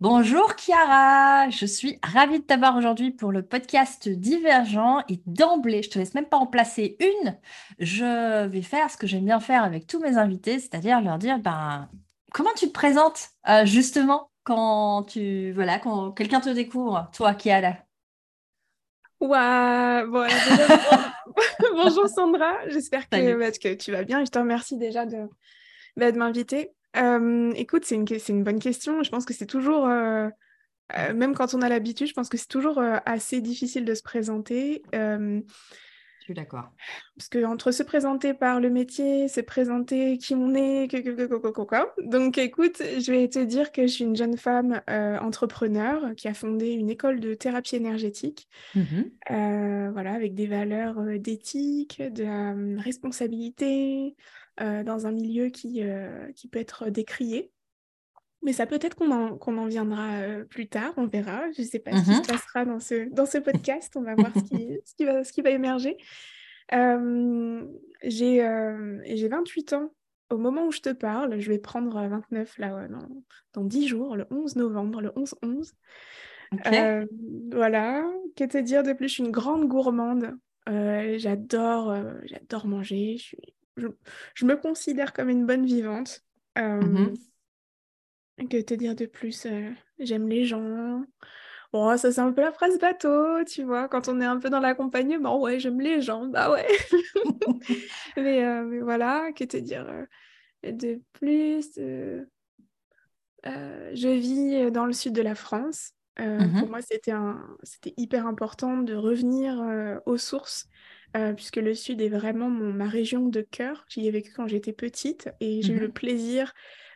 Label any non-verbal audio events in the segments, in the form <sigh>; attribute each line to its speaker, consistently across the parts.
Speaker 1: Bonjour Chiara, je suis ravie de t'avoir aujourd'hui pour le podcast Divergent. Et d'emblée, je te laisse même pas en placer une, je vais faire ce que j'aime bien faire avec tous mes invités, c'est-à-dire leur dire ben, comment tu te présentes euh, justement quand tu voilà quand quelqu'un te découvre, toi Chiara.
Speaker 2: Ouah, <laughs> bonjour Sandra, j'espère que, bah, que, tu vas bien. Et je te remercie déjà de, bah, de m'inviter. Euh, écoute, c'est une, une, bonne question. Je pense que c'est toujours, euh, euh, même quand on a l'habitude, je pense que c'est toujours assez difficile de se présenter.
Speaker 1: je suis d'accord.
Speaker 2: Parce que entre se présenter par le métier, se présenter qui on est, que, donc écoute, je vais te dire que je suis une jeune femme entrepreneur qui a fondé une école de thérapie énergétique, mmh voilà, avec des valeurs d'éthique, de responsabilité, euh, dans un milieu qui, euh, qui peut être décrié. Mais ça peut être qu'on en, qu'on en viendra euh, plus tard, on verra. Je ne sais pas ce qui se mm-hmm. passera dans ce, dans ce podcast, on va voir ce qui, <laughs> ce qui, va, ce qui va émerger. j'ai, j'ai 28 ans au moment où je te parle, je vais prendre 29 là, dans, dans 10 jours, le 11 novembre, le 11-11. voilà, qu'est-ce te dire de plus? Je suis une grande gourmande. j'adore, j'adore manger. Je suis je, me considère comme une bonne vivante. Euh, mmh que te dire de plus euh, J'aime les gens. Bon, ça c'est un peu la phrase bateau, tu vois, quand on est un peu dans l'accompagnement, ouais, j'aime les gens, bah ouais. <laughs> mais, euh, mais, voilà, que te dire de plus Je vis dans le sud de la France. Mmh pour moi, c'était hyper important de revenir aux sources euh, puisque le Sud est vraiment ma région de cœur. J'y ai vécu quand j'étais petite et j'ai eu le mhm. plaisir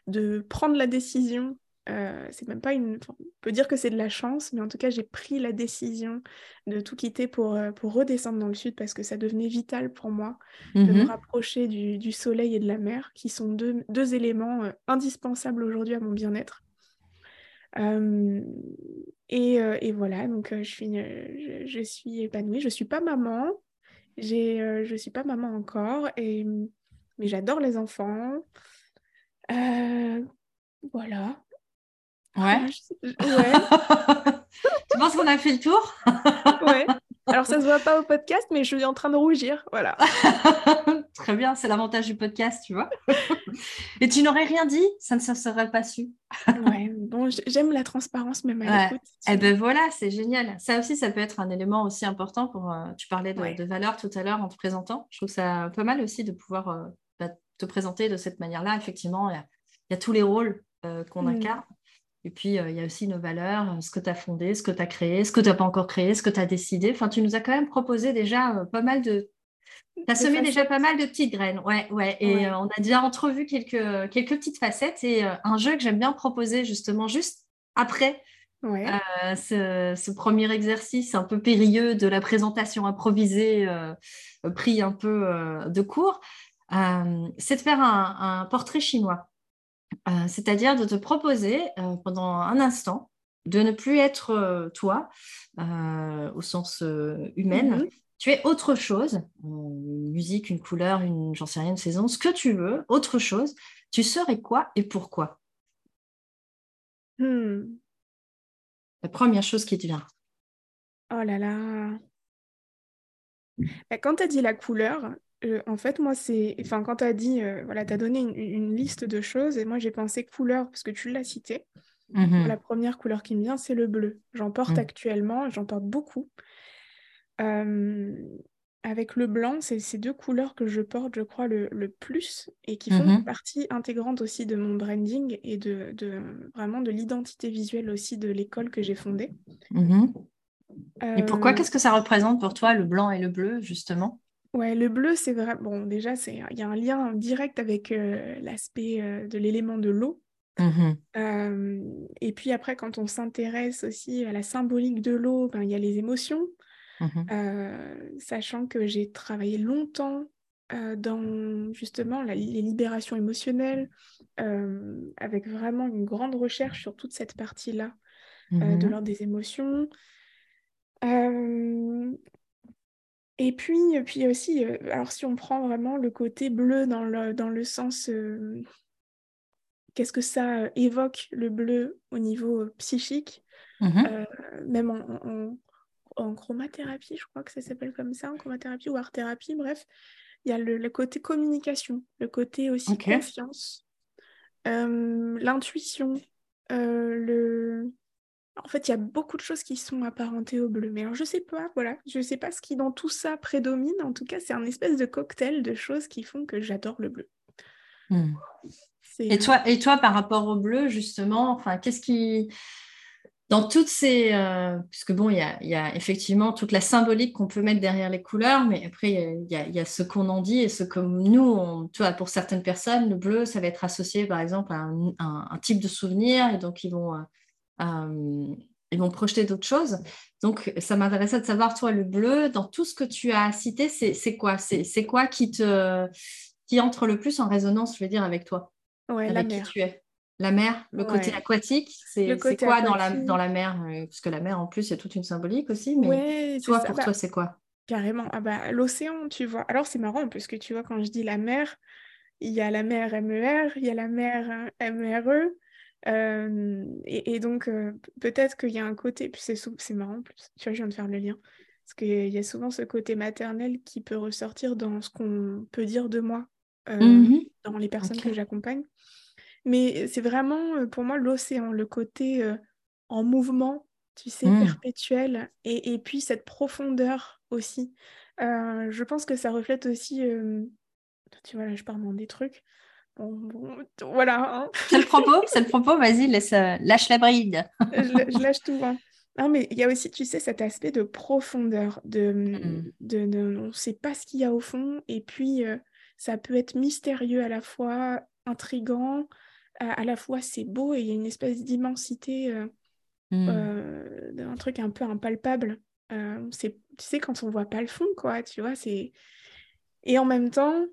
Speaker 2: de prendre la décision. Euh, c'est même pas une. on peut dire que c'est de la chance, mais en tout cas, j'ai pris la décision de tout quitter pour, euh, pour redescendre dans le Sud parce que ça devenait vital pour moi de me mhm. rapprocher du, soleil et de la mer, qui sont deux, deux éléments indispensables aujourd'hui à mon bien-être. Et, et, voilà, donc je, suis, je, je, suis épanouie. Je ne suis pas maman, j'ai, euh, je ne suis pas maman encore, et, mais j'adore les enfants. Euh, voilà.
Speaker 1: Ouais. Ah, ouais. <laughs> tu penses qu'on a fait le tour? <laughs>
Speaker 2: Ouais. Alors ça se voit pas au podcast, mais je suis en train de rougir, voilà. <laughs>
Speaker 1: Très bien, c'est l'avantage du podcast, tu vois. Et tu n'aurais rien dit, ça ne se serait pas su.
Speaker 2: ouais, bon, j'aime la transparence même à l'écoute.
Speaker 1: Eh ben voilà, c'est génial. Ça aussi, ça peut être un élément aussi important pour. Euh, tu parlais de, de valeur tout à l'heure en te présentant. Je trouve ça pas mal aussi de pouvoir euh, bah, te présenter de cette manière-là. Effectivement, il y, a tous les rôles euh, qu'on mm. incarne. Et puis, il y a aussi nos valeurs, ce que tu as fondé, ce que tu as créé, ce que tu n'as pas encore créé, ce que tu as décidé. Enfin, tu nous as quand même proposé déjà pas mal de. Tu as semé déjà pas mal de petites graines. Ouais, ouais. Et on a déjà entrevu quelques, quelques petites facettes. Et un jeu que j'aime bien proposer, justement, juste après ce, premier exercice un peu périlleux de la présentation improvisée, pris un peu de cours, c'est de faire un portrait chinois. Euh, c'est-à-dire de te proposer euh, pendant un instant de ne plus être euh, toi au sens humain. Mhm. Tu es autre chose, une musique, une couleur, une, j'en sais rien, une saison, ce que tu veux, autre chose. Tu serais quoi et pourquoi?
Speaker 2: Hmm.
Speaker 1: La première chose qui te vient.
Speaker 2: Oh là là. Bah, quand tu as dit la couleur, euh, en fait, moi, c'est. Enfin, quand tu as dit, euh, voilà, tu as donné une, liste de choses, et moi, j'ai pensé couleur, parce que tu l'as cité. Mmh la première couleur qui me vient, c'est le bleu. J'en porte mmh. actuellement, j'en porte beaucoup. Avec le blanc, c'est ces deux couleurs que je porte, je crois, le, plus, et qui font mmh partie intégrante aussi de mon branding et de, vraiment de l'identité visuelle aussi de l'école que j'ai fondée.
Speaker 1: Et pourquoi? Qu'est-ce que ça représente pour toi, le blanc et le bleu, justement?
Speaker 2: Ouais, le bleu, c'est vrai. Bon, déjà, il y a un lien direct avec euh, l'aspect euh, de l'élément de l'eau. Mmh et puis après, quand on s'intéresse aussi à la symbolique de l'eau, ben, il y a les émotions. Mmh euh, sachant que j'ai travaillé longtemps dans justement les libérations émotionnelles, avec vraiment une grande recherche sur toute cette partie-là de mmh l'ordre des émotions. Et puis, puis aussi, euh, alors si on prend vraiment le côté bleu dans le, dans le sens euh, qu'est-ce que ça évoque le bleu au niveau psychique, mmh même en, en, chromathérapie, je crois que ça s'appelle comme ça, en chromathérapie ou art-thérapie, bref. Il y a le, côté communication, le côté aussi confiance, l'intuition, le en fait, il y a beaucoup de choses qui sont apparentées au bleu. Mais alors, je sais pas, voilà, je sais pas ce qui dans tout ça prédomine. En tout cas, c'est un espèce de cocktail de choses qui font que j'adore le bleu.
Speaker 1: Hmm. Et toi, et toi, par rapport au bleu, justement, enfin, qu'est-ce qui dans toutes ces, euh, puisque bon, il y, a, effectivement toute la symbolique qu'on peut mettre derrière les couleurs, mais après il y, a, ce qu'on en dit et ce que nous, on, tu vois, pour certaines personnes, le bleu, ça va être associé par exemple à un, un type de souvenir, et donc ils vont euh, euh, ils vont projeter d'autres choses. Donc, ça m'intéressait de savoir, toi, le bleu, dans tout ce que tu as cité, c'est quoi? C'est quoi qui, te, qui entre le plus en résonance, je veux dire, avec toi
Speaker 2: ouais,
Speaker 1: Avec
Speaker 2: la
Speaker 1: qui
Speaker 2: mer.
Speaker 1: tu es? La mer, le côté aquatique, c'est quoi dans la, dans la mer euh, Parce que la mer, en plus, il y a toute une symbolique aussi. Mais toi, pour toi, c'est quoi?
Speaker 2: Carrément. Ah bah, L'océan, tu vois. Alors, c'est marrant, parce que tu vois, quand je dis la mer, il y a la mer MER, il y a la mer MERE, et, donc, peut-être qu'il y a un côté, puis c'est marrant, plus, tu vois, je viens de faire le lien, parce qu'il y a souvent ce côté maternel qui peut ressortir dans ce qu'on peut dire de moi, mmh dans les personnes que j'accompagne. Mais c'est vraiment, pour moi, l'océan, le côté en mouvement, tu sais, mmh. perpétuel, et, et, puis cette profondeur aussi. je pense que ça reflète aussi, tu vois, là, je pars dans des trucs, Bon, voilà.
Speaker 1: Hein. C'est le propos, c'est <laughs> le propos, vas-y, laisse, euh, lâche la bride.
Speaker 2: je, <laughs> lâche tout. Hein. Non, mais il y a aussi, tu sais, cet aspect de profondeur, de, mm. de, de on ne sait pas ce qu'il y a au fond, et puis euh, ça peut être mystérieux à la fois, intrigant, à, la fois c'est beau, et il y a une espèce d'immensité, euh, mm. un truc un peu impalpable. c'est, tu sais, quand on voit pas le fond, quoi, tu vois, c'est... Et en même temps,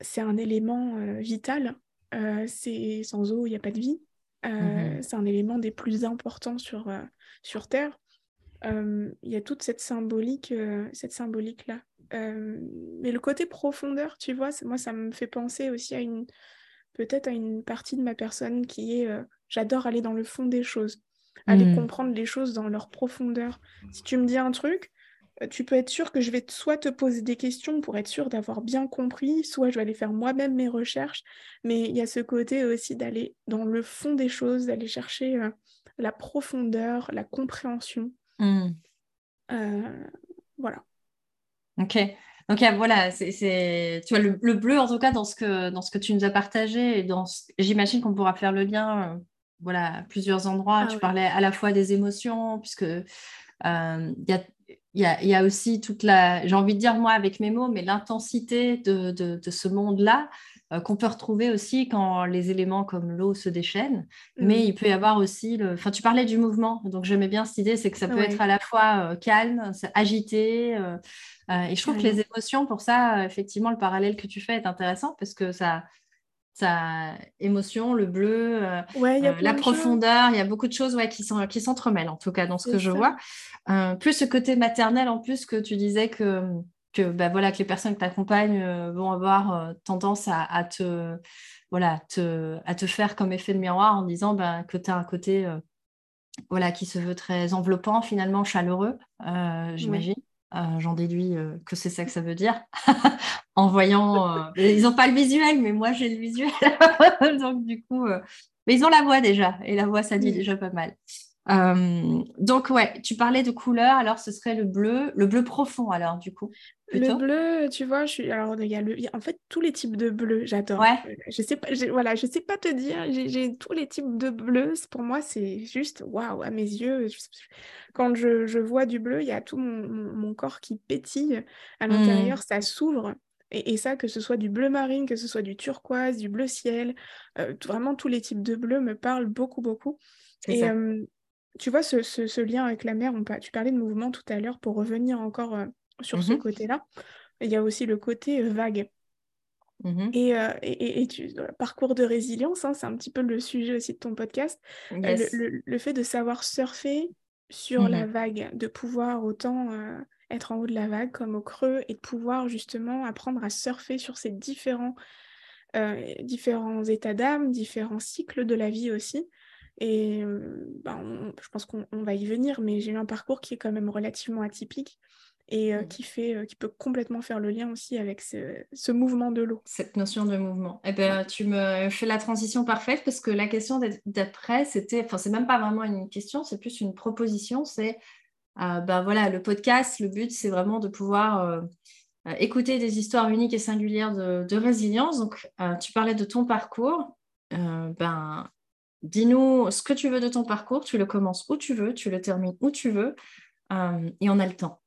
Speaker 2: c'est un élément euh, vital. Euh, c'est sans eau, il n'y a pas de vie. Euh, mmh c'est un élément des plus importants sur, sur Terre. Il y a toute cette symbolique, cette symbolique là. mais le côté profondeur, tu vois, moi ça me fait penser aussi à une peut-être à une partie de ma personne qui est j'adore aller dans le fond des choses, aller mmh. comprendre les choses dans leur profondeur. Si tu me dis un truc, euh, tu peux être sûr que je vais soit te poser des questions pour être sûr d'avoir bien compris, soit je vais aller faire moi-même mes recherches. Mais il y a ce côté aussi d'aller dans le fond des choses, d'aller chercher euh, la profondeur, la compréhension. Hmm. Euh, voilà.
Speaker 1: Ok. Donc voilà, c'est tu vois le, bleu en tout cas dans ce que dans ce que tu nous as partagé et dans j'imagine qu'on pourra faire le lien voilà à plusieurs endroits. Ah tu parlais à la fois des émotions puisque il y a y, a, aussi toute la, j'ai envie de dire moi avec mes mots, mais l'intensité de, de, ce monde-là euh, qu'on peut retrouver aussi quand les éléments comme l'eau se déchaînent. Mais mmh. il peut y avoir aussi, le... enfin tu parlais du mouvement, donc j'aimais bien cette idée, c'est que ça peut être à la fois euh, calme, agité. Euh, et je trouve que les émotions, pour ça, effectivement, le parallèle que tu fais est intéressant parce que ça, sa émotion, le bleu, la profondeur, il y a beaucoup de choses ouais, qui, sont, qui s'entremêlent, en tout cas, dans ce que je vois. Euh, plus ce côté maternel, en plus, que tu disais que, que, bah, voilà, que les personnes que tu accompagnes euh, vont avoir euh, tendance à, te, voilà, te, à te faire comme effet de miroir en disant bah, que tu as un côté voilà, qui se veut très enveloppant, finalement chaleureux, j'imagine. J'en déduis que c'est ça que ça veut dire. <laughs> en voyant. ils n'ont pas le visuel, mais moi j'ai le visuel. <laughs> Donc, du coup. Mais ils ont la voix déjà. Et la voix, ça dit déjà pas mal. Euh, donc, ouais, tu parlais de couleur, alors ce serait le bleu, le bleu profond, alors, du coup.
Speaker 2: Le bleu, tu vois, je suis. Alors, il y a le... en fait tous les types de bleu, j'adore.
Speaker 1: Ouais.
Speaker 2: Euh, je sais pas, voilà, je sais pas te dire, j'ai tous les types de bleu. Pour moi, c'est juste waouh, à mes yeux. Quand je, je, vois du bleu, il y a tout mon, mon, corps qui pétille à mmh. l'intérieur, ça s'ouvre. Et, et, ça, que ce soit du bleu marine, que ce soit du turquoise, du bleu ciel, euh, vraiment tous les types de bleu me parlent beaucoup, beaucoup. Et, tu vois, ce, lien avec la mer, on, tu parlais de mouvement tout à l'heure pour revenir encore euh, sur ce mmh côté-là. Il y a aussi le côté euh, vague. Mmh et, euh, et, tu, parcours de résilience, hein, c'est un petit peu le sujet aussi de ton podcast. le, fait de savoir surfer sur la mmh vague, de pouvoir autant être en haut de la vague comme au creux et de pouvoir justement apprendre à surfer sur ces différents différents états d'âme, différents cycles de la vie aussi. Et ben, je pense qu'on va y venir, mais j'ai eu un parcours qui est quand même relativement atypique et mmh. qui, fait, qui peut complètement faire le lien aussi avec ce, mouvement de l'eau.
Speaker 1: Cette notion de mouvement. Eh ben, tu me fais la transition parfaite parce que la question d'après, c'était, enfin, c'est même pas vraiment une question, c'est plus une proposition. C'est, ben voilà, le podcast, le but, c'est vraiment de pouvoir écouter des histoires uniques et singulières de, de résilience. Donc, tu parlais de ton parcours. ben, dis-nous ce que tu veux de ton parcours. Tu le commences où tu veux, tu le termines où tu veux, et on a le temps.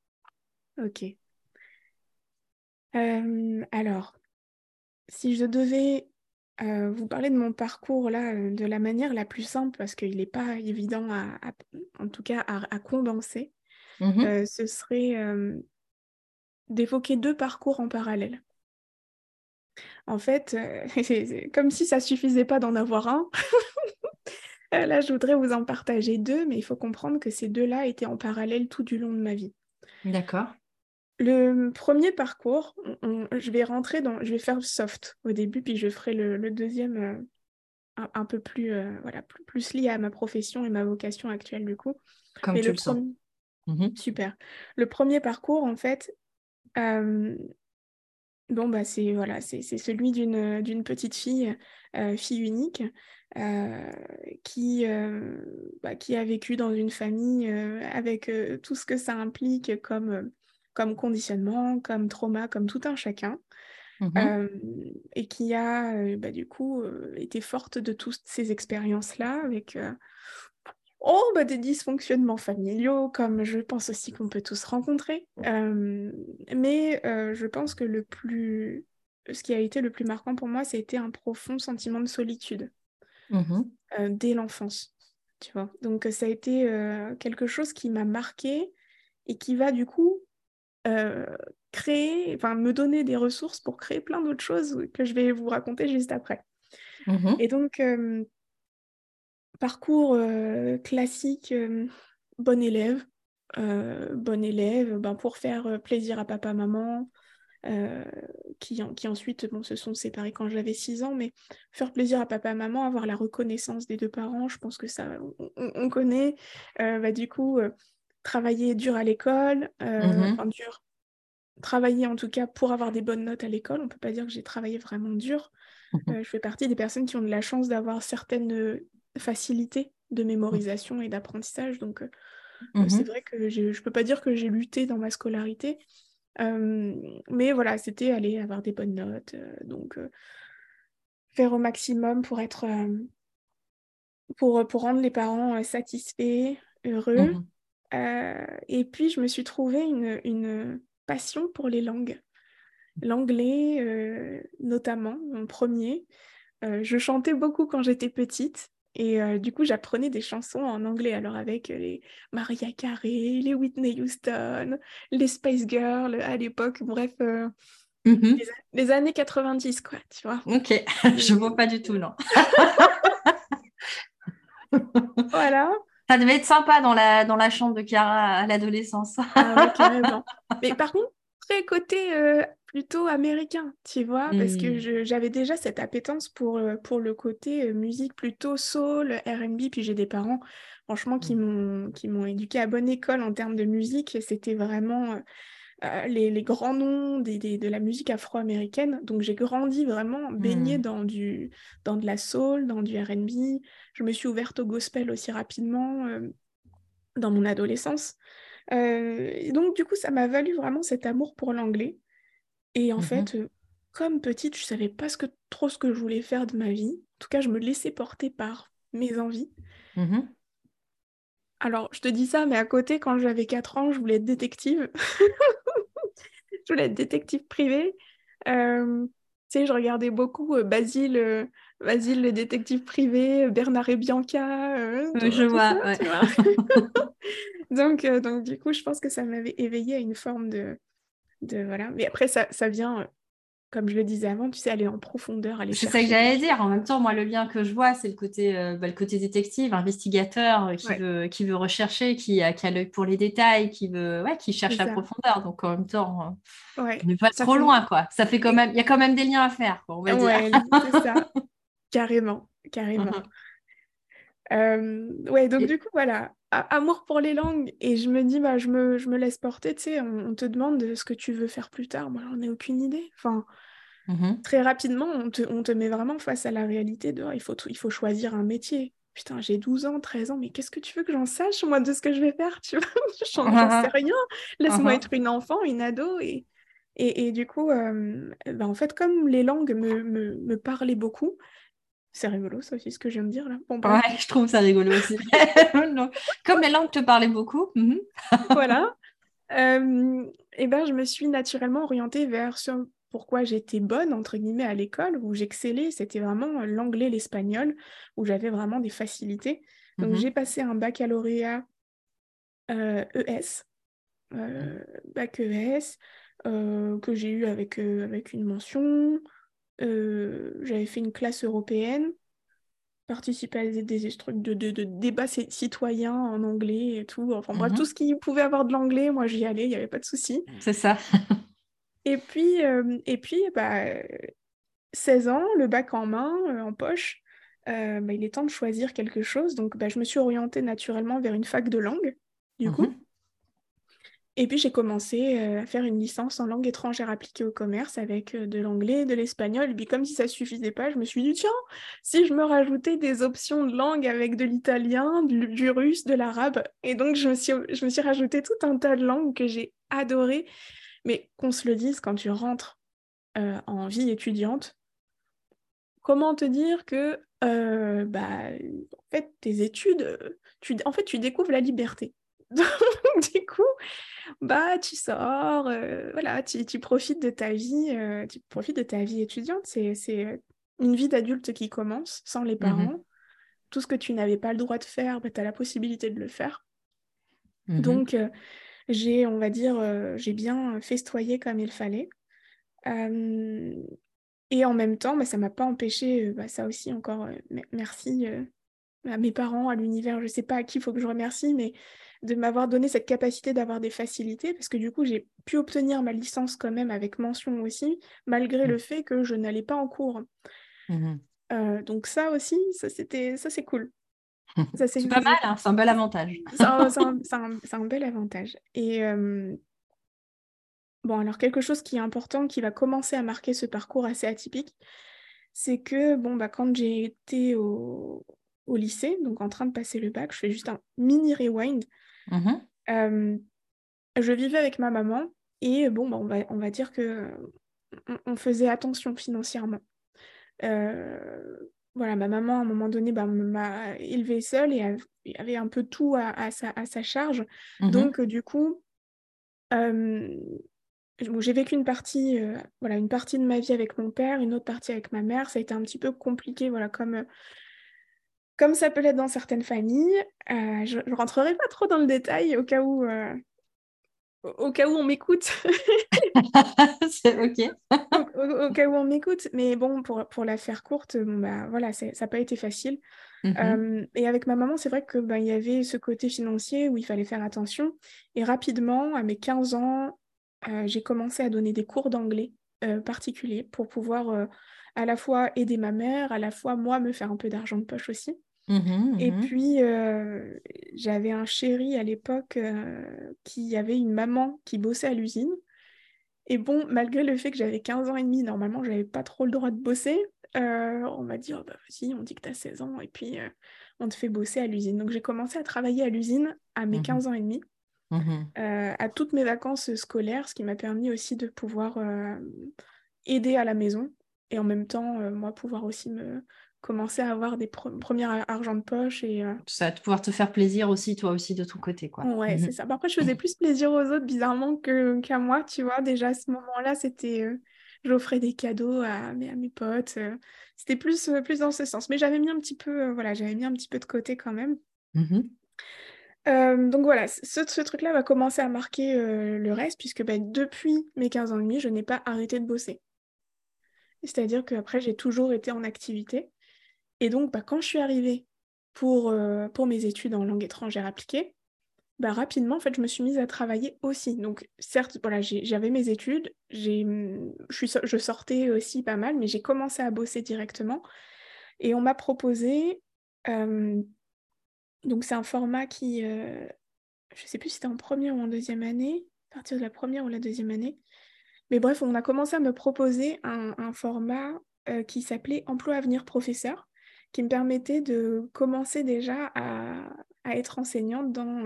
Speaker 2: Ok. Euh, alors, si je devais euh, vous parler de mon parcours là, euh, de la manière la plus simple, parce qu'il n'est pas évident à, en tout cas à, condenser, mmh ce serait d'évoquer deux parcours en parallèle. En fait, <laughs> c'est comme si ça suffisait pas d'en avoir un. <laughs> Là, je voudrais vous en partager deux, mais il faut comprendre que ces deux-là étaient en parallèle tout du long de ma vie.
Speaker 1: D'accord.
Speaker 2: Le premier parcours, je vais rentrer dans, je vais faire soft au début, puis je ferai le, deuxième euh, un, peu plus, euh, voilà, plus, lié à ma profession et ma vocation actuelle du coup.
Speaker 1: Comme tu le, sens.
Speaker 2: Mmh Super. Le premier parcours, en fait, euh, bon bah c'est voilà, c'est celui d'une petite fille, fille unique, qui bah, qui a vécu dans une famille avec tout ce que ça implique comme comme conditionnement, comme trauma, comme tout un chacun. Mmh et qui a bah, du coup été forte de toutes ces expériences-là avec oh, bah, des dysfonctionnements familiaux, comme je pense aussi qu'on peut tous rencontrer. mais je pense que le plus... ce qui a été le plus marquant pour moi, c'était un profond sentiment de solitude mmh dès l'enfance. Tu vois Donc ça a été quelque chose qui m'a marqué et qui va du coup créer, enfin me donner des ressources pour créer plein d'autres choses que je vais vous raconter juste après. Mmh Et donc, parcours euh, classique, bon élève, bon élève, ben, pour faire plaisir à papa, maman, qui, qui, ensuite bon, se sont séparés quand j'avais 6 ans, mais faire plaisir à papa, maman, avoir la reconnaissance des deux parents, je pense que ça, on, connaît. bah, du coup, travailler dur à l'école, euh, mmh dur, travailler en tout cas pour avoir des bonnes notes à l'école. On ne peut pas dire que j'ai travaillé vraiment dur. Mmh euh, je fais partie des personnes qui ont de la chance d'avoir certaines facilités de mémorisation et d'apprentissage. Donc, euh, mmh c'est vrai que je ne peux pas dire que j'ai lutté dans ma scolarité. mais voilà, c'était aller avoir des bonnes notes. donc, faire au maximum pour être... pour, pour rendre les parents satisfaits, heureux. Euh, et puis, je me suis trouvé une, passion pour les langues. L'anglais, euh, notamment, mon premier. Euh, je chantais beaucoup quand j'étais petite. Et du coup, j'apprenais des chansons en anglais, alors avec les Maria Carey, les Whitney Houston, les Spice Girls à l'époque, bref, mmh les, années 90, quoi, tu vois.
Speaker 1: Ok, <laughs> je vois pas du tout, non. <laughs>
Speaker 2: voilà.
Speaker 1: Ça devait être sympa dans la, dans la chambre de Chiara à l'adolescence.
Speaker 2: ah <laughs> Mais par contre, très côté euh, plutôt américain, tu vois, parce que hmm. j'avais déjà cette appétence pour, euh, pour le côté euh, musique plutôt soul, RB, puis j'ai des parents, franchement, qui hmm. m'ont éduqué à bonne école en termes de musique, c'était vraiment euh, les, grands noms de la musique afro-américaine. Donc j'ai grandi vraiment baignée hmm. dans, du, dans de la soul, dans du RB. Je me suis ouverte au gospel aussi rapidement euh, dans mon adolescence. Euh, donc du coup, ça m'a valu vraiment cet amour pour l'anglais. Et en mmh fait, comme petite, je savais pas ce que, trop ce que je voulais faire de ma vie. En tout cas, je me laissais porter par mes envies. Mmh Alors, je te dis ça, mais à côté, quand j'avais 4 ans, je voulais être détective. <laughs> je voulais être détective privé. Euh, tu sais, je regardais beaucoup euh, Basile, euh, Basile, le détective privé, Bernard et Bianca.
Speaker 1: je vois,
Speaker 2: donc, donc, du coup, je pense que ça m'avait éveillé à une forme de, de. Voilà. Mais après, ça, ça vient comme je le disais avant, tu sais, aller en profondeur, aller
Speaker 1: C'est ça que j'allais dire. En même temps, moi, le lien que je vois, c'est le côté, euh, bah, le côté détective, investigateur, euh, qui, veut, qui veut rechercher, qui a, qui a l'œil pour les détails, qui veut, ouais, qui cherche la profondeur. Donc, en même temps, euh, on n'est pas trop loin, quoi. Ça fait quand même, il y a quand même des liens à faire, on va
Speaker 2: dire. c'est ça. <laughs> carrément, carrément. Mhm. ouais, donc du coup, voilà, amour pour les langues. Et je me dis, bah, je me, je me laisse porter, tu sais, on, te demande ce que tu veux faire plus tard. Moi, j'en ai aucune idée. Enfin, Mmh très rapidement, on te, met vraiment face à la réalité de il, faut, il faut choisir un métier. Putain, j'ai 12 ans, 13 ans, mais qu'est-ce que tu veux que j'en sache, moi, de ce que je vais faire Tu vois, <laughs> j'en sais rien. Laisse-moi être une enfant, une ado. Et, et, du coup, bah, en fait, comme les langues me, me, parlaient beaucoup, c'est rigolo, ça aussi, ce que je viens de dire là.
Speaker 1: ouais, je trouve ça rigolo aussi. <laughs> <laughs> Comme langues te parlaient beaucoup. Mmh
Speaker 2: voilà. et ben, je me suis naturellement orientée vers ce, pourquoi j'étais bonne, entre guillemets, à l'école, où j'excellais, c'était vraiment l'anglais, l'espagnol, où j'avais vraiment des facilités. Donc, mmh j'ai passé un baccalauréat ES, euh, euh, bac ES, euh, que j'ai eu avec, avec une mention. J'avais fait une classe européenne, participé à des, des trucs de, de, débats citoyens en anglais et tout. Enfin, bref, mmh tout ce qui pouvait avoir de l'anglais, moi, j'y allais, il n'y avait pas de souci.
Speaker 1: C'est ça. <laughs>
Speaker 2: Et puis, euh, et puis bah, 16 ans, le bac en main, euh, en poche, euh, bah, il est temps de choisir quelque chose. Donc, bah, je me suis orientée naturellement vers une fac de langue, du coup. Et puis, j'ai commencé à faire une licence en langue étrangère appliquée au commerce avec de l'anglais, de l'espagnol. Et puis, comme si ça ne suffisait pas, je me suis dit, tiens, si je me rajoutais des options de langue avec de l'italien, du, russe, de l'arabe. Et donc, je me, suis, je me suis rajouté tout un tas de langues que j'ai adorées. Mais qu'on se le dise, quand tu rentres euh, en vie étudiante, comment te dire que euh, bah, en fait, tes études, tu, en fait, tu découvres la liberté. <laughs> Donc, du coup, bah, tu sors, euh, voilà, tu, tu, profites de ta vie, tu profites de ta vie étudiante. C'est une vie d'adulte qui commence sans les mmh parents. Tout ce que tu n'avais pas le droit de faire, bah, tu as la possibilité de le faire. Mmh Donc, j'ai, on va dire, euh, j'ai bien festoyé comme il fallait. et en même temps, bah, ça ne m'a pas empêché, euh, bah, ça aussi encore, euh, merci à mes parents, à l'univers, je ne sais pas à qui il faut que je remercie, mais de m'avoir donné cette capacité d'avoir des facilités, parce que du coup, j'ai pu obtenir ma licence quand même avec mention aussi, malgré le mmh. fait que je n'allais pas en cours. Mmh donc ça aussi, ça c'était ça c'est cool. <laughs>
Speaker 1: c'est pas mal, hein, c'est un bel avantage. <laughs>
Speaker 2: c'est un, bel avantage. Et bon, alors quelque chose qui est important, qui va commencer à marquer ce parcours assez atypique, c'est que bon, bah, quand j'ai été au, lycée, donc en train de passer le bac, je fais juste un mini rewind. Mmh je vivais avec ma maman et bon, bah, on, va, on va dire que on, faisait attention financièrement. Euh, voilà, ma maman, à un moment donné, bah, m'a élevée seule et avait un peu tout à, sa, charge. Mmh Donc, du coup, j'ai vécu une partie, voilà, une partie de ma vie avec mon père, une autre partie avec ma mère. Ça a été un petit peu compliqué, voilà, comme, comme ça peut l'être dans certaines familles. je ne rentrerai pas trop dans le détail au cas où au cas où on m'écoute. <laughs>
Speaker 1: c'est ok. <laughs>
Speaker 2: au, cas où on m'écoute. Mais bon, pour, pour la faire courte, bon, bah, voilà, ça n'a pas été facile. Mm-hmm. et avec ma maman, c'est vrai qu'il bah, y avait ce côté financier où il fallait faire attention. Et rapidement, à mes 15 ans, euh, j'ai commencé à donner des cours d'anglais euh, particuliers pour pouvoir euh, à la fois aider ma mère, à la fois moi me faire un peu d'argent de poche aussi. Mmh et mmh puis, j'avais un chéri à l'époque qui avait une maman qui bossait à l'usine. Et bon, malgré le fait que j'avais 15 ans et demi, normalement, j'avais pas trop le droit de bosser. on m'a dit, oh, bah vas-y, on dit que tu as 16 ans et puis on te fait bosser à l'usine. Donc, j'ai commencé à travailler à l'usine à mes 15 mmh ans et demi, à toutes mes vacances scolaires, ce qui m'a permis aussi de pouvoir aider à la maison et en même temps, moi, pouvoir aussi me commencer à avoir des premiers argent de poche et euh,
Speaker 1: ça va pouvoir te faire plaisir aussi toi aussi de ton côté quoi
Speaker 2: ouais c'est mhm. ça après je faisais plus plaisir aux autres bizarrement que qu'à moi tu vois déjà à ce moment là c'était euh, j'offrais des cadeaux à mes, à mes potes euh, c'était plus plus dans ce sens mais j'avais mis un petit peu voilà j'avais mis un petit peu de côté quand même mhm. donc voilà, ce, ce truc-là va commencer à marquer le reste, puisque bah, depuis mes 15 ans et demi, je n'ai pas arrêté de bosser. C'est-à-dire qu'après, j'ai toujours été en activité. Et donc, bah, quand je suis arrivée pour, euh, pour mes études en langue étrangère appliquée, bah, rapidement, en fait, je me suis mise à travailler aussi. Donc, certes, voilà, j'avais mes études, je, je sortais aussi pas mal, mais j'ai commencé à bosser directement. Et on m'a proposé, euh, donc c'est un format qui, euh, je ne sais plus si c'était en première ou en deuxième année, à partir de la première ou la deuxième année. Mais bref, on a commencé à me proposer un, format qui s'appelait Emploi Avenir Professeur, qui me permettait de commencer déjà à, être enseignante dans,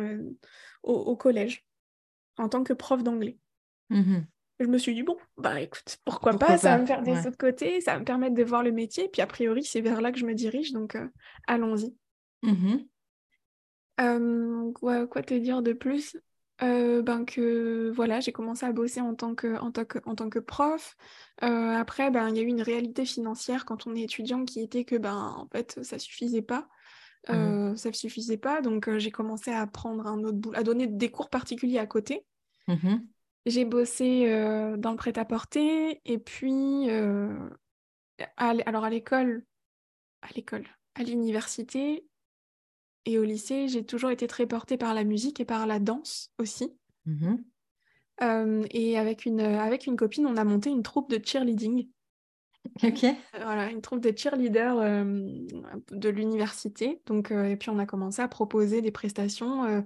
Speaker 2: au, collège en tant que prof d'anglais. Mmh je me suis dit, bon, bah écoute, pourquoi, pas, ça va me faire des autres côtés, ça va me permettre de voir le métier, puis a priori, c'est vers là que je me dirige, donc euh, allons-y. Mmh quoi, te dire de plus? Euh, ben que voilà, j'ai commencé à bosser en tant que, en tant que, en tant que prof. Euh, après, ben, il y a eu une réalité financière quand on est étudiant qui était que ben, en fait, ça suffisait pas. Mmh ça ne suffisait pas, donc j'ai commencé à prendre un autre à donner des cours particuliers à côté. Mmh j'ai bossé dans le prêt-à-porter et puis alors à l'école, à l'école, à l'université et au lycée, j'ai toujours été très portée par la musique et par la danse aussi. Mmh et avec une, avec une copine, on a monté une troupe de cheerleading. Ok. Voilà, une troupe de cheerleaders de l'université. Donc, et puis on a commencé à proposer des prestations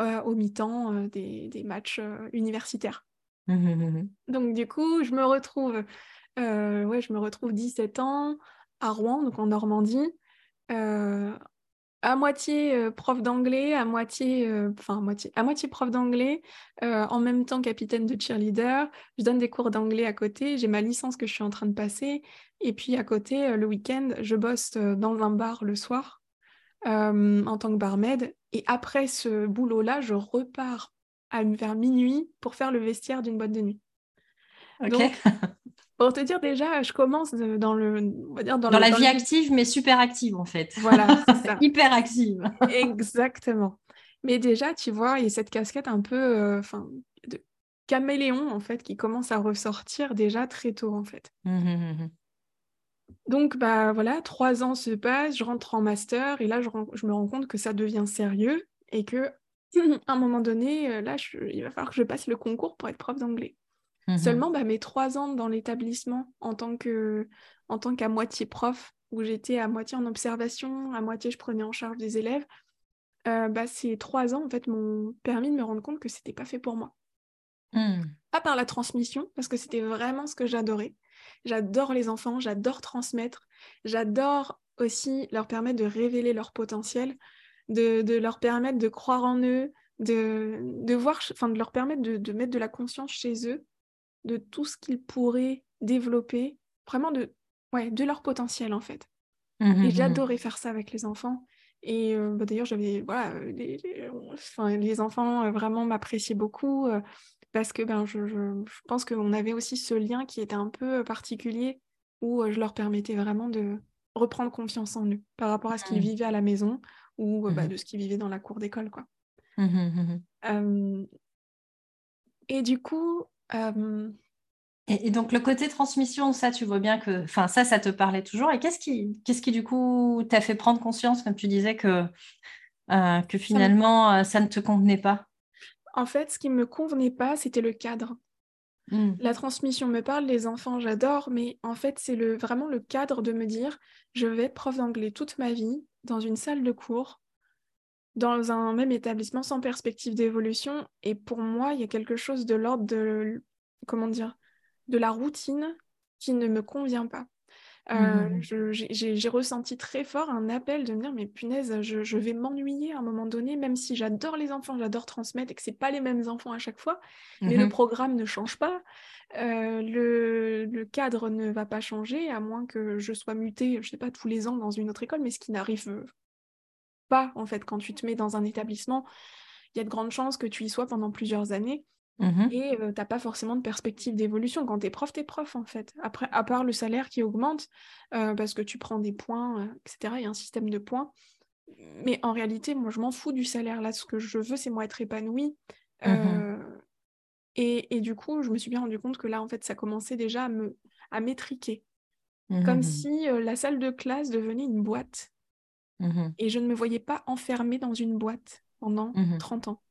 Speaker 2: euh, au mi-temps euh, des, matchs euh, universitaires. Mmh, mmh, mmh, donc du coup, je me retrouve, ouais, je me retrouve 17 ans à Rouen, donc en Normandie, à moitié prof d'anglais, à moitié, enfin à moitié, à moitié prof d'anglais, en même temps capitaine de cheerleader. Je donne des cours d'anglais à côté. J'ai ma licence que je suis en train de passer, et puis à côté, le week-end, je bosse dans un bar le soir en tant que barmaid. Et après ce boulot-là, je repars à, vers minuit pour faire le vestiaire d'une boîte de nuit. Donc, pour te dire déjà, je commence dans le, on va dire
Speaker 1: dans, la vie active, mais super active en fait.
Speaker 2: Voilà, <laughs> c'est ça.
Speaker 1: Hyper active.
Speaker 2: Exactement. Mais déjà, tu vois, il y a cette casquette un peu, euh, enfin, de caméléon en fait, qui commence à ressortir déjà très tôt en fait. Mmh, mmh, mmh, donc, bah voilà, trois ans se passent, je rentre en master et là, je, me rends compte que ça devient sérieux et que <clears throat> à un moment donné, euh, là, il va falloir que je passe le concours pour être prof d'anglais. Mmh Seulement, bah, mes trois ans dans l'établissement en tant que, en tant qu'à moitié prof, où j'étais à moitié en observation, à moitié je prenais en charge des élèves, euh, bah, ces trois ans en fait m'ont permis de me rendre compte que c'était pas fait pour moi. Mmh. Pas par la transmission, parce que c'était vraiment ce que j'adorais. J'adore les enfants, j'adore transmettre, j'adore aussi leur permettre de révéler leur potentiel, de, leur permettre de croire en eux, de, de voir, enfin de leur permettre de, mettre de la conscience chez eux, de tout ce qu'ils pourraient développer, vraiment de, ouais, de leur potentiel en fait. Mmh, mmh, Et mmh. j'adorais faire ça avec les enfants. Et euh, bah, d'ailleurs, j'avais voilà, les, les, enfants euh, vraiment m'appréciaient beaucoup. Euh, parce que ben, je, je, pense qu'on avait aussi ce lien qui était un peu particulier où je leur permettais vraiment de reprendre confiance en eux par rapport à ce qu'ils mmh. vivaient à la maison ou bah, de ce qu'ils vivaient dans la cour d'école. quoi. Et du coup...
Speaker 1: Et, donc le côté transmission, ça, tu vois bien que, enfin, ça, ça te parlait toujours. Et qu'est-ce qui, qu'est-ce qui du coup t'a fait prendre conscience, comme tu disais, que, que finalement ça ne te convenait pas?
Speaker 2: En fait, ce qui ne me convenait pas, c'était le cadre. Hmm. La transmission me parle, les enfants, j'adore, mais en fait, c'est le, vraiment le cadre de me dire, je vais être prof d'anglais toute ma vie, dans une salle de cours, dans un même établissement sans perspective d'évolution. Et pour moi, il y a quelque chose de l'ordre de, comment dire, de la routine qui ne me convient pas. Euh, mmh. J'ai ressenti très fort un appel de me dire mais punaise, je, vais m'ennuyer à un moment donné, même si j'adore les enfants, j'adore transmettre et que c'est pas les mêmes enfants à chaque fois, mais le mmh programme ne change pas, euh, le, cadre ne va pas changer à moins que je sois mutée, je sais pas, tous les ans dans une autre école, mais ce qui n'arrive pas en fait quand tu te mets dans un établissement, il y a de grandes chances que tu y sois pendant plusieurs années. Mmh et tu n'as pas forcément de perspective d'évolution. Quand tu es prof, tu es prof en fait. Après, à part le salaire qui augmente, parce que tu prends des points, etc., il y a un système de points. Mais en réalité, moi, je m'en fous du salaire. Là, ce que je veux, c'est moi être épanouie. Mmh et, et, du coup, je me suis bien rendu compte que là, en fait, ça commençait déjà à me à m'étriquer. Mmh comme si la salle de classe devenait une boîte. Mmh et je ne me voyais pas enfermée dans une boîte pendant 30 ans.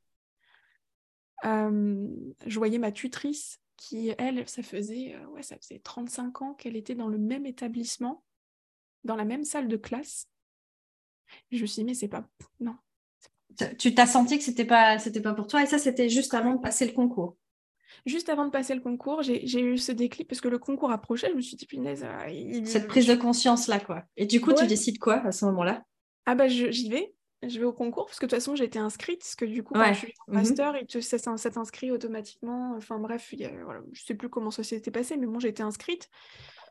Speaker 2: je voyais ma tutrice qui, elle, ça faisait, ouais, ça faisait 35 ans qu'elle était dans le même établissement, dans la même salle de classe. je me suis dit, mais c'est pas. Non.
Speaker 1: Tu t'as senti que c'était pas, c'était pas pour toi, et ça, c'était juste avant de passer le concours.
Speaker 2: Juste avant de passer le concours, j'ai eu ce déclic parce que le concours approchait. Je me suis dit, punaise.
Speaker 1: Euh, Cette prise de conscience là, quoi. Et du coup, tu décides quoi à ce moment-là?
Speaker 2: Ah, bah, j'y vais. Je vais au concours parce que de toute façon, j'ai été inscrite. Parce que du coup, quand je suis en mhm. master, mmh. ça, t'inscrit automatiquement. Enfin, bref, y a, voilà, je sais plus comment ça s'était passé, mais bon, été inscrite.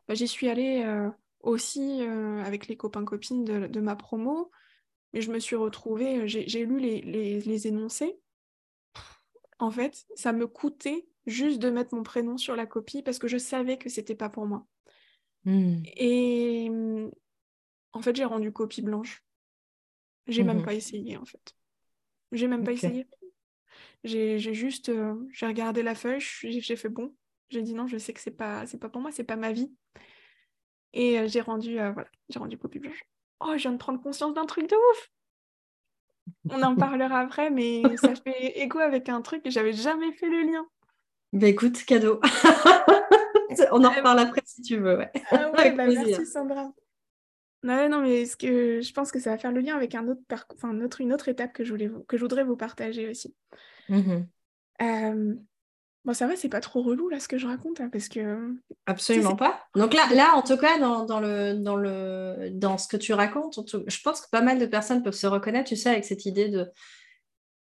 Speaker 2: Bah, J'y suis allée euh, aussi euh, avec les copains-copines de, ma promo. Mais je me suis retrouvée, j'ai lu les, les, les énoncés en fait, ça me coûtait juste de mettre mon prénom sur la copie parce que je savais que c'était pas pour moi. Hmm. Et mmh, en fait, j'ai rendu copie blanche. J'ai même mmh pas essayé en fait. J'ai même pas essayé. J'ai juste euh, j'ai regardé la feuille, j'ai fait bon. J'ai dit non, je sais que c'est pas c'est pas pour moi, c'est pas ma vie. Et euh, j'ai rendu euh, voilà, j'ai rendu copie blanche. Oh, je viens de prendre conscience d'un truc de ouf. On en <laughs> parlera après, mais ça fait écho avec un truc et j'avais jamais fait le lien.
Speaker 1: Bah écoute, cadeau. <laughs> On en reparle après si tu veux. Ouais.
Speaker 2: Ah ouais, <laughs> bah merci Sandra. Non, non, mais ce que je pense que ça va faire le lien avec un autre enfin, une autre étape que je, voulais que je voudrais vous partager aussi. Mmh euh, bon, ça va, c'est pas trop relou là ce que je raconte, hein, parce que.
Speaker 1: Absolument pas. Donc là, là, en tout cas, dans, dans, le, dans, le, dans ce que tu racontes, je pense que pas mal de personnes peuvent se reconnaître, tu sais, avec cette idée de.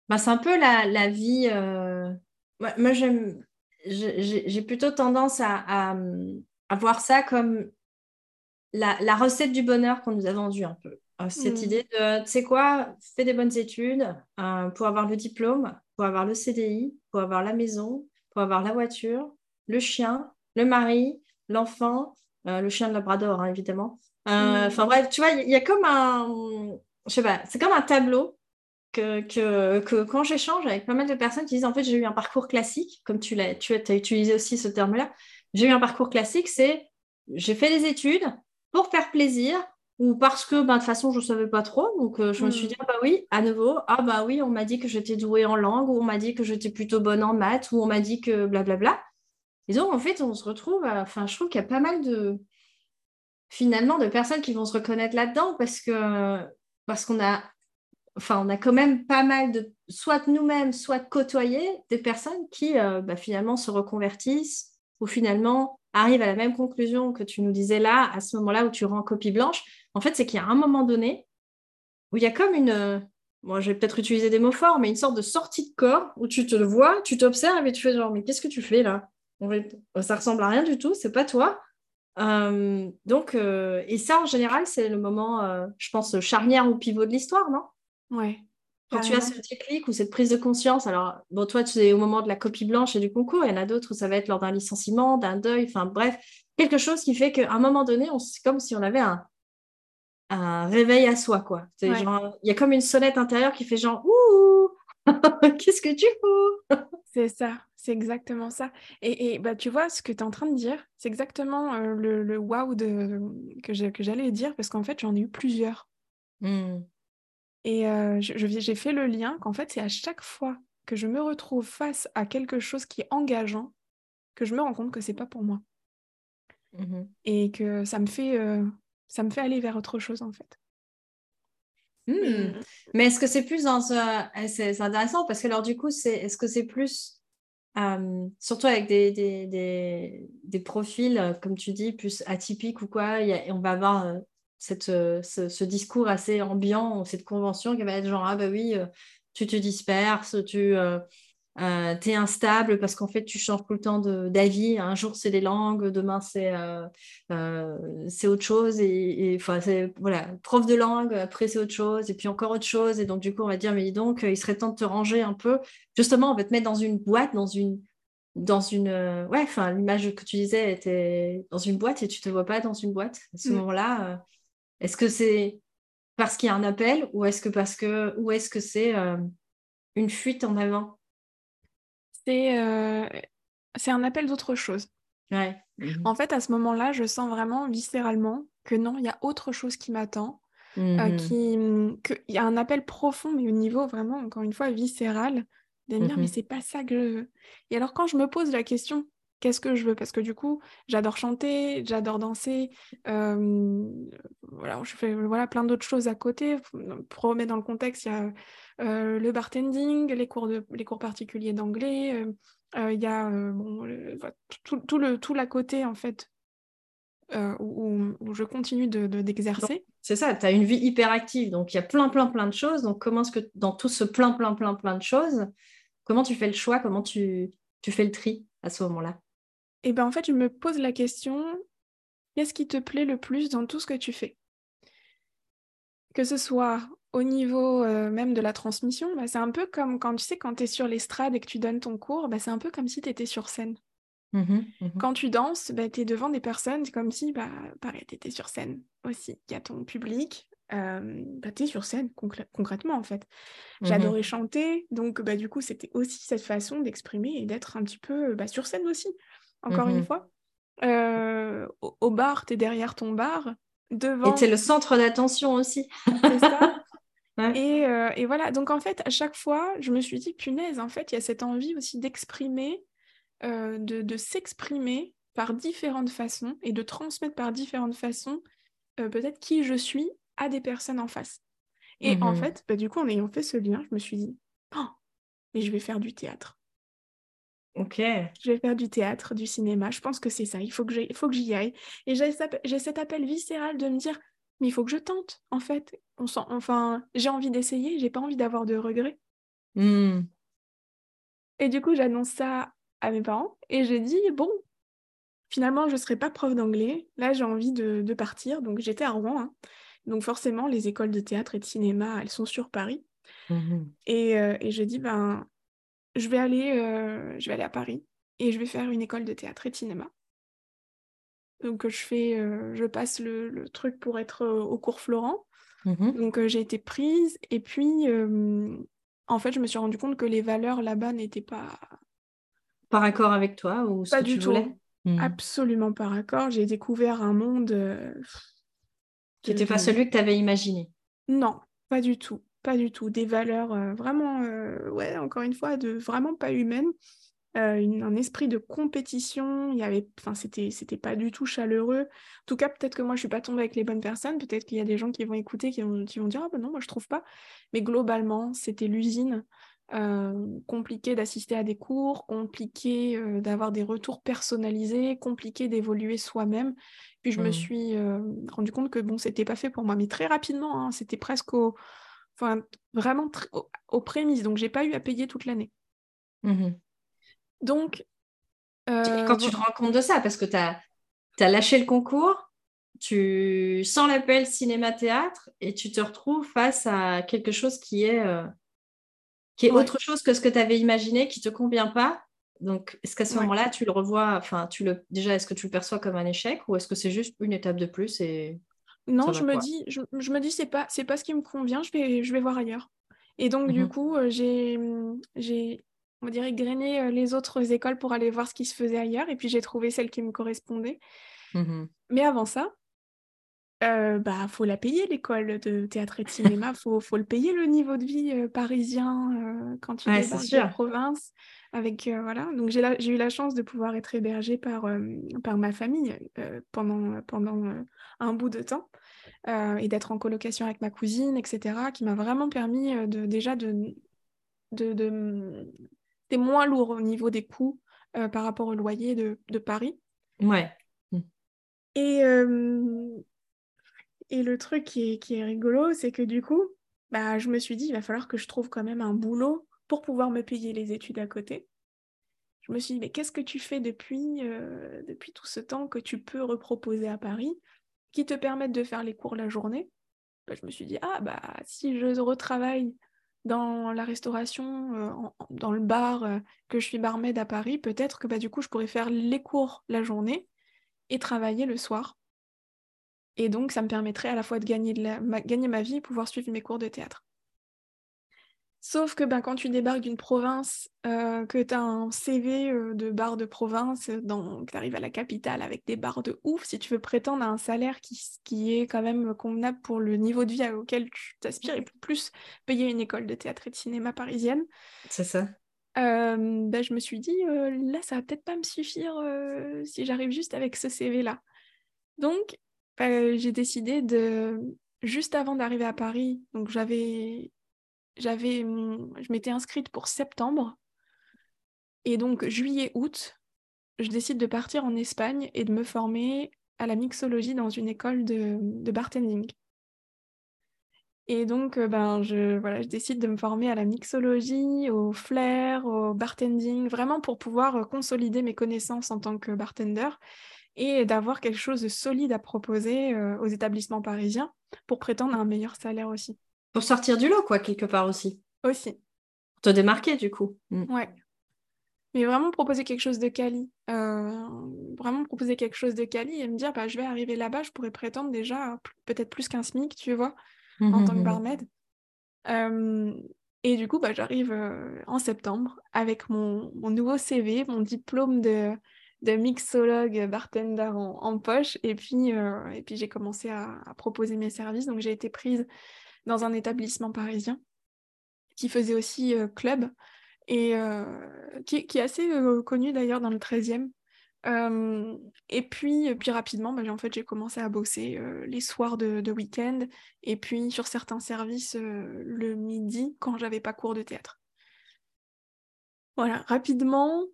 Speaker 1: Bah, c'est un peu la, la vie. Euh, moi, j'aime j'ai plutôt tendance à, à, voir ça comme la, la recette du bonheur qu'on nous a vendue un peu. Euh, cette mm. idée de, tu sais quoi, fais des bonnes études euh, pour avoir le diplôme, pour avoir le CDI, pour avoir la maison, pour avoir la voiture, le chien, le mari, l'enfant, euh, le chien de Labrador, hein, évidemment. Mm. Enfin bref, tu vois, il y, y, a comme un, je sais pas, c'est comme un tableau que, que, quand j'échange avec pas mal de personnes qui disent en fait j'ai eu un parcours classique, comme tu l'as, tu as utilisé aussi ce terme-là, j'ai eu un parcours classique, c'est j'ai fait des études pour faire plaisir ou parce que ben, de toute façon je ne savais pas trop, donc euh, je me suis hmm. dit ah bah oui, à nouveau, ah bah oui, on m'a dit que j'étais douée en langue, ou on m'a dit que j'étais plutôt bonne en maths, ou on m'a dit que blablabla. Et donc en fait on se retrouve, enfin je trouve qu'il y a pas mal de finalement de personnes qui vont se reconnaître là-dedans parce que parce qu'on a enfin, on a quand même pas mal de, soit nous-mêmes, soit côtoyer des personnes qui euh, bah, finalement se reconvertissent ou finalement arrivent à la même conclusion que tu nous disais là, à ce moment-là où tu rends copie blanche. En fait, c'est qu'il y a un moment donné où il y a comme une, moi je vais peut-être utiliser des mots forts, mais une sorte de sortie de corps où tu te vois, tu t'observes et tu fais genre, mais qu'est-ce que tu fais là? Ça ressemble à rien du tout, c'est pas toi. Euh, donc, euh, et ça en général, c'est le moment, je pense, charnière ou pivot de l'histoire, non?
Speaker 2: Ouais.
Speaker 1: Quand tu as ce déclic ou cette prise de conscience, alors bon, toi, tu es au moment de la copie blanche et du concours, il y en a d'autres où ça va être lors d'un licenciement, d'un deuil, enfin bref, quelque chose qui fait qu'à un moment donné, c'est comme si on avait un, un réveil à soi, quoi. Il y a comme une sonnette intérieure qui fait genre Ouh, <laughs> qu'est-ce que tu fous?
Speaker 2: C'est ça, c'est exactement ça. Et, et, bah, tu vois, ce que tu es en train de dire, c'est exactement euh, le, le waouh que j'allais dire, parce qu'en fait, j'en ai eu plusieurs. Mmh. Et euh, j'ai fait le lien qu'en fait, c'est à chaque fois que je me retrouve face à quelque chose qui est engageant que je me rends compte que c'est pas pour moi. Mmh Et que ça me, fait, euh, ça me fait aller vers autre chose, en fait.
Speaker 1: Mmh. Mais est-ce que c'est plus dans eh, C'est intéressant parce que alors du coup, c'est est-ce que c'est plus surtout avec des, des, des, des, profils, comme tu dis, plus atypiques ou quoi, on va avoir euh, cette, euh, ce, discours assez ambiant, cette convention qui va être genre, ah bah oui, euh, tu te disperses, tu euh, es instable parce qu'en fait, tu changes tout le temps d'avis. Un jour, c'est les langues, demain, c'est c'est autre chose. Et, enfin, c'est voilà, prof de langue, après, c'est autre chose, et puis encore autre chose. Et donc, du coup, on va dire, mais dis donc, il serait temps de te ranger un peu. Justement, on va te mettre dans une boîte, dans une, dans une ouais enfin l'image que tu disais était dans une boîte et tu te vois pas dans une boîte à ce mm. moment-là est-ce que c'est parce qu'il y a un appel ou est-ce que parce que ou est-ce que c'est euh, une fuite en avant?
Speaker 2: C'est euh, c'est un appel d'autre chose. En fait, à ce moment-là, je sens vraiment viscéralement que non, il y a autre chose qui m'attend. Euh, mhm. qui, qu'il y a un appel profond, mais au niveau vraiment, encore une fois, viscéral, de me dire, mais mhm. c'est pas ça que je veux. Et alors, quand je me pose la question, qu'est-ce que je veux? Parce que du coup, j'adore chanter, j'adore danser, euh, voilà, je fais voilà, plein d'autres choses à côté. Pour remettre dans le contexte, il y a euh, le bartending, les cours, de, les cours particuliers d'anglais, il y a tout, tout, le, tout l'à côté, en fait, où, où, je continue de, d'exercer.
Speaker 1: C'est ça, tu as une vie hyper active, donc il y a plein, plein, plein de choses. Donc comment est-ce que dans tout ce plein, plein, plein, plein de choses, comment tu fais le choix, comment tu, tu fais le tri à ce moment-là?
Speaker 2: Eh bien en fait, je me pose la question, qu'est-ce qui te plaît le plus dans tout ce que tu fais? Que ce soit au niveau euh, même de la transmission, bah, c'est un peu comme quand tu sais, quand tu es sur l'estrade et que tu donnes ton cours, bah, c'est un peu comme si tu étais sur scène. Mmh mmh quand tu danses, bah, tu es devant des personnes, c'est comme si, bah, pareil, tu étais sur scène aussi. Il y a ton public, euh, bah, tu es sur scène concrètement en fait. Mmh J'adorais chanter, donc bah, du coup, c'était aussi cette façon d'exprimer et d'être un petit peu bah, sur scène aussi, encore une fois. Euh, au, bar, tu es derrière ton bar, devant.
Speaker 1: Et tu es le centre d'attention aussi.
Speaker 2: c'est ça. <laughs> Et, euh, et, voilà, donc en fait, à chaque fois, je me suis dit, punaise, en fait, il y a cette envie aussi d'exprimer euh, de, s'exprimer par différentes façons et de transmettre par différentes façons peut-être qui je suis à des personnes en face. Et en mmh fait, bah, du coup, en ayant fait ce lien, je me suis dit, oh, mais je vais faire du théâtre.
Speaker 1: Ok.
Speaker 2: Je vais faire du théâtre, du cinéma. Je pense que c'est ça. Il faut que j'y aille. Et j'ai cet appel viscéral de me dire, mais il faut que je tente, en fait. On sent, enfin, j'ai envie d'essayer, j'ai pas envie d'avoir de regrets. Mmh. Et du coup, j'annonce ça à mes parents et j'ai dit bon, finalement je ne serai pas prof d'anglais. Là j'ai envie de, partir. Donc j'étais à Rouen. Hein. Donc forcément les écoles de théâtre et de cinéma elles sont sur Paris. Mmh et, euh, et je dis ben je vais aller euh, je vais aller à Paris et je vais faire une école de théâtre et de cinéma. Donc je fais euh, je passe le, truc pour être au cours Florent. Mmh Donc j'ai été prise et puis en fait je me suis rendu compte que les valeurs là-bas n'étaient pas
Speaker 1: par accord avec toi ou ce
Speaker 2: pas
Speaker 1: que
Speaker 2: du
Speaker 1: tu tout. voulais?
Speaker 2: Hmm. Absolument par accord. J'ai découvert un monde euh,
Speaker 1: qui n'était pas celui que tu avais imaginé?
Speaker 2: Non, pas du tout. Pas du tout. Des valeurs euh, vraiment, euh, ouais, encore une fois, de vraiment pas humaines. un esprit de compétition, il y avait, enfin, c'était, c'était pas du tout chaleureux. En tout cas, peut-être que moi, je suis pas tombée avec les bonnes personnes. Peut-être qu'il y a des gens qui vont écouter, qui vont, qui vont dire, ah ben non, moi, je trouve pas. Mais globalement, c'était l'usine. Euh, compliqué d'assister à des cours, compliqué euh, d'avoir des retours personnalisés, compliqué d'évoluer soi-même. Puis je me mmh. suis euh, rendu compte que bon, c'était pas fait pour moi, mais très rapidement, hein, c'était presque au, enfin, vraiment aux, prémices, donc j'ai pas eu à payer toute l'année. Mmh donc.
Speaker 1: Quand tu te rends compte de ça, parce que tu as, as lâché le concours, tu sens l'appel cinéma-théâtre et tu te retrouves face à quelque chose qui est qui est autre chose que ce que tu avais imaginé, qui ne te convient pas. Donc, est-ce qu'à ce, moment-là, tu le revois, enfin, tu le, déjà, est-ce que tu le perçois comme un échec ou est-ce que c'est juste une étape de plus et
Speaker 2: Non, je me, dis, je, me dis, c'est pas, c'est pas ce qui me convient, je vais, je vais voir ailleurs. Et donc, du mhm. coup, euh, j'ai, j'ai, on dirait, grainé euh, les autres écoles pour aller voir ce qui se faisait ailleurs et puis j'ai trouvé celle qui me correspondait. Mhm. Mais avant ça, euh, bah, faut la payer l'école de théâtre et de cinéma, <laughs> faut, faut le payer le niveau de vie euh, parisien euh, quand tu es dans la province. Avec voilà, donc j'ai eu la chance de pouvoir être hébergée par par ma famille pendant pendant un bout de temps et d'être en colocation avec ma cousine, etc., qui m'a vraiment permis de déjà de de, de... c'était moins lourd au niveau des coûts par rapport au loyer de, de Paris.
Speaker 1: Ouais.
Speaker 2: Et et le truc qui est, rigolo, c'est que du coup, bah, je me suis dit, il va falloir que je trouve quand même un boulot pour pouvoir me payer les études à côté. Je me suis dit, mais qu'est-ce que tu fais depuis, euh, depuis tout ce temps que tu peux reproposer à Paris qui te permettent de faire les cours la journée? Bah, Je me suis dit, ah, bah, si je retravaille dans la restauration, euh, dans le bar, euh, que je suis barmaid à Paris, peut-être que bah, du coup, je pourrais faire les cours la journée et travailler le soir. Et donc, ça me permettrait à la fois de gagner, de la, ma, gagner ma vie et pouvoir suivre mes cours de théâtre. Sauf que ben, quand tu débarques d'une province, euh, que tu as un CV euh, de bar de province, donc tu arrives à la capitale avec des bars de ouf, si tu veux prétendre à un salaire qui, qui est quand même convenable pour le niveau de vie auquel tu t'aspires et plus payer une école de théâtre et de cinéma parisienne.
Speaker 1: C'est ça.
Speaker 2: Euh, ben, je me suis dit, là, ça va peut-être pas me suffire si j'arrive juste avec ce CV-là. Donc, j'ai décidé de, juste avant d'arriver à Paris, donc j'avais j'avais, je m'étais inscrite pour septembre. Et donc, juillet-août, je décide de partir en Espagne et de me former à la mixologie dans une école de, de bartending. Et donc, euh, ben, je, voilà, je décide de me former à la mixologie, au flair, au bartending, vraiment pour pouvoir euh, consolider mes connaissances en tant que bartender et d'avoir quelque chose de solide à proposer euh, aux établissements parisiens pour prétendre à un meilleur salaire aussi.
Speaker 1: Pour sortir du lot, quoi, quelque part aussi.
Speaker 2: Aussi.
Speaker 1: Pour te démarquer, du coup.
Speaker 2: Mm. Ouais. Mais vraiment proposer quelque chose de quali. Euh, vraiment proposer quelque chose de quali et me dire, bah, je vais arriver là-bas, je pourrais prétendre déjà peut-être plus qu'un SMIC, tu vois, mmh, en tant que mmh. barmaid. Euh, et du coup, bah, j'arrive en septembre avec mon, nouveau CV, mon diplôme de, de mixologue bartender en, poche. Et puis, et puis j'ai commencé à, proposer mes services. Donc, j'ai été prise dans un établissement parisien qui faisait aussi euh, club et euh, qui, est assez euh, connu d'ailleurs dans le 13e. et puis, puis rapidement, bah, en fait, j'ai commencé à bosser les soirs de, de week-end et puis sur certains services le midi quand j'avais pas cours de théâtre. Voilà, rapidement,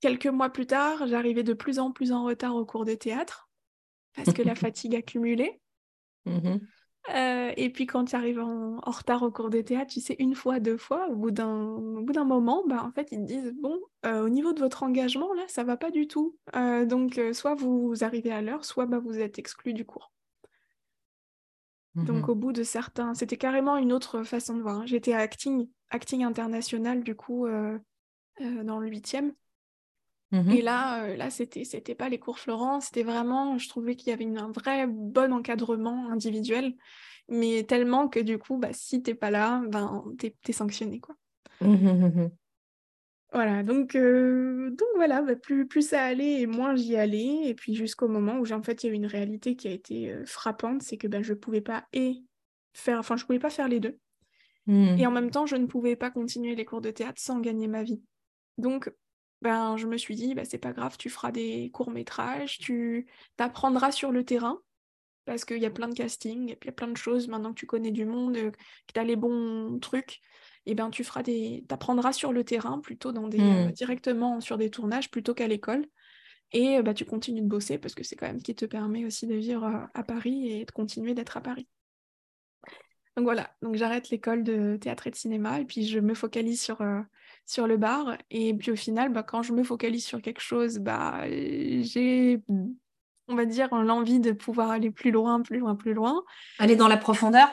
Speaker 2: quelques mois plus tard, j'arrivais de plus en plus en retard au cours de théâtre parce que la <laughs> fatigue accumulée. Mmh euh, et puis quand tu arrives en, retard au cours de théâtre, tu sais, une fois, deux fois, au bout d'un, moment, bah, en fait, ils te disent, bon, euh, au niveau de votre engagement, là, ça va pas du tout. Euh, donc, soit vous arrivez à l'heure, soit bah, vous êtes exclu du cours. Donc, mmh au bout de certains... C'était carrément une autre façon de voir. Hein. J'étais à acting, acting international, du coup, dans le huitième. Mmh et là, là c'était, c'était pas les cours Florent, c'était vraiment, je trouvais qu'il y avait un vrai bon encadrement individuel, mais tellement que du coup, bah, si t'es pas là, ben, t'es, es sanctionné. Quoi. Mmh mmh voilà, donc, donc voilà, bah, plus, plus ça allait et moins j'y allais. Et puis jusqu'au moment où en fait, il y a eu une réalité qui a été frappante, c'est que ben, je pouvais pas et faire, enfin, je pouvais pas faire les deux. Et en même temps, je ne pouvais pas continuer les cours de théâtre sans gagner ma vie. Donc, ben, je me suis dit, ben, c'est pas grave, tu feras des courts-métrages, tu apprendras sur le terrain, parce qu'il y a plein de castings, il y a plein de choses, maintenant que tu connais du monde, euh, que tu as les bons trucs, et ben tu feras des. apprendras sur le terrain plutôt dans des, euh, mmh. directement sur des tournages plutôt qu'à l'école. Et bah, tu continues de bosser parce que c'est quand même ce qui te permet aussi de vivre euh, à Paris et de continuer d'être à Paris. Donc voilà, donc j'arrête l'école de théâtre et de cinéma et puis je me focalise sur, euh, sur le bar. Et puis au final, bah, quand je me focalise sur quelque chose, bah, j'ai, on va dire, l'envie de pouvoir aller plus loin, plus loin, plus loin.
Speaker 1: Aller dans la profondeur.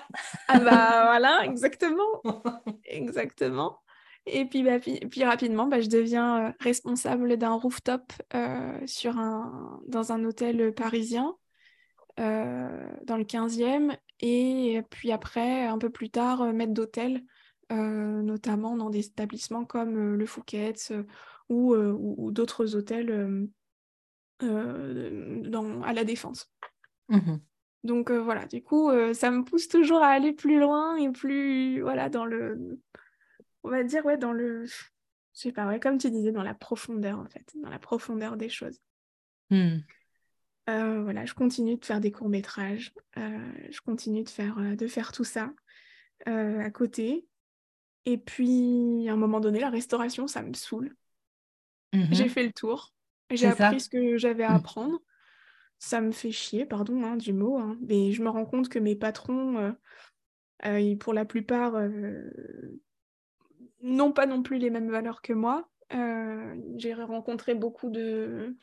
Speaker 2: ah bah voilà, exactement. <laughs> exactement. Et puis, bah, puis, rapidement, bah, je deviens euh, responsable d'un rooftop euh, sur un, dans un hôtel parisien. dans le 15e et puis après, un peu plus tard, euh, maître d'hôtel, euh, notamment dans des établissements comme euh, le Fouquet's ou, ou, d'autres hôtels dans, à la Défense. Mmh Donc voilà, du coup, ça me pousse toujours à aller plus loin et plus, voilà, dans le, on va dire, ouais, dans le, je sais pas, ouais, comme tu disais, dans la profondeur, en fait, dans la profondeur des choses. Mmh. Euh, voilà, je continue de faire des courts-métrages, euh, je continue de faire, euh, de faire tout ça à côté. Et puis, à un moment donné, la restauration, ça me saoule. Mmh j'ai fait le tour, j'ai appris ce que j'avais à mmh. apprendre. Ça me fait chier, pardon hein, du mot, hein, mais je me rends compte que mes patrons, pour la plupart, n'ont pas non plus les mêmes valeurs que moi. j'ai rencontré beaucoup de,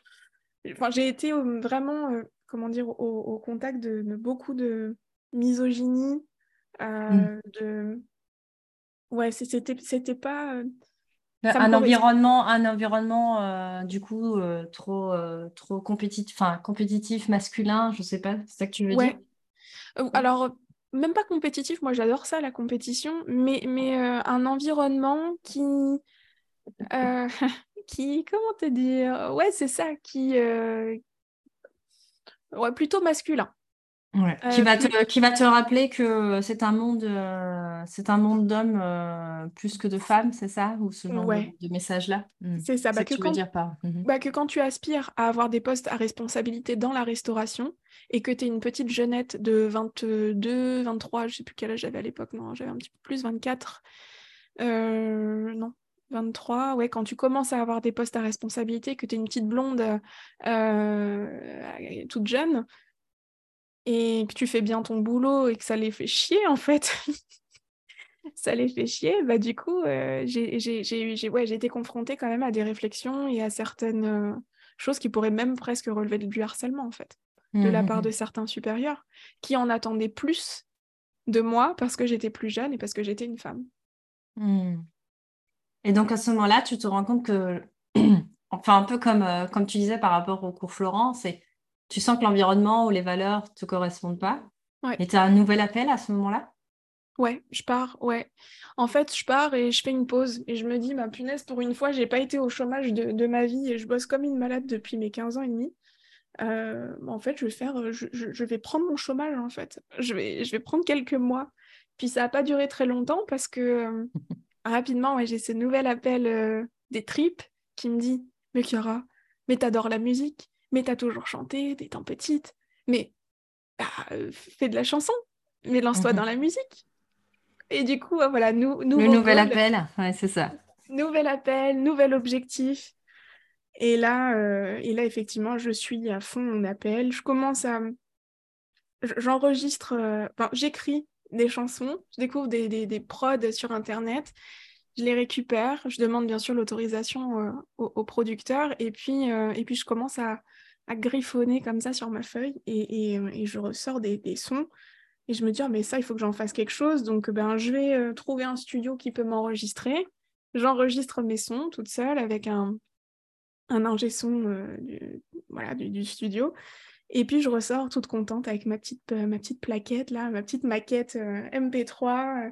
Speaker 2: j'ai été vraiment, euh, comment dire, au, contact de, beaucoup de misogynie, euh, mmh. de... Ouais, c'était, c'était pas... Euh,
Speaker 1: un environnement, un environnement du coup trop, trop compétitif, enfin compétitif masculin, je sais pas, c'est ça que tu veux dire?
Speaker 2: Alors même pas compétitif, moi j'adore ça, la compétition, mais, mais un environnement qui, <laughs> qui, comment te dire, ouais, c'est ça, qui, ouais, plutôt masculin.
Speaker 1: Euh, qui, va te, qui va te rappeler que c'est un monde, euh, c'est un monde d'hommes euh, plus que de femmes, c'est ça? Ou ce genre de, message-là?
Speaker 2: Hmm. C'est ça. Bah, que, quand, dire mhm. bah, que quand tu aspires à avoir des postes à responsabilité dans la restauration et que tu es une petite jeunette de 22, 23, je sais plus quel âge j'avais à l'époque, non, j'avais un petit peu plus, 24, non, 23, ouais, quand tu commences à avoir des postes à responsabilité, que tu es une petite blonde toute jeune, et que tu fais bien ton boulot et que ça les fait chier en fait, <laughs> ça les fait chier, bah du coup, euh, j'ai ouais, été confrontée quand même à des réflexions et à certaines euh, choses qui pourraient même presque relever du harcèlement en fait, de la part mmh, mmh, de mmh. certains supérieurs qui en attendaient plus de moi parce que j'étais plus jeune et parce que j'étais une femme.
Speaker 1: Et donc à ce moment-là, tu te rends compte que, <clears throat> enfin un peu comme, euh, comme tu disais par rapport au cours Florent, c'est tu sens que l'environnement ou les valeurs ne te correspondent pas. Et tu as un nouvel appel à ce moment-là?
Speaker 2: Ouais, je pars, ouais. En fait, je pars et je fais une pause et je me dis, ma punaise, pour une fois, j'ai pas été au chômage de, ma vie et je bosse comme une malade depuis mes 15 ans et demi. Euh, en fait, je vais faire, je, vais prendre mon chômage, en fait. Je vais, je vais prendre quelques mois. Puis ça n'a pas duré très longtemps parce que euh, rapidement, ouais, j'ai ce nouvel appel euh, des tripes qui me dit, mais Chiara, mais t'adores la musique mais t'as toujours chanté étant petite, mais bah, fais de la chanson, mais lance-toi mhm. dans la musique. Et du coup, voilà, nous,
Speaker 1: le nouvel appel, ouais, c'est ça.
Speaker 2: Nouvel appel, nouvel objectif. Et là, euh, et là, effectivement, je suis à fond mon appel. Je commence à. J'enregistre, euh, enfin, j'écris des chansons, je découvre des, des, des, prods sur Internet, je les récupère, je demande bien sûr l'autorisation euh, au, au, producteur, et puis, et puis je commence à, à griffonner comme ça sur ma feuille et, et, je ressors des, sons et je me dis, ah, mais ça, il faut que j'en fasse quelque chose. Donc, ben, je vais euh, trouver un studio qui peut m'enregistrer. J'enregistre mes sons toute seule avec un, un ingé son euh, du, du, studio. Et puis, je ressors toute contente avec ma petite, euh, ma petite plaquette, là, ma petite maquette MP3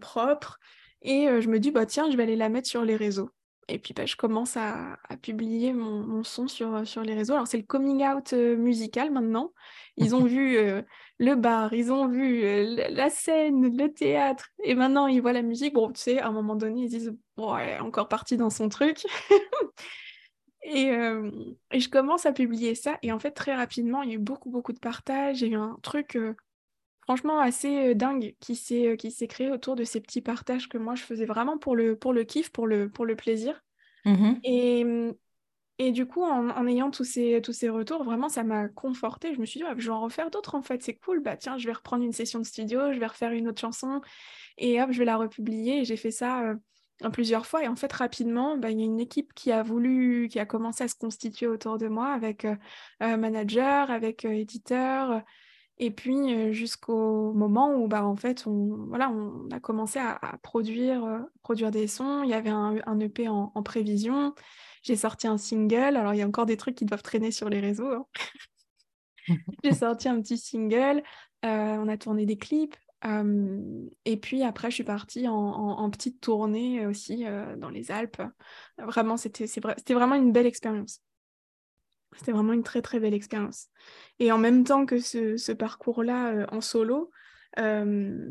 Speaker 2: propre. Et je me dis, bah, tiens, je vais aller la mettre sur les réseaux. Et puis bah, je commence à, publier mon, son sur, sur les réseaux. Alors c'est le coming out euh, musical maintenant. Ils ont <laughs> vu euh, le bar, ils ont vu euh, la scène, le théâtre, et maintenant ils voient la musique. Bon, tu sais, à un moment donné, ils disent, bon, elle est encore partie dans son truc. <laughs> et, et, je commence à publier ça. Et en fait, très rapidement, il y a eu beaucoup, beaucoup de partages. Il y a eu un truc franchement assez dingue qui s'est qui s'est créé autour de ces petits partages que moi je faisais vraiment pour le pour le kiff pour le pour le plaisir. Mmh et mmh, et du coup en, ayant tous ces tous ces retours vraiment ça m'a conforté je me suis dit je vais en refaire d'autres en fait c'est cool. Bah tiens je vais reprendre une session de studio je vais refaire une autre chanson. Et hop je vais la republier et j'ai fait ça euh, plusieurs fois. Et en fait rapidement bah, il y a une équipe qui a voulu qui a commencé à se constituer autour de moi avec manager avec éditeur et puis jusqu'au moment où bah, en fait on, voilà, on a commencé à, produire, produire des sons. Il y avait un, EP en, prévision. J'ai sorti un single. Alors il y a encore des trucs qui doivent traîner sur les réseaux. Hein. <laughs> J'ai sorti un petit single. on a tourné des clips. et puis après, je suis partie en, en petite tournée aussi dans les Alpes. Vraiment, c'était vraiment une belle expérience. C'était vraiment une très très belle expérience. Et en même temps que ce, parcours-là euh, en solo, euh,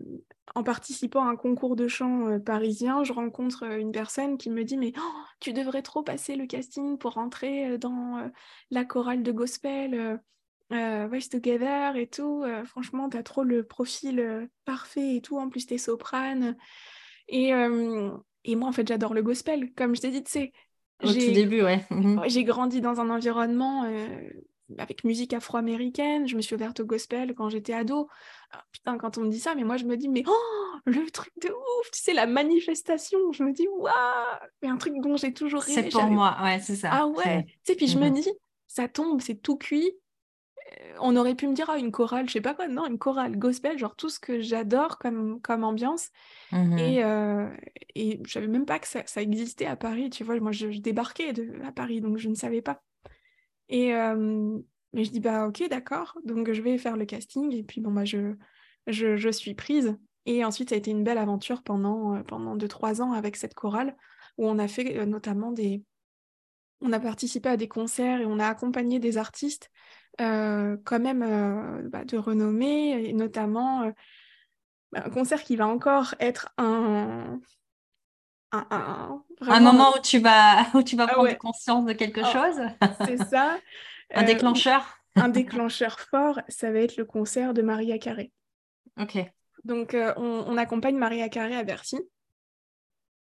Speaker 2: en participant à un concours de chant euh, parisien, je rencontre une personne qui me dit mais oh, tu devrais trop passer le casting pour rentrer dans la chorale de gospel. Voice Together et tout, franchement, tu as trop le profil parfait et tout, en plus, tu es soprane. Et, et moi, en fait, j'adore le gospel. Comme je t'ai dit, tu sais,
Speaker 1: au tout début, ouais.
Speaker 2: Mhm. J'ai grandi dans un environnement euh, avec musique afro-américaine. Je me suis ouverte au gospel quand j'étais ado. Ah, putain, quand on me dit ça, mais moi je me dis, mais oh, le truc de ouf, tu sais, la manifestation. Je me dis, waouh, mais un truc dont j'ai toujours
Speaker 1: rêvé. C'est pour moi, ouais, c'est ça.
Speaker 2: Ah ouais, tu sais, puis je me mhm. dis, ça tombe, c'est tout cuit. Euh, on aurait pu me dire, ah, une chorale, je sais pas quoi, non, une chorale gospel, genre tout ce que j'adore comme, comme ambiance. Mmh et, euh, et je savais même pas que ça, existait à Paris, tu vois. Moi, je, débarquais de, à Paris, donc je ne savais pas. Et mais je dis, bah ok, d'accord, donc je vais faire le casting. Et puis, bon, bah, je, je, suis prise. Et ensuite, ça a été une belle aventure pendant, euh, pendant 2-3 ans avec cette chorale, où on a fait euh, notamment des... On a participé à des concerts et on a accompagné des artistes euh, quand même bah, de renommée, et notamment bah, un concert qui va encore être un...
Speaker 1: Un, moment où tu vas, <laughs> où tu vas ah prendre conscience de quelque oh, chose.
Speaker 2: C'est <laughs> ça.
Speaker 1: un déclencheur.
Speaker 2: un déclencheur fort, ça va être le concert de Maria Carré.
Speaker 1: Ok.
Speaker 2: Donc, euh, on, accompagne Maria Carré à Bercy.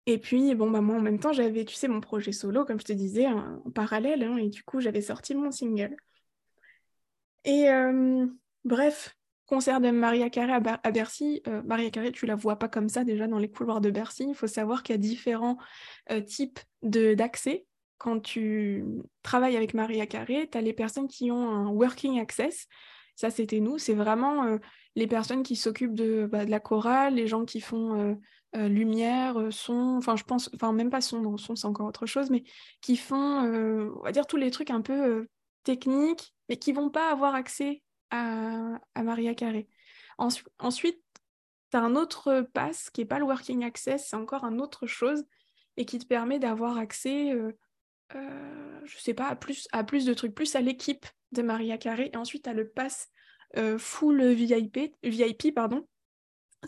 Speaker 2: Et puis, bon, bah, moi, en même temps, j'avais, tu sais, mon projet solo, comme je te disais, en, parallèle. Hein, et du coup, j'avais sorti mon single. Et euh, bref, concert de Maria Carré à, Bercy. Euh, Maria Carré, tu la vois pas comme ça déjà dans les couloirs de Bercy. Il faut savoir qu'il y a différents types d'accès quand tu travailles avec Maria Carré, tu as les personnes qui ont un working access. Ça, c'était nous. C'est vraiment euh, les personnes qui s'occupent de, bah, de, la chorale, les gens qui font euh, euh, lumière, son, enfin, je pense, enfin, même pas son, son, c'est encore autre chose, mais qui font, on va dire, tous les trucs un peu techniques, mais qui vont pas avoir accès à, à Maria Carré. ensuite, tu as un autre pass qui n'est pas le working access, c'est encore un autre chose et qui te permet d'avoir accès euh, je sais pas, à plus, à plus de trucs, plus à l'équipe de Maria Carré. Et ensuite, à le pass euh, full VIP, VIP pardon.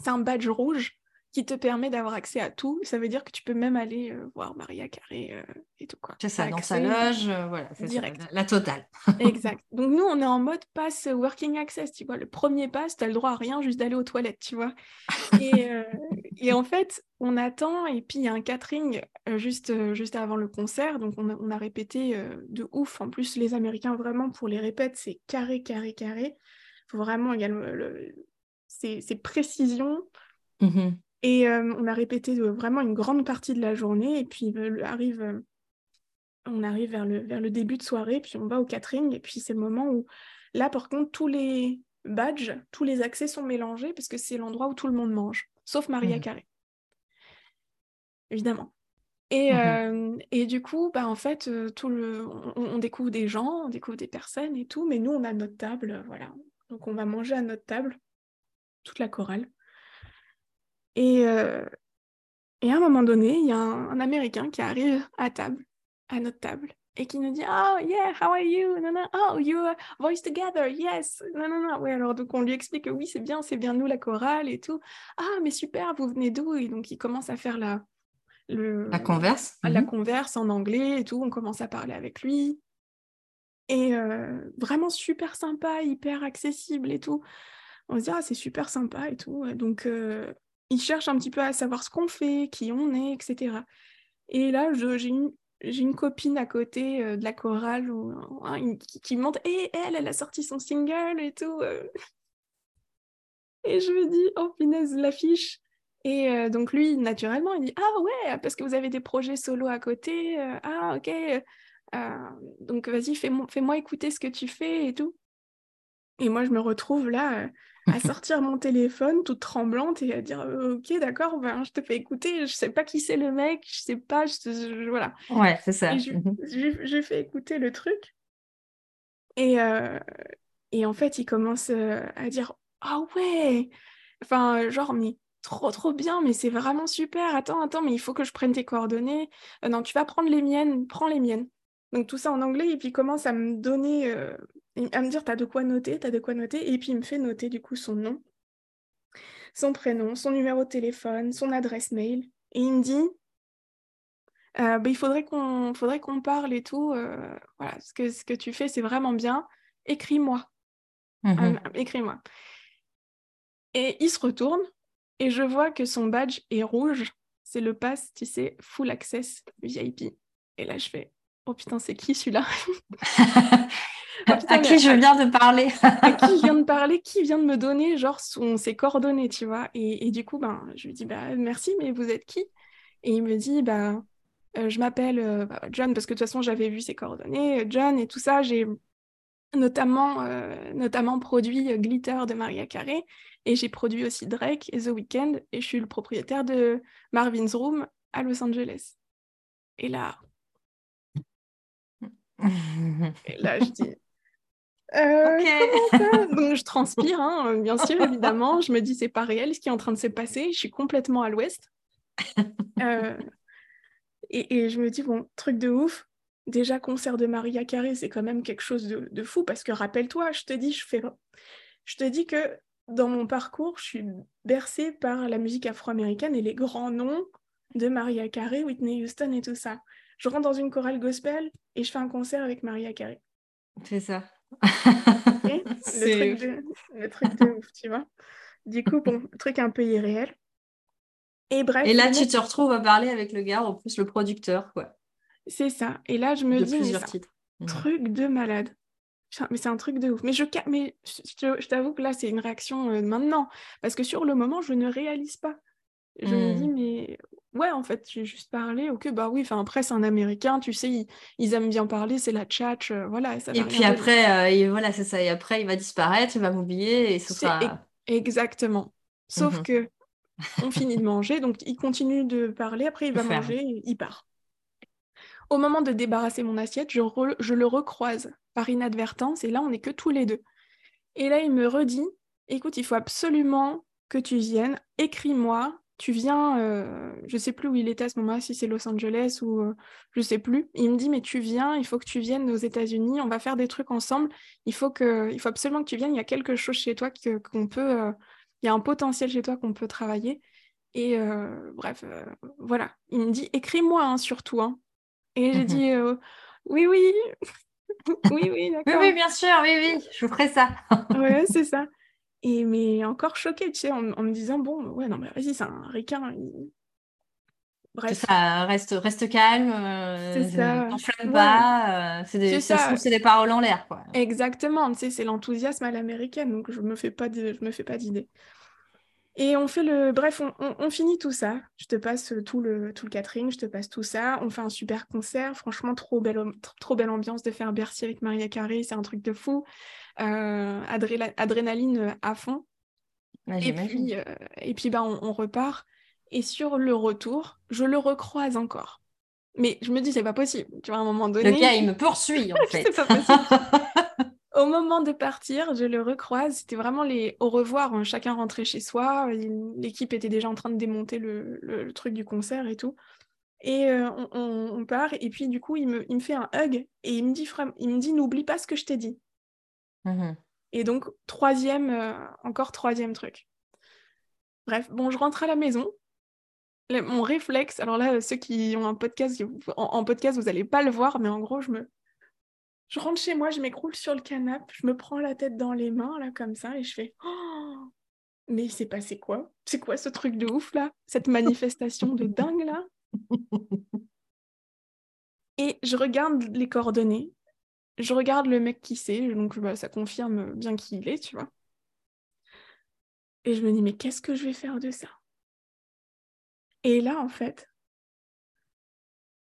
Speaker 2: C'est un badge rouge qui te permet d'avoir accès à tout. Ça veut dire que tu peux même aller euh, voir Maria Carré euh, et tout.
Speaker 1: C'est ça, dans sa loge, euh, voilà, c'est la, totale. <laughs>
Speaker 2: exact. Donc nous, on est en mode pass working access, tu vois. Le premier pass, tu as le droit à rien, juste d'aller aux toilettes, tu vois. Et, <laughs> et, en fait, on attend, et puis il y a un catering juste, juste avant le concert, donc on a, on a répété de ouf. En plus, les Américains, vraiment, pour les répètes, c'est carré, carré, carré. faut vraiment, il y a le, c'est précision. Mmh et euh, on a répété vraiment une grande partie de la journée. Et puis euh, arrive, euh, on arrive vers le, vers le début de soirée, puis on va au catering. Et puis c'est le moment où, là, par contre, tous les badges, tous les accès sont mélangés parce que c'est l'endroit où tout le monde mange, sauf Maria mmh. Carré. Évidemment. Et, mmh et, du coup, bah, en fait, tout le, on, découvre des gens, on découvre des personnes et tout, mais nous, on a notre table, voilà. Donc, on va manger à notre table, toute la chorale. Et, euh, et à un moment donné, il y a un, Américain qui arrive à table, à notre table, et qui nous dit Oh, yeah, how are you? Non, non, oh, you voice together, yes. Non, non, non. Oui, alors donc on lui explique que oui, c'est bien, c'est bien nous, la chorale et tout. Ah, mais super, vous venez d'où? Et donc il commence à faire la,
Speaker 1: le, la converse.
Speaker 2: La mhm. converse en anglais et tout. On commence à parler avec lui. Et euh, vraiment super sympa, hyper accessible et tout. On se dit, ah, c'est super sympa et tout. Donc, euh, ils cherchent un petit peu à savoir ce qu'on fait, qui on est, etc. Et là, j'ai une, copine à côté euh, de la chorale hein, qui, me montre Et elle, elle a sorti son single et tout. Euh. Et je me dis Oh, punaise, l'affiche. Et euh, donc, lui, naturellement, il dit Ah ouais, parce que vous avez des projets solo à côté. ah, ok. donc, vas-y, fais-moi fais écouter ce que tu fais et tout. Et moi, je me retrouve là à sortir mon téléphone toute tremblante et à dire «Euh, ok d'accord ben, je te fais écouter je sais pas qui c'est le mec je sais pas je, voilà.
Speaker 1: Ouais c'est ça.
Speaker 2: Mmh j'ai fait écouter le truc et, euh, et en fait il commence euh, à dire ah ouais enfin genre mais trop trop bien mais c'est vraiment super. Attends attends mais il faut que je prenne tes coordonnées. Non tu vas prendre les miennes prends les miennes. Donc tout ça en anglais et puis il commence à me donner à me dire, t'as de quoi noter, t'as de quoi noter, et puis il me fait noter du coup son nom, son prénom, son numéro de téléphone, son adresse mail, et il me dit, euh, bah, il faudrait qu'on faudrait qu'on parle et tout, euh, voilà, ce que, ce que tu fais, c'est vraiment bien, écris-moi, mmh euh, écris-moi. Et il se retourne, et je vois que son badge est rouge, c'est le pass, tu sais, full access VIP. Et là, je fais, oh putain, c'est qui celui-là? <laughs>
Speaker 1: à qui je viens de parler
Speaker 2: À qui je viens de parler Qui vient de me donner genre son, ses coordonnées, tu vois. Et, du coup, ben, je lui dis bah, merci, mais vous êtes qui? Et il me dit bah, euh, je m'appelle euh, bah, John, parce que de toute façon, j'avais vu ses coordonnées, euh, John et tout ça. J'ai notamment, notamment produit Glitter de Maria Carey et j'ai produit aussi Drake et The Weeknd. Et je suis le propriétaire de Marvin's Room à Los Angeles. Et là, <laughs> et là, je dis ok. <laughs> Donc je transpire, hein, bien sûr, évidemment. Je me dis c'est pas réel ce qui est en train de se passer. Je suis complètement à l'ouest. <laughs> et, je me dis bon, truc de ouf. Déjà concert de Maria Carey, c'est quand même quelque chose de, de fou parce que rappelle-toi, je te dis, je fais, je te dis que dans mon parcours, je suis bercée par la musique afro-américaine et les grands noms de Maria Carey, Whitney Houston et tout ça. Je rentre dans une chorale gospel et je fais un concert avec Maria Carey.
Speaker 1: C'est ça.
Speaker 2: Le, truc de, le, truc de, ouf, tu vois. Du coup, bon, truc un peu irréel.
Speaker 1: Et bref. Et là, tu te retrouves à parler avec le gars, en plus le producteur, quoi.
Speaker 2: C'est ça. Et là, je me dis, plusieurs titres. truc de malade. Mais c'est un truc de ouf. Mais je, mais je, t'avoue que là, c'est une réaction euh, maintenant. Parce que sur le moment, je ne réalise pas. Je me dis, hmm. mais ouais, en fait, j'ai juste parlé. Ok, bah oui, enfin, après, c'est un américain, tu sais, ils, aiment bien parler, c'est la tchatch, euh, voilà.
Speaker 1: et puis après, euh, voilà, c'est ça. Et après, il va disparaître, il va m'oublier et ce sera.
Speaker 2: Exactement. Sauf mmh que on <laughs> finit de manger, donc il continue de parler, après, il va manger, il part. Au moment de débarrasser mon assiette, je, je le recroise par inadvertance, et là, on n'est que tous les deux. Et là, il me redit, écoute, il faut absolument que tu viennes, écris-moi, tu viens, euh, je sais plus où il était à ce moment-là, si c'est Los Angeles ou euh, je sais plus. Il me dit, mais tu viens, il faut que tu viennes aux États-Unis, on va faire des trucs ensemble, il faut, que, il faut absolument que tu viennes, il y a quelque chose chez toi qu'on peut, euh, il y a un potentiel chez toi qu'on peut travailler. Et bref, voilà. Il me dit, écris-moi hein, surtout. Hein. Et j'ai <laughs> dit, oui, <laughs> oui, oui, oui, d'accord.
Speaker 1: Oui, oui, bien sûr, oui, oui, je ferai ça.
Speaker 2: ouais, c'est ça. Et mais encore choquée, tu sais, en, me disant, bon, ouais, non, mais vas-y, c'est un requin.
Speaker 1: Bref. Ça reste, reste calme, euh, ça. t'enflamme pas, euh, c'est des, ça, c'est des paroles en l'air, quoi.
Speaker 2: Exactement, tu sais, c'est l'enthousiasme à l'américaine, donc je me fais pas je me fais pas d'idée. Et on fait le. Bref, on, finit tout ça. Je te passe tout le, tout le catering, je te passe tout ça. On fait un super concert. Franchement, trop belle, trop, belle ambiance de faire Bercy avec Maria Carré. C'est un truc de fou. Euh, adrénaline à fond. et, puis, euh, et puis, bah, on, repart. Et sur le retour, je le recroise encore. Mais je me dis, c'est pas possible. Tu vois, à un moment donné.
Speaker 1: Le gars, il me poursuit, en <laughs> fait. c'est pas possible. <laughs>
Speaker 2: Au moment de partir, je le recroise. C'était vraiment les au revoir. Hein. Chacun rentrait chez soi. L'équipe était déjà en train de démonter le, truc du concert et tout. Et euh, on, part. Et puis, du coup, il me, fait un hug et il me dit, il me dit n'oublie pas ce que je t'ai dit. Mmh et donc, troisième, euh, encore troisième truc. Bref, bon, je rentre à la maison. mon réflexe, alors là, ceux qui ont un podcast, en, en podcast, vous n'allez pas le voir, mais en gros, je me, je rentre chez moi, je m'écroule sur le canapé, je me prends la tête dans les mains, là, comme ça, et je fais oh Mais il s'est passé quoi? C'est quoi ce truc de ouf, là? Cette manifestation de dingue, là? <laughs> Et je regarde les coordonnées, je regarde le mec qui sait, donc bah, ça confirme bien qui il est, tu vois. Et je me dis Mais qu'est-ce que je vais faire de ça? Et là, en fait,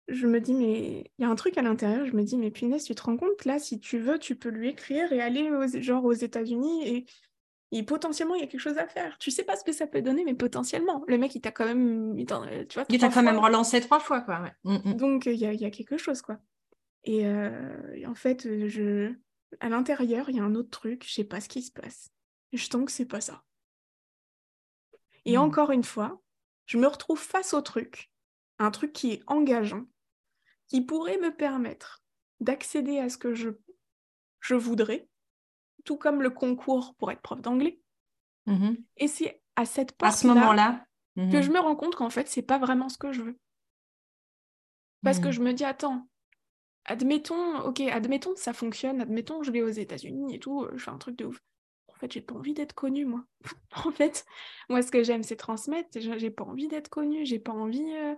Speaker 2: je me dis, mais il y a un truc à l'intérieur, je me dis, mais punaise, tu te rends compte, là, si tu veux, tu peux lui écrire et aller aux, genre aux États-Unis et, et, potentiellement, il y a quelque chose à faire. Tu sais pas ce que ça peut donner, mais potentiellement. Le mec, il t'a quand même. Il
Speaker 1: t'a quand même relancé trois fois, quoi.
Speaker 2: Mm, mm. Donc, il y a, y a, quelque chose, quoi. Et, euh, en fait, je... à l'intérieur, il y a un autre truc, je sais pas ce qui se passe. Je sens que c'est pas ça. Et mm. encore une fois, je me retrouve face au truc, un truc qui est engageant, qui pourrait me permettre d'accéder à ce que je, je voudrais, tout comme le concours pour être prof d'anglais. Mm-hmm. Et c'est à cette
Speaker 1: moment-là
Speaker 2: que mm-hmm. je me rends compte qu'en fait, c'est pas vraiment ce que je veux. Parce que mm. je me dis, attends, admettons, ok, admettons ça fonctionne, admettons je vais aux États-Unis et tout, je fais un truc de ouf. En fait, j'ai pas envie d'être connue, moi. <laughs> en fait, moi, ce que j'aime, c'est transmettre. J'ai pas envie d'être connue, j'ai pas envie. Euh,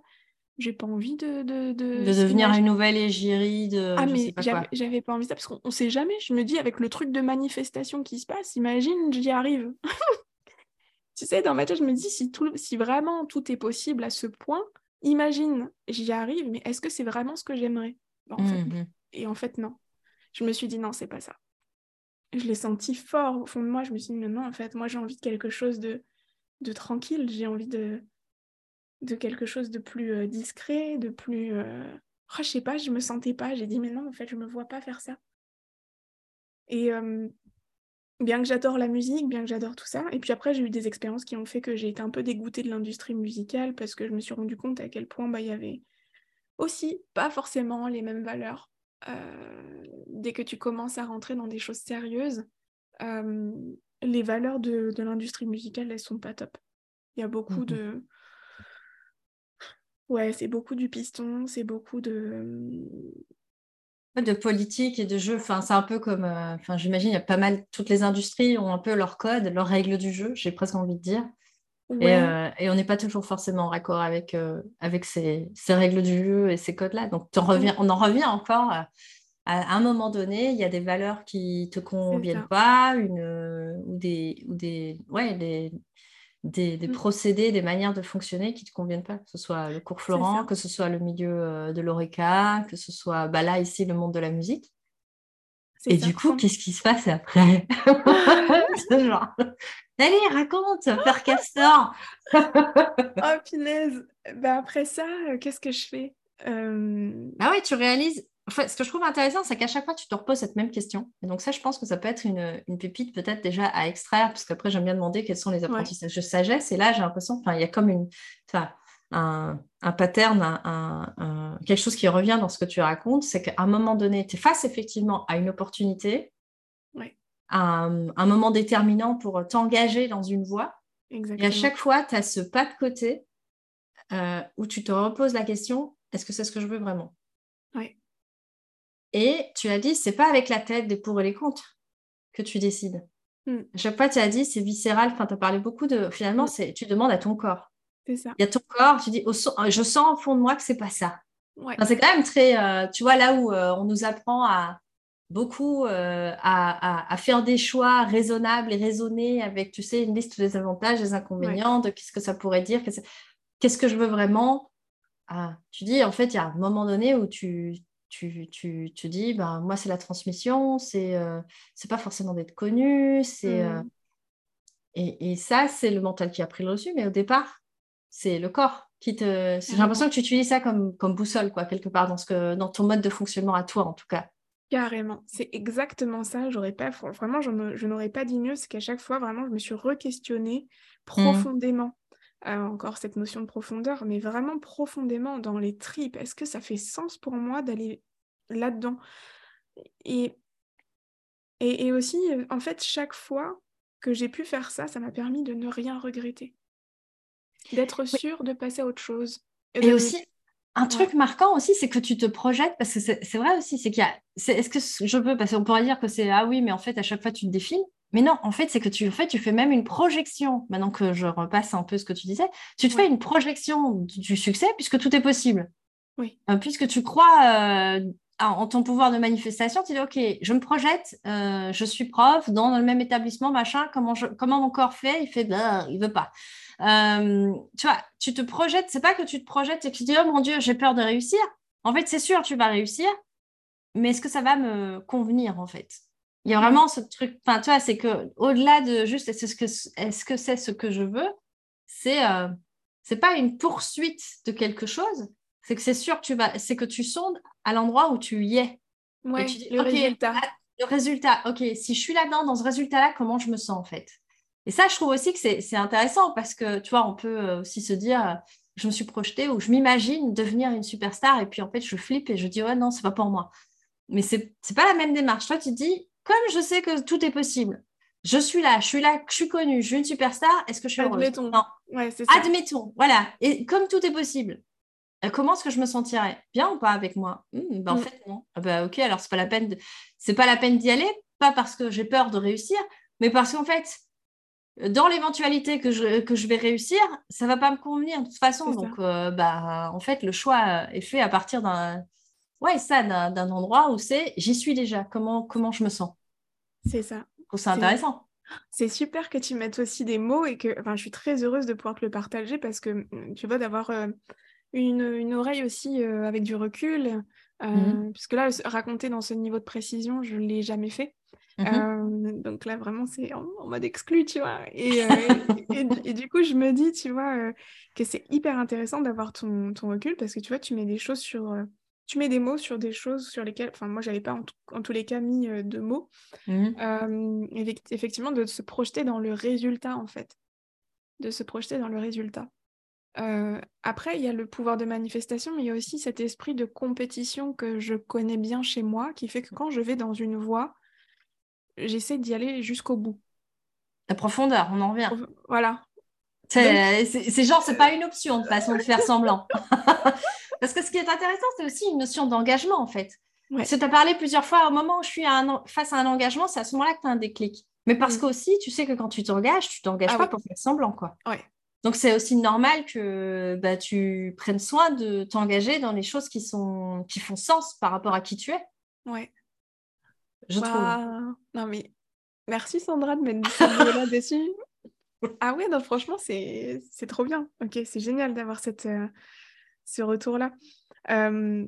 Speaker 2: j'ai pas envie de. De,
Speaker 1: de, devenir une nouvelle égérie de.
Speaker 2: Ah, mais j'avais pas envie de ça, parce qu'on sait jamais. Je me dis, avec le truc de manifestation qui se passe, imagine, j'y arrive. <laughs> tu sais, dans ma tête, je me dis, si, tout, si vraiment tout est possible à ce point, imagine, j'y arrive, mais est-ce que c'est vraiment ce que j'aimerais? Mmh Et en fait, non. Je me suis dit, non, c'est pas ça. Je l'ai senti fort au fond de moi. Je me suis dit, non, en fait, moi, j'ai envie de quelque chose de, de tranquille. J'ai envie de de quelque chose de plus euh, discret, de plus... Euh... Oh, je sais pas, je me sentais pas. J'ai dit, mais non, en fait, je me vois pas faire ça. Et bien que j'adore la musique, bien que j'adore tout ça, et puis après j'ai eu des expériences qui ont fait que j'ai été un peu dégoûtée de l'industrie musicale parce que je me suis rendu compte à quel point bah, il y avait aussi pas forcément les mêmes valeurs. dès que tu commences à rentrer dans des choses sérieuses, les valeurs de, l'industrie musicale, elles sont pas top. Il y a beaucoup mmh de... Ouais, c'est beaucoup du piston, c'est beaucoup de
Speaker 1: de politique et de jeu. Enfin, c'est un peu comme, euh, enfin, j'imagine, il y a pas mal, toutes les industries ont un peu leur code, leurs règles du jeu, j'ai presque envie de dire. Euh, et, on n'est pas toujours forcément en raccord avec, euh, avec ces, règles du jeu et ces codes-là. Donc, on en revient encore à, un moment donné, il y a des valeurs qui te conviennent pas, une, ou des, ou des, ouais, des, des, mmh. procédés, des manières de fonctionner qui ne te conviennent pas, que ce soit le cours Florent, que ce soit le milieu euh, de l'ORECA, que ce soit bah là, ici, le monde de la musique. Et du coup, qu'est-ce qui se passe après <laughs> <laughs> genre, allez, raconte, Père Castor. <laughs>
Speaker 2: Oh, punaise. Bah, Après ça, euh, qu'est-ce que je fais?
Speaker 1: Euh... Ah oui, tu réalises, ce que je trouve intéressant, c'est qu'à chaque fois, tu te reposes cette même question. Et donc ça, je pense que ça peut être une, pépite peut-être déjà à extraire, parce qu'après, j'aime bien demander quels sont les apprentissages de sagesse. Et là, j'ai l'impression, il y a comme une, un, un pattern, un, quelque chose qui revient dans ce que tu racontes, c'est qu'à un moment donné, tu es face effectivement à une opportunité, à un, moment déterminant pour t'engager dans une voie. Et à chaque fois, tu as ce pas de côté euh, où tu te reposes la question, est-ce que c'est ce que je veux vraiment? Et tu as dit, c'est pas avec la tête des pour et les contre que tu décides. Hmm. À chaque fois, tu as dit, c'est viscéral. Enfin, tu as parlé beaucoup de. Finalement, hmm. c'est tu demandes à ton corps.
Speaker 2: C'est ça.
Speaker 1: Il y a ton corps, tu dis, je sens au fond de moi que c'est pas ça. c'est quand même très. Euh, tu vois, là où euh, on nous apprend à beaucoup euh, à, faire des choix raisonnables et raisonnés avec, tu sais, une liste des avantages, des inconvénients, de qu'est-ce que ça pourrait dire, qu'est-ce que je veux vraiment. Ah, tu dis, en fait, il y a un moment donné où tu, tu, tu, tu dis, ben, moi, c'est la transmission, c'est c'est pas forcément d'être connu, c'est... Mmh. et, et, ça, c'est le mental qui a pris le reçu, mais au départ, c'est le corps qui te... J'ai l'impression que tu utilises ça comme, comme boussole, quoi, quelque part, dans, ce que, dans ton mode de fonctionnement à toi, en tout cas.
Speaker 2: Carrément, c'est exactement ça. J'aurais pas, vraiment, je, n'aurais pas dit mieux. C'est qu'à chaque fois, vraiment, je me suis re-questionnée mmh. profondément. Euh, encore cette notion de profondeur, mais vraiment profondément dans les tripes. Est-ce que ça fait sens pour moi d'aller là-dedans? Et, et, aussi, euh, en fait, chaque fois que j'ai pu faire ça, ça m'a permis de ne rien regretter. D'être sûre de passer à autre chose.
Speaker 1: Et, aussi, un truc marquant aussi, c'est que tu te projettes, parce que c'est vrai aussi, c'est qu'il y a. Est-ce que je peux, parce qu'on pourrait dire que c'est ah oui, mais en fait, à chaque fois, tu te défiles. Mais non, en fait, c'est que tu, en fait, tu fais même une projection. Maintenant que je repasse un peu ce que tu disais, tu te fais une projection du, succès puisque tout est possible.
Speaker 2: Oui.
Speaker 1: Euh, puisque tu crois euh, en, ton pouvoir de manifestation, tu dis OK, je me projette, euh, je suis prof dans le même établissement, machin. Comment, comment mon corps fait Il fait, bah, il veut pas. Tu vois, tu te projettes. C'est pas que tu te projettes et que tu dis oh mon Dieu, j'ai peur de réussir. En fait, c'est sûr, tu vas réussir, mais est-ce que ça va me convenir en fait? Il y a vraiment ce truc, enfin, tu vois, c'est que au-delà de juste est-ce que est-ce que c'est ce que je veux, c'est euh, c'est pas une poursuite de quelque chose, c'est que c'est sûr que tu vas, c'est que tu sondes à l'endroit où tu y es.
Speaker 2: Ouais, le résultat.
Speaker 1: le résultat, ok, si je suis là-dedans, dans ce résultat-là, comment je me sens en fait? Et ça, je trouve aussi que c'est intéressant parce que, tu vois, on peut euh, aussi se dire, je me suis projetée ou je m'imagine devenir une superstar et puis en fait, je flippe et je dis, ouais, non, c'est pas pour moi. Mais c'est pas la même démarche. Toi, tu te dis, comme je sais que tout est possible, je suis là, je suis là, je suis connue, je suis une superstar, est-ce que je suis
Speaker 2: Admettons.
Speaker 1: Non.
Speaker 2: Ouais,
Speaker 1: Admettons, voilà. Et comme tout est possible, euh, comment est-ce que je me sentirais? Bien ou pas avec moi? Hmm, ben, En mm. fait, non. Ah bah, ok, alors c'est pas la peine, c'est pas la peine d'y aller, pas parce que j'ai peur de réussir, mais parce qu'en fait, dans l'éventualité que je, que je vais réussir, ça va pas me convenir de toute façon. Donc, euh, bah, en fait, le choix est fait à partir d'un, ouais, ça, d'un endroit où c'est, j'y suis déjà. Comment, comment je me sens?
Speaker 2: C'est ça.
Speaker 1: C'est intéressant.
Speaker 2: C'est super que tu mettes aussi des mots et que enfin, je suis très heureuse de pouvoir te le partager parce que mm, tu vois, d'avoir euh, une, oreille aussi euh, avec du recul, mmh. puisque là, raconter dans ce niveau de précision, je ne l'ai jamais fait. Mmh donc là, vraiment, c'est en, mode exclu, tu vois. Et, et, du coup, je me dis, tu vois, que c'est hyper intéressant d'avoir ton, ton, recul parce que tu vois, tu mets des choses sur tu mets des mots sur des choses sur lesquelles, enfin moi j'avais pas en, tous les cas mis de mots, mmh. effectivement de se projeter dans le résultat en fait, de se projeter dans le résultat. après, il y a le pouvoir de manifestation, mais il y a aussi cet esprit de compétition que je connais bien chez moi, qui fait que quand je vais dans une voie, j'essaie d'y aller jusqu'au bout.
Speaker 1: La profondeur, on en revient.
Speaker 2: Voilà.
Speaker 1: C'est genre, c'est pas une option de façon de faire semblant. <laughs> Parce que ce qui est intéressant, c'est aussi une notion d'engagement, en fait. Parce que tu as parlé plusieurs fois, au moment où je suis face à un engagement, c'est à ce moment-là que tu as un déclic. Mais parce mm. qu'aussi, tu sais que quand tu t'engages, tu t'engages ah pas pour faire semblant, quoi. Donc, c'est aussi normal que bah, tu prennes soin de t'engager dans les choses qui, sont... qui font sens par rapport à qui tu es.
Speaker 2: Ouais. Je trouve. Bah, non, mais merci Sandra de mettre là-dessus. <laughs> Ah ouais, non, franchement, c'est trop bien. Ok, c'est génial d'avoir cette, euh, ce retour-là. Euh,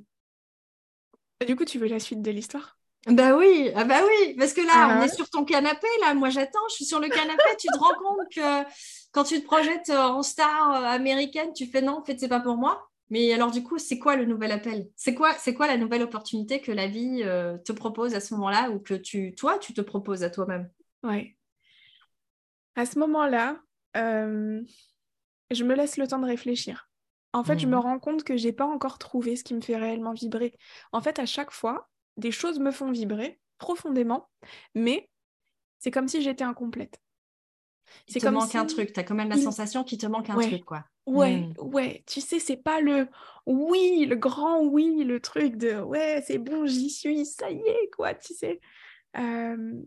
Speaker 2: du coup, tu veux la suite de l'histoire?
Speaker 1: Bah oui, ah bah oui, parce que là, on ah. est sur ton canapé, là, moi j'attends, je suis sur le canapé, tu te rends compte que quand tu te projettes euh, en star américaine, tu fais non, en fait, c'est pas pour moi. Mais alors, du coup, c'est quoi le nouvel appel? C'est quoi, quoi la nouvelle opportunité que la vie te propose à ce moment-là ou que tu, toi, tu te proposes à toi-même?
Speaker 2: Ouais. À ce moment-là, euh, je me laisse le temps de réfléchir. En fait, je me mmh. rends compte que j'ai pas encore trouvé ce qui me fait réellement vibrer. En fait, à chaque fois, des choses me font vibrer profondément, mais c'est comme si j'étais incomplète.
Speaker 1: Il te manque un truc, tu as quand même la sensation qu'il te manque un truc, quoi.
Speaker 2: Ouais, mmh. ouais, tu sais, c'est pas le oui, le grand oui, le truc de ouais, c'est bon, j'y suis, ça y est, quoi, tu sais? Euh,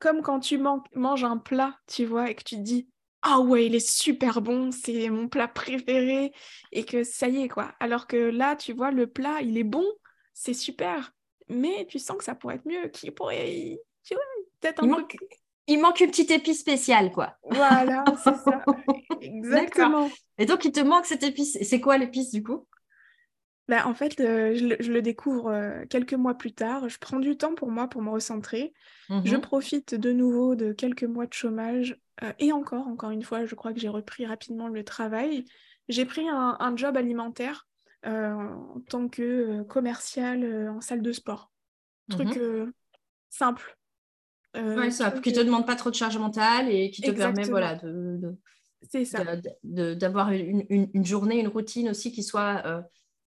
Speaker 2: comme quand tu manges un plat, tu vois, et que tu te dis ah ouais, il est super bon, c'est mon plat préféré, et que ça y est, quoi. Alors que là, tu vois, le plat, il est bon, c'est super, mais tu sens que ça pourrait être mieux, qu'il pourrait, tu vois, peut-être un
Speaker 1: il manque, il manque une petite épice spéciale, quoi.
Speaker 2: Voilà, <laughs> c'est ça. Exactement.
Speaker 1: Et donc, il te manque cette épice. C'est quoi l'épice, du coup?
Speaker 2: Bah, en fait, euh, je, le, découvre euh, quelques mois plus tard. Je prends du temps pour moi pour me recentrer. Je mmh profite de nouveau de quelques mois de chômage. Euh, et encore, encore une fois, je crois que j'ai repris rapidement le travail. J'ai pris un, job alimentaire en tant que commercial en salle de sport. Truc mmh simple.
Speaker 1: Ouais, ça, qui te demande pas trop de charge mentale et qui te permet voilà, de, d'avoir une, une, journée, une routine aussi qui soit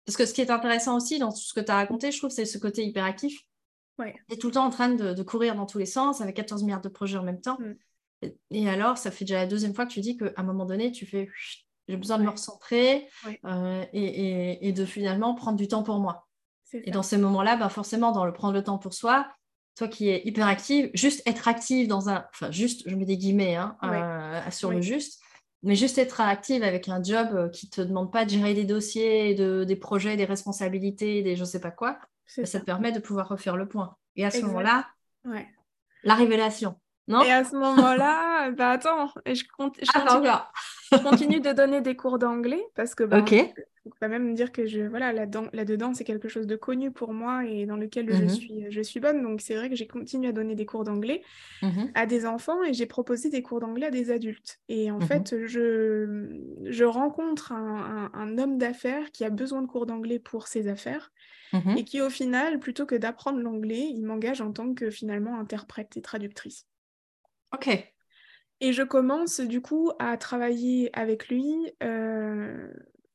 Speaker 1: parce que ce qui est intéressant aussi dans tout ce que tu as raconté, je trouve, c'est ce côté hyperactif.
Speaker 2: Ouais.
Speaker 1: Tu es tout le temps en train de, courir dans tous les sens avec 14 milliards de projets en même temps. Mm. Et, alors, ça fait déjà la deuxième fois que tu dis qu'à un moment donné, tu fais j'ai besoin de me recentrer euh, et, de finalement prendre du temps pour moi. Et dans ces moments-là, ben forcément, dans le prendre le temps pour soi, toi qui es hyperactive, juste être active dans un. Enfin, juste, je mets des guillemets hein, euh, sur le juste, mais juste être active avec un job euh, qui ne te demande pas de gérer des dossiers, de, des projets, des responsabilités, des je ne sais pas quoi, bah, ça. te permet de pouvoir refaire le point. Et à ce moment-là, la révélation. Non?
Speaker 2: Et à ce moment-là, bah attends, je, compte, je, continue, je, continue, de donner des cours d'anglais parce que bah, <laughs> faut quand même dire que je voilà là-dedans c'est quelque chose de connu pour moi et dans lequel je mhm. suis je suis bonne donc c'est vrai que j'ai continué à donner des cours d'anglais mhm. à des enfants et j'ai proposé des cours d'anglais à des adultes et en mhm. fait je je rencontre un, un, homme d'affaires qui a besoin de cours d'anglais pour ses affaires et qui au final plutôt que d'apprendre l'anglais il m'engage en tant que finalement interprète et traductrice
Speaker 1: ok
Speaker 2: et je commence du coup à travailler avec lui euh,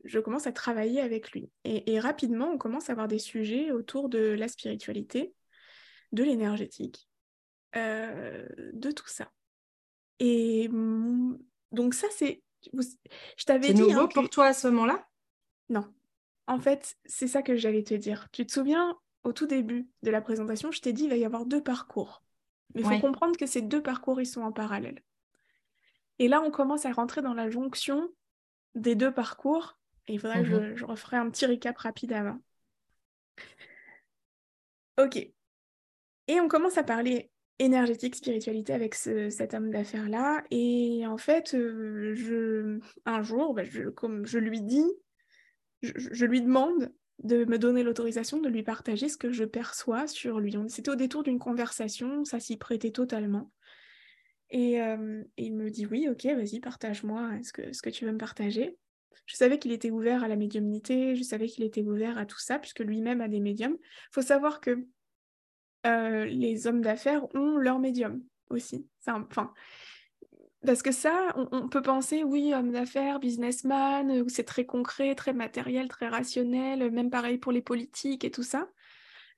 Speaker 2: je commence à travailler avec lui. Et, rapidement, on commence à avoir des sujets autour de la spiritualité, de l'énergétique, euh, de tout ça. Et donc ça, c'est... Je t'avais dit...
Speaker 1: C'est nouveau hein, pour toi à ce moment-là?
Speaker 2: Non. En fait, c'est ça que j'allais te dire. Tu te souviens, au tout début de la présentation, je t'ai dit il va y avoir deux parcours. Mais il faut comprendre que ces deux parcours, ils sont en parallèle. Et là, on commence à rentrer dans la jonction des deux parcours et il faudrait que mhm. je, referai un petit récap rapide avant. Ok. Et on commence à parler énergétique, spiritualité avec cet homme d'affaires-là. Et en fait, euh, je, un jour, bah, je, comme je lui dis, je, lui demande de me donner l'autorisation de lui partager ce que je perçois sur lui. C'était au détour d'une conversation, ça s'y prêtait totalement. Et, euh, il me dit oui, ok, vas-y, partage-moi ce que, ce que tu veux me partager. Je savais qu'il était ouvert à la médiumnité, je savais qu'il était ouvert à tout ça, puisque lui-même a des médiums. Il faut savoir que euh, les hommes d'affaires ont leur médium aussi. Enfin, parce que ça, on, peut penser, oui, homme d'affaires, businessman, c'est très concret, très matériel, très rationnel, même pareil pour les politiques et tout ça.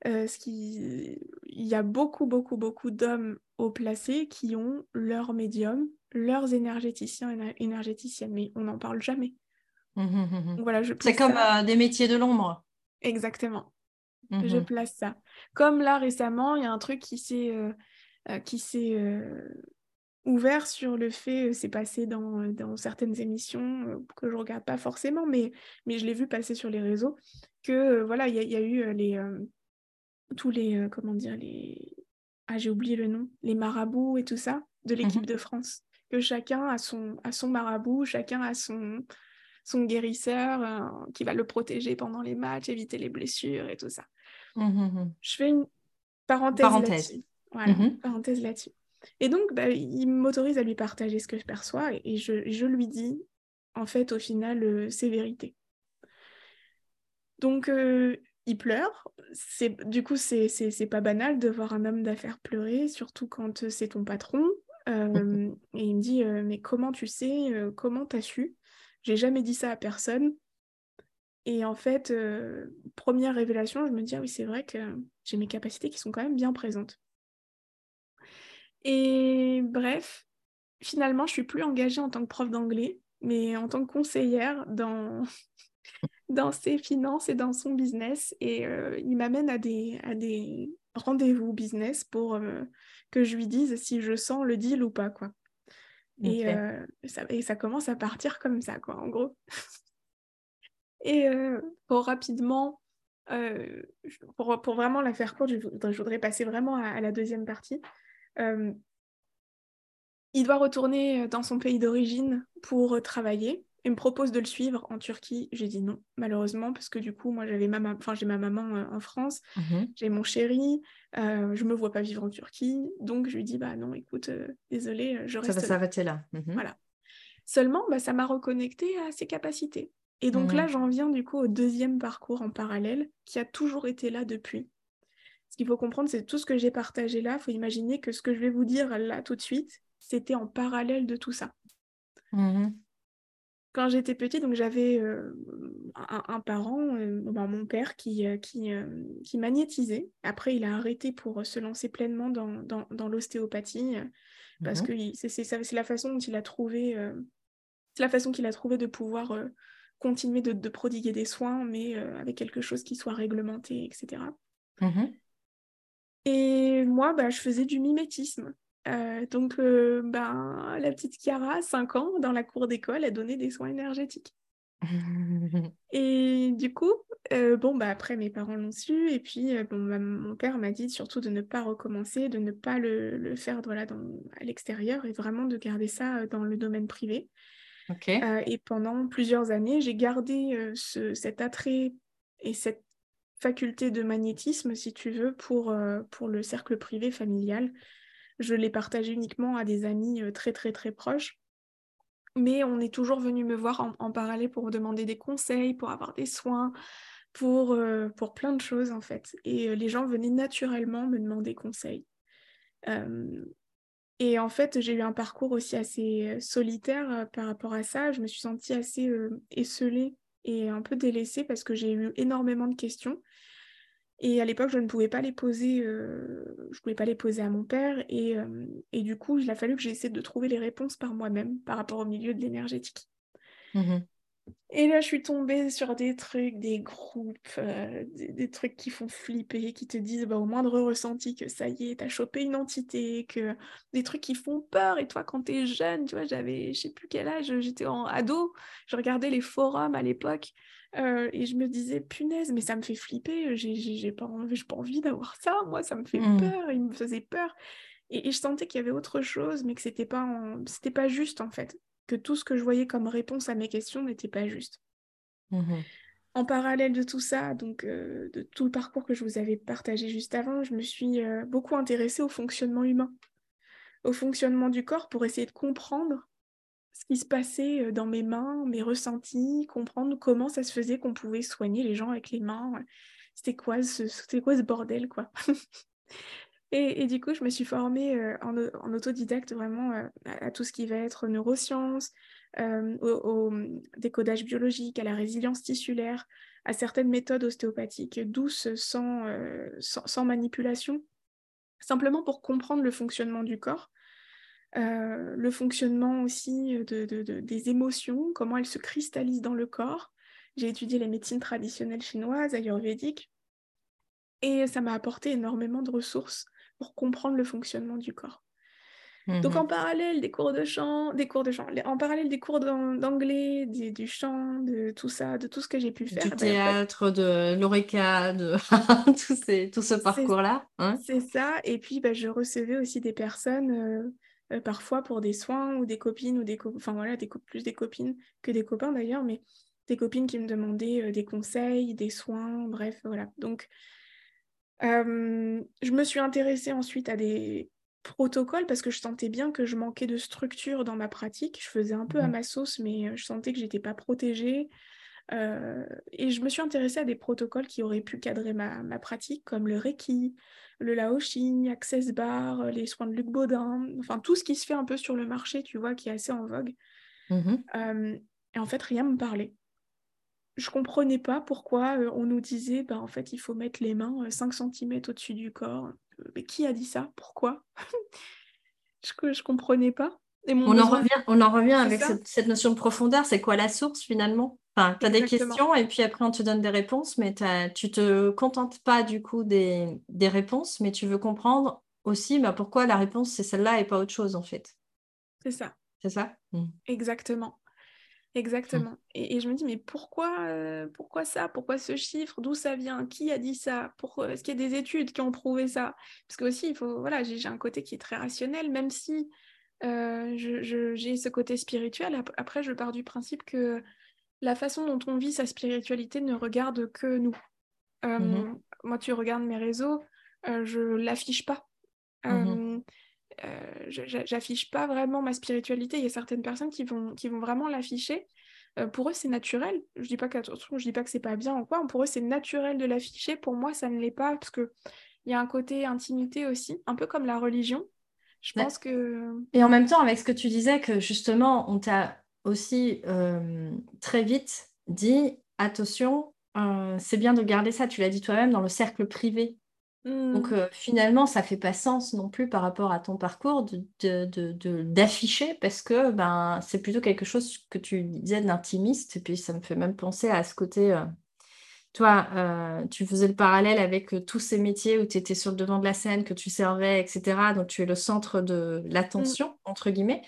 Speaker 2: Euh, ce qui... Il y a beaucoup, beaucoup, beaucoup d'hommes haut placés qui ont leur médium, leurs énergéticiens énergéticiennes, mais on n'en parle jamais.
Speaker 1: Mmh, mmh, mmh, voilà, C'est comme euh, des métiers de l'ombre.
Speaker 2: Exactement. Je place ça. Comme là récemment, il y a un truc qui s'est euh, qui s'est ouvert sur le fait, c'est passé dans, dans, certaines émissions que je regarde pas forcément, mais, mais je l'ai vu passer sur les réseaux, que voilà, il y, a eu les tous les comment dire les ah j'ai oublié le nom, les marabouts et tout ça de l'équipe de France, que chacun a son a son marabout, chacun a son son guérisseur qui va le protéger pendant les matchs, éviter les blessures et tout ça. Je fais une parenthèse, là-dessus. Voilà, parenthèse là-dessus. Et donc, bah, il m'autorise à lui partager ce que je perçois et, je, lui dis, en fait, au final, euh, c'est vérité. Donc, euh, il pleure. Du coup, c'est pas banal de voir un homme d'affaires pleurer, surtout quand c'est ton patron. Euh, <laughs> et il me dit, mais comment tu sais, comment t'as su? J'ai jamais dit ça à personne. Et en fait, première révélation, je me dis, ah oui, c'est vrai que j'ai mes capacités qui sont quand même bien présentes. Et bref, finalement, je suis plus engagée en tant que prof d'anglais, mais en tant que conseillère dans, <laughs> dans ses finances et dans son business. Et euh, il m'amène à des, à des rendez-vous business pour euh, que je lui dise si je sens le deal ou pas, quoi. Et, euh, ça, et ça commence à partir comme ça, quoi, en gros. <laughs> et pour rapidement, pour, pour, vraiment la faire courte, je, voudrais passer vraiment à la deuxième partie. Euh, il doit retourner dans son pays d'origine pour travailler. Il me propose de le suivre en Turquie. J'ai dit non, malheureusement, parce que du coup, moi, j'avais ma, enfin, j'ai ma maman euh, en France, mhm. j'ai mon chéri, euh, je me vois pas vivre en Turquie, donc je lui dis bah non, écoute, désolé, je reste.
Speaker 1: Ça va s'arrêter là.
Speaker 2: Mhm. Voilà. Seulement, bah, ça m'a reconnecté à ses capacités. Et donc là, mhm. j'en viens du coup au deuxième parcours en parallèle qui a toujours été là depuis. Ce qu'il faut comprendre, c'est tout ce que j'ai partagé là. Il faut imaginer que ce que je vais vous dire là tout de suite, c'était en parallèle de tout ça. Quand j'étais petite, donc j'avais euh, un, parent, euh, ben, mon père, qui, euh, qui, qui, magnétisait. Après, il a arrêté pour se lancer pleinement dans, dans, l'ostéopathie parce mm-hmm. que c'est la façon dont il a trouvé, c'est la façon qu'il a trouvé de pouvoir continuer de, de, prodiguer des soins, mais avec quelque chose qui soit réglementé, etc. Et moi, bah, je faisais du mimétisme. Euh, donc, euh, ben, la petite Chiara, 5 ans, dans la cour d'école, a donné des soins énergétiques. <laughs> et du coup, euh, bon, bah, après, mes parents l'ont su. Et puis, bon, bah, mon père m'a dit surtout de ne pas recommencer, de ne pas le, faire voilà, dans, à l'extérieur et vraiment de garder ça dans le domaine privé. et pendant plusieurs années, j'ai gardé cet attrait et cette faculté de magnétisme, si tu veux, pour, pour le cercle privé familial. Je l'ai partagé uniquement à des amis euh, très très très proches. Mais on est toujours venu me voir en, parallèle pour demander des conseils, pour avoir des soins, pour, euh, pour plein de choses en fait. Et les gens venaient naturellement me demander conseil. et en fait, j'ai eu un parcours aussi assez solitaire par rapport à ça. Je me suis sentie assez esselée et un peu délaissée parce que j'ai eu énormément de questions. Et à l'époque, je ne pouvais pas les poser, euh, je pouvais pas les poser à mon père. Et, euh, et, du coup, il a fallu que j'essaie de trouver les réponses par moi-même par rapport au milieu de l'énergétique. Mmh et là, je suis tombée sur des trucs, des groupes, euh, des, trucs qui font flipper, qui te disent bah, au moindre ressenti que ça y est, t'as chopé une entité, que des trucs qui font peur. Et toi, quand t'es jeune, tu vois, j'avais, je sais plus quel âge, j'étais en ado, je regardais les forums à l'époque. Euh, et je me disais, punaise, mais ça me fait flipper, j'ai pas envie, pas envie d'avoir ça, moi, ça me fait mmh. peur, il me faisait peur. Et, je sentais qu'il y avait autre chose, mais que c'était pas, c'était pas juste en fait que tout ce que je voyais comme réponse à mes questions n'était pas juste. Mmh en parallèle de tout ça, donc euh, de tout le parcours que je vous avais partagé juste avant, je me suis euh, beaucoup intéressée au fonctionnement humain, au fonctionnement du corps pour essayer de comprendre ce qui se passait dans mes mains, mes ressentis, comprendre comment ça se faisait qu'on pouvait soigner les gens avec les mains. C'était quoi ce, bordel, quoi? <laughs> Et, du coup, je me suis formée en, autodidacte vraiment à, tout ce qui va être neurosciences, au, décodage biologique, à la résilience tissulaire, à certaines méthodes ostéopathiques douces, sans manipulation, simplement pour comprendre le fonctionnement du corps euh, le fonctionnement aussi de, des émotions, comment elles se cristallisent dans le corps. J'ai étudié les médecines traditionnelles chinoises, ayurvédiques, et ça m'a apporté énormément de ressources pour comprendre le fonctionnement du corps. Donc en mmh parallèle des cours de chant, des cours de chant, en parallèle des cours d'anglais, du chant, de tout ça, de tout ce que j'ai pu faire.
Speaker 1: Du bah, théâtre, de l'oreca, de <laughs> tout, ce parcours-là.
Speaker 2: Hein. c'est ça. Et puis bah, je recevais aussi des personnes euh, euh, parfois pour des soins ou des copines ou des enfin voilà des plus des copines que des copains d'ailleurs mais des copines qui me demandaient euh, des conseils des soins bref voilà. Donc je me suis intéressée ensuite à des protocoles parce que je sentais bien que je manquais de structure dans ma pratique. Je faisais un peu à mmh ma sauce mais euh, je sentais que j'étais pas protégée. Et je me suis intéressée à des protocoles qui auraient pu cadrer ma, ma pratique comme le Reiki le Laoshi, Access Bar, euh, les soins de Luc Baudin, enfin tout ce qui se fait un peu sur le marché, tu vois, qui est assez en vogue. Mmh euh, et en fait, rien me parlait. Je comprenais pas pourquoi euh, on nous disait, bah, en fait, il faut mettre les mains 5 cm au-dessus du corps. Mais qui a dit ça? Pourquoi? <laughs> Je, je comprenais pas.
Speaker 1: on, en revient, on en revient avec cette, notion de profondeur. C'est quoi la source finalement? Tu as des questions et puis après on te donne des réponses, mais tu te contentes pas du coup des, réponses, mais tu veux comprendre aussi bah, pourquoi la réponse c'est celle-là et pas autre chose en fait.
Speaker 2: C'est ça.
Speaker 1: C'est ça?
Speaker 2: Mmh. Exactement. Exactement. Mmh. Et, je me dis, mais pourquoi, euh, pourquoi ça? Pourquoi ce chiffre? D'où ça vient? Qui a dit ça? Euh, Est-ce qu'il y a des études qui ont prouvé ça? Parce que aussi, il faut, voilà, j'ai un côté qui est très rationnel, même si euh, j'ai ce côté spirituel. Après, je pars du principe que la façon dont on vit sa spiritualité ne regarde que nous. Euh, mmh moi, tu regardes mes réseaux, euh, je l'affiche pas. Mmh euh, j'affiche pas vraiment ma spiritualité. Il y a certaines personnes qui vont, qui vont vraiment l'afficher. pour eux, c'est naturel. Je dis pas je dis pas que c'est pas bien ou quoi. Pour eux, c'est naturel de l'afficher. Pour moi, ça ne l'est pas parce que il y a un côté intimité aussi, un peu comme la religion. Je pense que.
Speaker 1: Et en même temps, avec ce que tu disais, que justement, on t'a aussi euh, très vite dit attention, euh, c'est bien de garder ça, tu l'as dit toi-même, dans le cercle privé. Donc mmh. euh, finalement, ça fait pas sens non plus par rapport à ton parcours d'afficher de, parce que ben, c'est plutôt quelque chose que tu disais d'intimiste. Et puis ça me fait même penser à ce côté. toi, tu faisais le parallèle avec tous ces métiers où tu étais sur le devant de la scène, que tu servais, etc. Donc tu es le centre de mmh. l'attention, entre guillemets.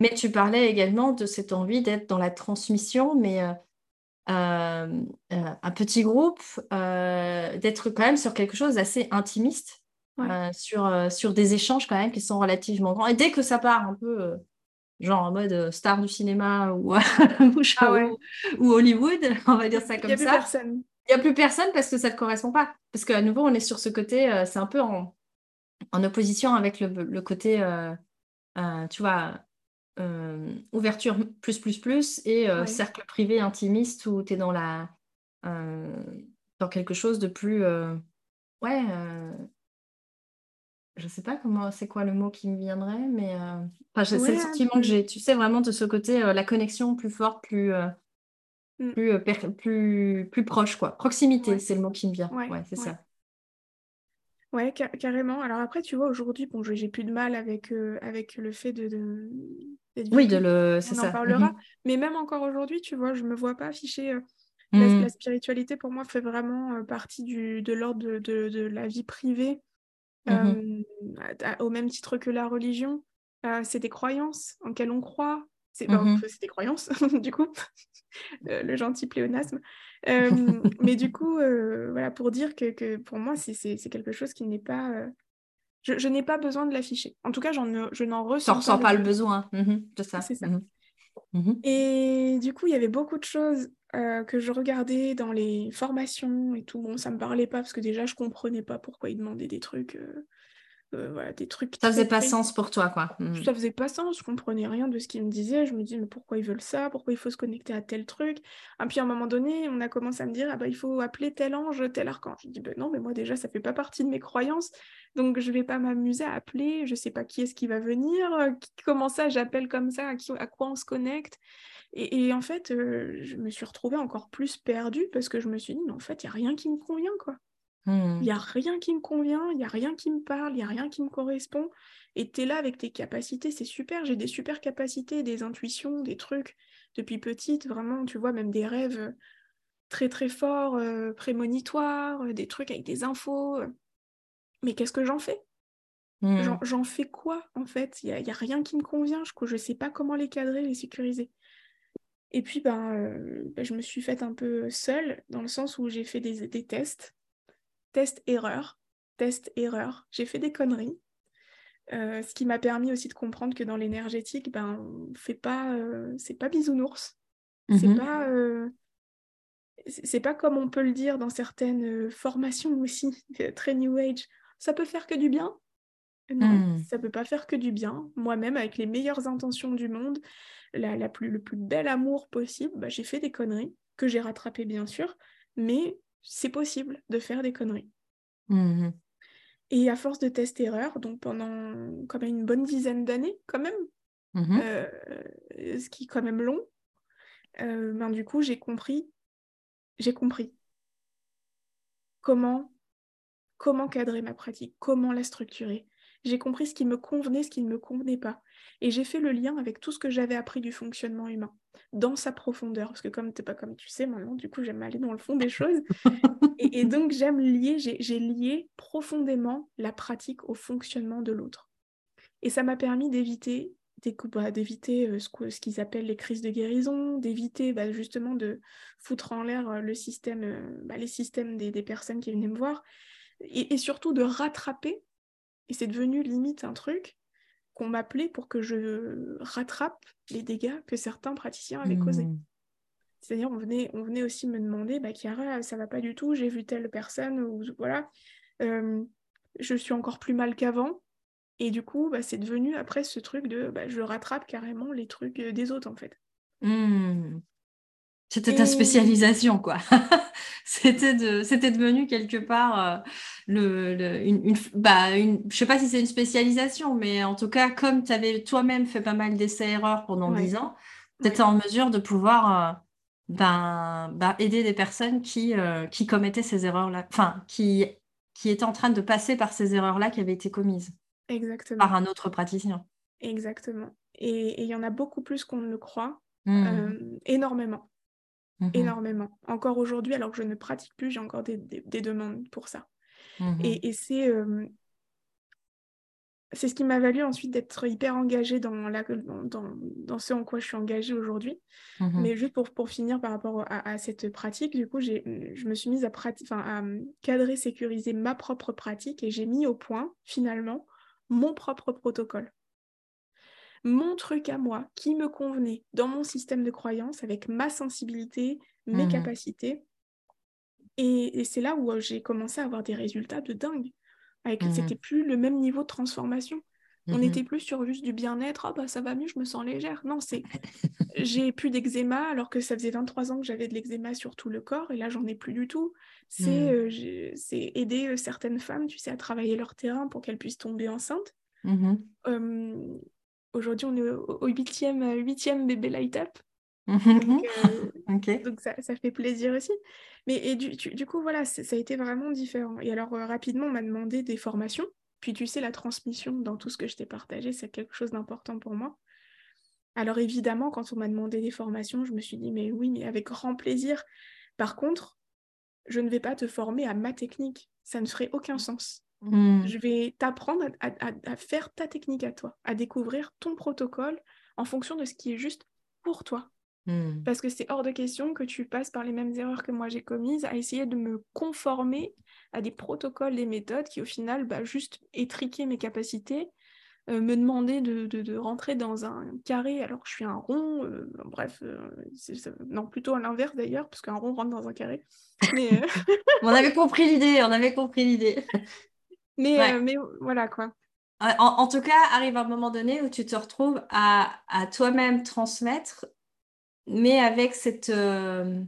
Speaker 1: Mais tu parlais également de cette envie d'être dans la transmission, mais euh, euh, euh, un petit groupe, d'être quand même sur quelque chose d'assez intimiste, sur, sur des échanges quand même qui sont relativement grands. Et dès que ça part un peu, genre en mode star du cinéma ou, <laughs> ah ou, Hollywood, <laughs> on va dire ça comme ça. Il n'y a plus personne. Il n'y a plus personne parce que ça ne correspond pas. Parce qu'à nouveau, on est sur ce côté, c'est un peu en, en, opposition avec le, le côté, tu vois, euh, ouverture plus plus plus et euh, cercle privé intimiste où tu es dans la euh, dans quelque chose de plus ouais je sais pas comment c'est quoi le mot qui me viendrait mais c'est le sentiment que j'ai tu sais vraiment de ce côté la connexion plus forte plus mmh. plus, plus, plus proche quoi. Proximité c'est le mot qui me vient. Ouais, c'est ça
Speaker 2: Ouais, carrément. Alors après, tu vois, aujourd'hui, bon, j'ai plus de mal avec, avec le fait de,
Speaker 1: oui, de le,
Speaker 2: ça. en parlera. Mmh Mais même encore aujourd'hui, tu vois, je me vois pas afficher. Euh, la, mmh. spiritualité, pour moi, fait vraiment euh, partie du, de l'ordre de, de, la vie privée, mmh au même titre que la religion. Euh, c'est des croyances en quelles on croit. C'est des croyances, <laughs> du coup, le gentil pléonasme. <laughs> mais du coup, voilà, pour dire que, que pour moi, c'est quelque chose qui n'est pas je, n'ai pas besoin de l'afficher. En tout cas, je n'en ressens,
Speaker 1: ressens pas, le besoin, mmh de ça.
Speaker 2: C'est ça. Mmh mmh et du coup, il y avait beaucoup de choses euh, que je regardais dans les formations et tout. Bon, ça me parlait pas parce que déjà, je comprenais pas pourquoi ils demandaient des trucs. Euh, voilà, des trucs.
Speaker 1: Ça faisait pas sens pour toi, quoi.
Speaker 2: Hmm. Ça faisait pas sens, je comprenais rien de ce qu'ils me disaient. Je me dis, mais pourquoi ils veulent ça? Pourquoi il faut se connecter à tel truc? Et ah, puis à un moment donné, on a commencé à me dire, ah bah, il faut appeler tel ange, tel archange. Je dis, ben non, mais moi déjà, ça fait pas partie de mes croyances. Donc je vais pas m'amuser à appeler, je sais pas qui est-ce qui va venir, comment ça j'appelle comme ça, à, qui, à quoi on se connecte. Et, en fait, je me suis retrouvée encore plus perdue parce que je me suis dit, mais en fait, il n'y a rien qui me convient, quoi. Il n'y a mmh. rien qui me convient, il n'y a rien qui me parle, il n'y a rien qui me correspond. Et tu es là avec tes capacités, c'est super, j'ai des super capacités, des intuitions, des trucs depuis petite, vraiment, tu vois, même des rêves très très forts, prémonitoires, des trucs avec des infos. Mais qu'est-ce que j'en fais? Mmh. J'en fais quoi en fait? Il n'y a, a, rien qui me convient, je ne sais pas comment les cadrer, les sécuriser. Et puis, ben, ben, je me suis faite un peu seule, dans le sens où j'ai fait des, des tests test-erreur, test-erreur. J'ai fait des conneries. Euh, ce qui m'a permis aussi de comprendre que dans l'énergétique, ben, fait pas, euh, c'est pas bisounours. C'est mhm. pas, euh, c'est pas comme on peut le dire dans certaines formations aussi, <laughs> très New Age. Ça peut faire que du bien? Non, hmm. ça peut pas faire que du bien. Moi-même, avec les meilleures intentions du monde, la, plus, le plus bel amour possible, bah, j'ai fait des conneries que j'ai rattrapées bien sûr, mais c'est possible de faire des conneries. Mmh Et à force de test-erreur, donc pendant quand même une bonne dizaine d'années, quand même, mmh euh, ce qui est quand même long, euh, ben, du coup, j'ai compris, j'ai compris comment, comment cadrer ma pratique, comment la structurer. J'ai compris ce qui me convenait, ce qui ne me convenait pas. Et j'ai fait le lien avec tout ce que j'avais appris du fonctionnement humain dans sa profondeur. Parce que comme pas comme tu sais maintenant, du coup, j'aime aller dans le fond des choses. <laughs> et, donc, j'aime lier, j'ai lié profondément la pratique au fonctionnement de l'autre. Et ça m'a permis d'éviter bah, d'éviter euh, ce, qu'ils appellent les crises de guérison, d'éviter bah, justement de foutre en l'air euh, le système, euh, bah, les systèmes des, personnes qui venaient me voir, et, et surtout de rattraper, et c'est devenu limite un truc, qu'on m'appelait pour que je rattrape les dégâts que certains praticiens avaient causés. Hmm. C'est-à-dire, on venait, on venait aussi me demander, bah, Chiara, ça va pas du tout, j'ai vu telle personne, ou voilà, euh, je suis encore plus mal qu'avant. Et du coup, bah, c'est devenu après ce truc de bah, je rattrape carrément les trucs euh, des autres, en fait.
Speaker 1: Hmm. C'était ta spécialisation, quoi. <laughs> c'était de, c'était devenu quelque part euh, le, une, une, bah, une, je sais pas si c'est une spécialisation, mais en tout cas, comme tu avais toi-même fait pas mal d'essais-erreurs pendant dix ans, tu étais en mesure de pouvoir euh, ben, ben, aider des personnes qui, euh, qui commettaient ces erreurs-là, enfin, qui, qui étaient en train de passer par ces erreurs-là qui avaient été commises
Speaker 2: Exactement.
Speaker 1: par un autre praticien.
Speaker 2: Exactement. Et il y en a beaucoup plus qu'on ne le croit, mmh. énormément. Mmh énormément. Encore aujourd'hui, alors que je ne pratique plus, j'ai encore des, demandes pour ça. Mmh et, c'est c'est ce qui m'a valu ensuite d'être hyper engagée dans, la, dans, dans, ce en quoi je suis engagée aujourd'hui. Mmh Mais juste pour, pour finir par rapport à, cette pratique, du coup, je me suis mise à, à cadrer, sécuriser ma propre pratique et j'ai mis au point, finalement, mon propre protocole mon truc à moi qui me convenait dans mon système de croyance avec ma sensibilité, mes mmh capacités. Et, c'est là où euh, j'ai commencé à avoir des résultats de dingue. Avec, mmh C'était plus le même niveau de transformation. On mmh n'était plus sur juste du bien-être, ah bah ça va mieux, je me sens légère. Non, c'est <laughs> j'ai plus d'eczéma alors que ça faisait 23 ans que j'avais de l'eczéma sur tout le corps et là j'en ai plus du tout. C'est euh, aider euh, certaines femmes, tu sais, à travailler leur terrain pour qu'elles puissent tomber enceintes. Aujourd'hui, on est au huitième, huitième bébé light up. donc, euh, <laughs> donc ça, ça, fait plaisir aussi. Mais et du, du, coup, voilà, ça a été vraiment différent. Et alors, euh, rapidement, on m'a demandé des formations. Puis, tu sais, la transmission dans tout ce que je t'ai partagé, c'est quelque chose d'important pour moi. Alors, évidemment, quand on m'a demandé des formations, je me suis dit, mais oui, mais avec grand plaisir. Par contre, je ne vais pas te former à ma technique. Ça ne ferait aucun sens. Hmm. Je vais t'apprendre à, faire ta technique à toi, à découvrir ton protocole en fonction de ce qui est juste pour toi. Hmm. Parce que c'est hors de question que tu passes par les mêmes erreurs que moi j'ai commises, à essayer de me conformer à des protocoles, des méthodes qui au final bah, juste étriquer mes capacités, euh, me demander de, rentrer dans un carré alors que je suis un rond, euh, bref, euh, non plutôt à l'inverse d'ailleurs, parce qu'un rond rentre dans un carré. <laughs>
Speaker 1: on avait compris l'idée, on avait compris l'idée. <laughs>
Speaker 2: Mais, euh, mais voilà quoi.
Speaker 1: en, tout cas, arrive un moment donné où tu te retrouves à, toi-même transmettre, mais avec cette, euh,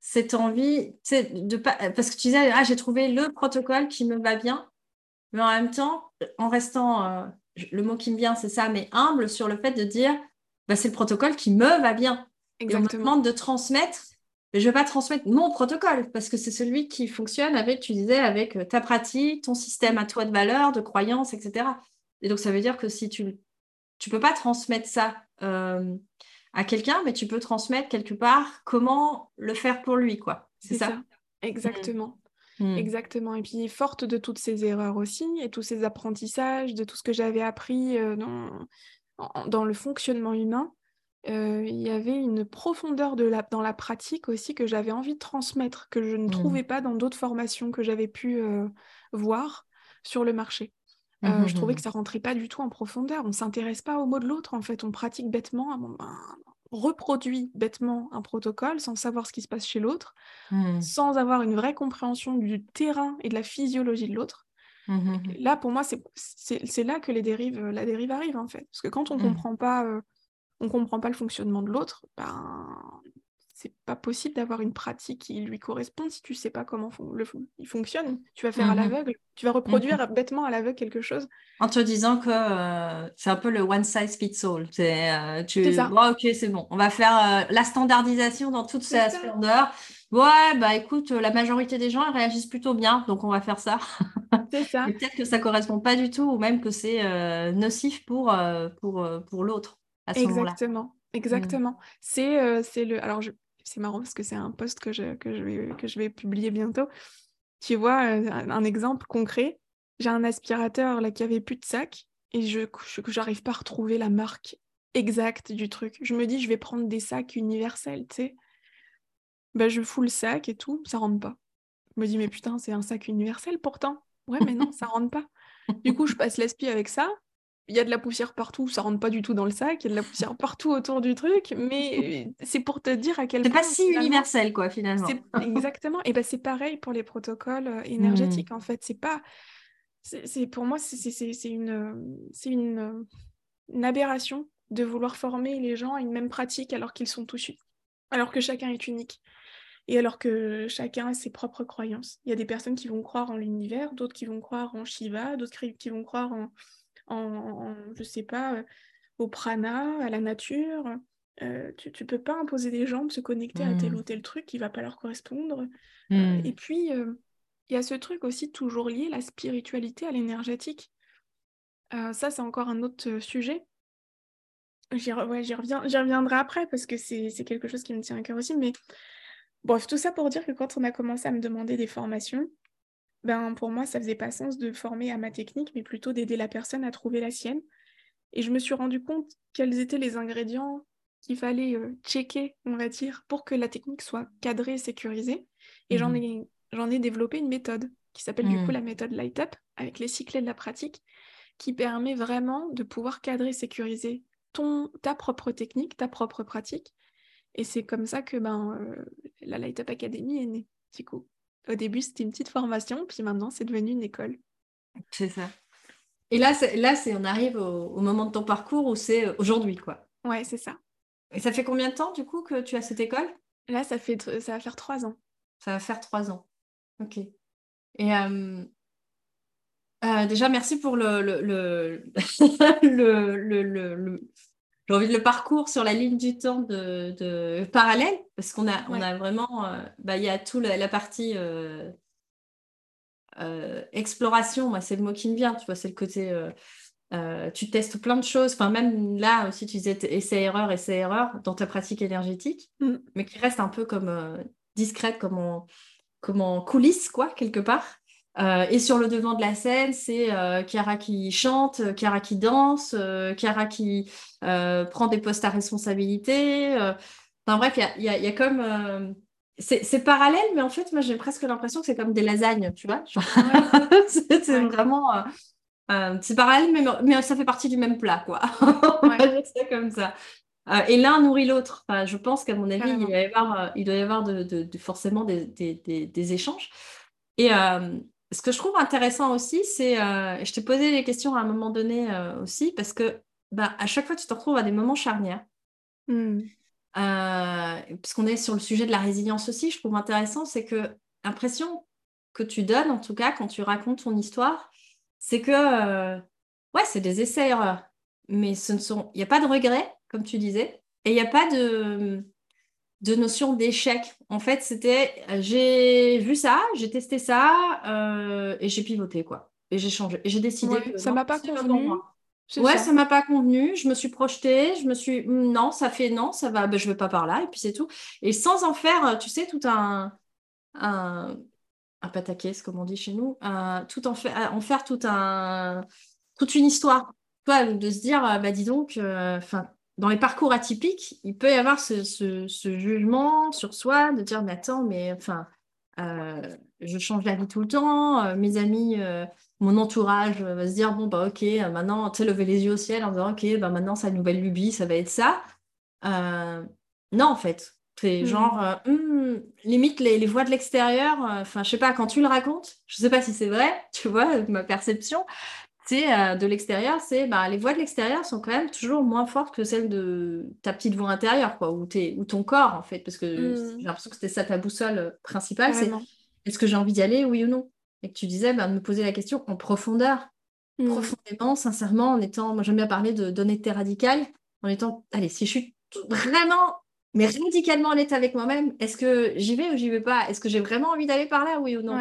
Speaker 1: cette envie, de pas, parce que tu disais, ah, j'ai trouvé le protocole qui me va bien, mais en même temps, en restant, euh, le mot qui me vient, c'est ça, mais humble sur le fait de dire, bah, c'est le protocole qui me va bien. Exactement. Et on me demande de transmettre, mais je ne vais pas transmettre mon protocole parce que c'est celui qui fonctionne avec, tu disais, avec euh, ta pratique, ton système à toi de valeurs, de croyances, etc. Et donc, ça veut dire que si tu ne peux pas transmettre ça euh, à quelqu'un, mais tu peux transmettre quelque part comment le faire pour lui, quoi. C'est ça,
Speaker 2: Exactement. Mmh. Exactement. Et puis, forte de toutes ces erreurs aussi, et tous ces apprentissages, de tout ce que j'avais appris euh, dans, dans, le fonctionnement humain, euh, il y avait une profondeur de la, dans la pratique aussi que j'avais envie de transmettre, que je ne mmh. trouvais pas dans d'autres formations que j'avais pu euh, voir sur le marché. Mmh, je trouvais que ça rentrait pas du tout en profondeur. On s'intéresse pas au mot de l'autre, en fait. On pratique bêtement. Ben, reproduit bêtement un protocole sans savoir ce qui se passe chez l'autre, mmh. sans avoir une vraie compréhension du terrain et de la physiologie de l'autre. Mmh, mmh, là, pour moi, c'est là que les dérives, la dérive arrive, en fait. Parce que quand on ne comprend pas... On comprend pas le fonctionnement de l'autre, ben, c'est pas possible d'avoir une pratique qui lui correspond si tu sais pas comment le, il fonctionne. Tu vas faire à mhm. l'aveugle, tu vas reproduire bêtement à l'aveugle quelque chose.
Speaker 1: En te disant que euh, c'est un peu le one size fits all. C'est euh, tu ça. ok, c'est bon. On va faire euh, la standardisation dans toute sa splendeur. Ouais, bah écoute, la majorité des gens réagissent plutôt bien, donc on va faire ça.
Speaker 2: C'est ça. <laughs>
Speaker 1: peut-être que ça correspond pas du tout, ou même que c'est nocif pour, pour, pour l'autre à ce moment-là.
Speaker 2: Exactement. Exactement. C'est c'est le. Alors, je, c'est marrant parce que c'est un post que je, que, je vais, que je vais publier bientôt. Tu vois, euh, un, exemple concret, j'ai un aspirateur là qui avait plus de sac et je n'arrive pas à retrouver la marque exacte du truc. Je me dis, je vais prendre des sacs universels, tu sais. Ben, je fous le sac et tout, ça rentre pas. Je me dis, mais putain, c'est un sac universel pourtant. Ouais, mais non, ça <laughs> rentre pas. Du coup, je passe l'aspi avec ça il y a de la poussière partout, ça rentre pas du tout dans le sac, il y a de la poussière partout autour du truc, mais c'est pour te dire à quel
Speaker 1: point. C'est pas si universel, quoi, finalement. <laughs>
Speaker 2: Exactement. Et ben c'est pareil pour les protocoles euh, énergétiques, mmh. en fait. C'est pas. C'est pour moi, c'est une, une, une aberration de vouloir former les gens à une même pratique alors qu'ils sont tous alors que chacun est unique. Et alors que chacun a ses propres croyances. Il y a des personnes qui vont croire en l'univers, d'autres qui vont croire en Shiva, d'autres qui vont croire en, en, je sais pas, euh, au prana, à la nature. Euh, tu ne peux pas imposer des gens de se connecter à tel mmh. ou tel truc qui va pas leur correspondre. Euh, mmh. et puis, il y a ce truc aussi toujours lié, la spiritualité à l'énergétique. ça, c'est encore un autre sujet. J'y reviendrai après parce que c'est quelque chose qui me tient à cœur aussi. Mais bref, tout ça pour dire que quand on a commencé à me demander des formations, ben, pour moi, ça faisait pas sens de former à ma technique, mais plutôt d'aider la personne à trouver la sienne. Et je me suis rendu compte quels étaient les ingrédients qu'il fallait euh, checker, on va dire, pour que la technique soit cadrée, sécurisée. Et j'en mmh ai, j'en ai développé une méthode qui s'appelle du coup mmh. la méthode Light Up, avec les cyclets de la pratique, qui permet vraiment de pouvoir cadrer, sécuriser ton, ta propre technique, ta propre pratique. Et c'est comme ça que ben, euh, la Light Up Academy est née, du coup. Au début, c'était une petite formation, puis maintenant, c'est devenu une école.
Speaker 1: C'est ça. Et là, là on arrive au, moment de ton parcours où c'est euh, aujourd'hui, quoi.
Speaker 2: Ouais, c'est ça.
Speaker 1: Et ça fait combien de temps, du coup, que tu as cette école?
Speaker 2: Là, ça, fait, ça va faire trois ans.
Speaker 1: Ça va faire trois ans. Ok. Et euh, euh, déjà, merci pour le, le, le, <laughs> le j'ai envie de le parcours sur la ligne du temps de, parallèle, parce qu'on a, on a vraiment, euh, bah, il y a tout la, partie euh, euh, exploration, moi c'est le mot qui me vient, tu vois, c'est le côté, tu testes plein de choses, enfin même là aussi tu disais essai-erreur, essai-erreur dans ta pratique énergétique, mm. mais qui reste un peu comme discrète, comme en, comme en coulisses, quoi, quelque part. Euh, et sur le devant de la scène, c'est euh, Chiara qui chante, Chiara qui danse, euh, Chiara qui prend des postes à responsabilité. Enfin bref, il y a, y, y a, comme... c'est parallèle, mais en fait, moi j'ai presque l'impression que c'est comme des lasagnes, tu vois. <laughs> c'est vraiment... c'est parallèle, mais, mais, ça fait partie du même plat, quoi. <laughs> On va dire ça comme ça. et l'un nourrit l'autre. Enfin, je pense qu'à mon avis, il doit y avoir, il doit y avoir de, de, de forcément des, des, des, échanges. Et, ce que je trouve intéressant aussi, c'est, euh, je t'ai posé les questions à un moment donné euh, aussi, parce que bah, à chaque fois, tu te retrouves à des moments charnières. Hmm. Euh, puisqu'on est sur le sujet de la résilience aussi, je trouve intéressant, c'est que l'impression que tu donnes, en tout cas, quand tu racontes ton histoire, c'est que, ouais, c'est des essais-erreurs, mais ce ne sont, il n'y a pas de regret, comme tu disais, et il n'y a pas de, de notion d'échec. En fait, c'était j'ai vu ça, j'ai testé ça euh, et j'ai pivoté quoi. Et j'ai changé. Et j'ai décidé que
Speaker 2: ça m'a pas convenu.
Speaker 1: Ouais, ça, m'a pas convenu. Je me suis projetée, je me suis non, ça fait non, ça va, ben, je vais pas par là et puis c'est tout. Et sans en faire, tu sais, tout un un, un pataquès, comme on dit chez nous, tout en, faire, en faire tout un toute une histoire. Toi, de se dire, bah dis donc, euh, enfin dans les parcours atypiques, il peut y avoir ce, jugement sur soi de dire mais attends, mais enfin, euh, je change la vie tout le temps, euh, mes amis, euh, mon entourage va se dire bon bah ok, maintenant tu sais lever les yeux au ciel en disant ok, bah maintenant sa nouvelle lubie, ça va être ça. non en fait, c'est hmm. genre hmm, limite les, les, voix de l'extérieur. Enfin je sais pas quand tu le racontes, je sais pas si c'est vrai, <laughs> tu vois ma perception, c'est euh, de l'extérieur, c'est bah, les voix de l'extérieur sont quand même toujours moins fortes que celles de ta petite voix intérieure, quoi, ou, ou ton corps, en fait, parce que mmh. j'ai l'impression que c'était ça ta boussole euh, principale, c'est est-ce que j'ai envie d'y aller, oui ou non? Et que tu disais, bah, de me poser la question en profondeur, mmh. profondément, sincèrement, en étant, moi j'aime bien parler de d'honnêteté radicale, en étant, allez, si je suis vraiment, mais radicalement honnête avec moi-même, est-ce que j'y vais ou j'y vais pas? Est-ce que j'ai vraiment envie d'aller par là, oui ou non?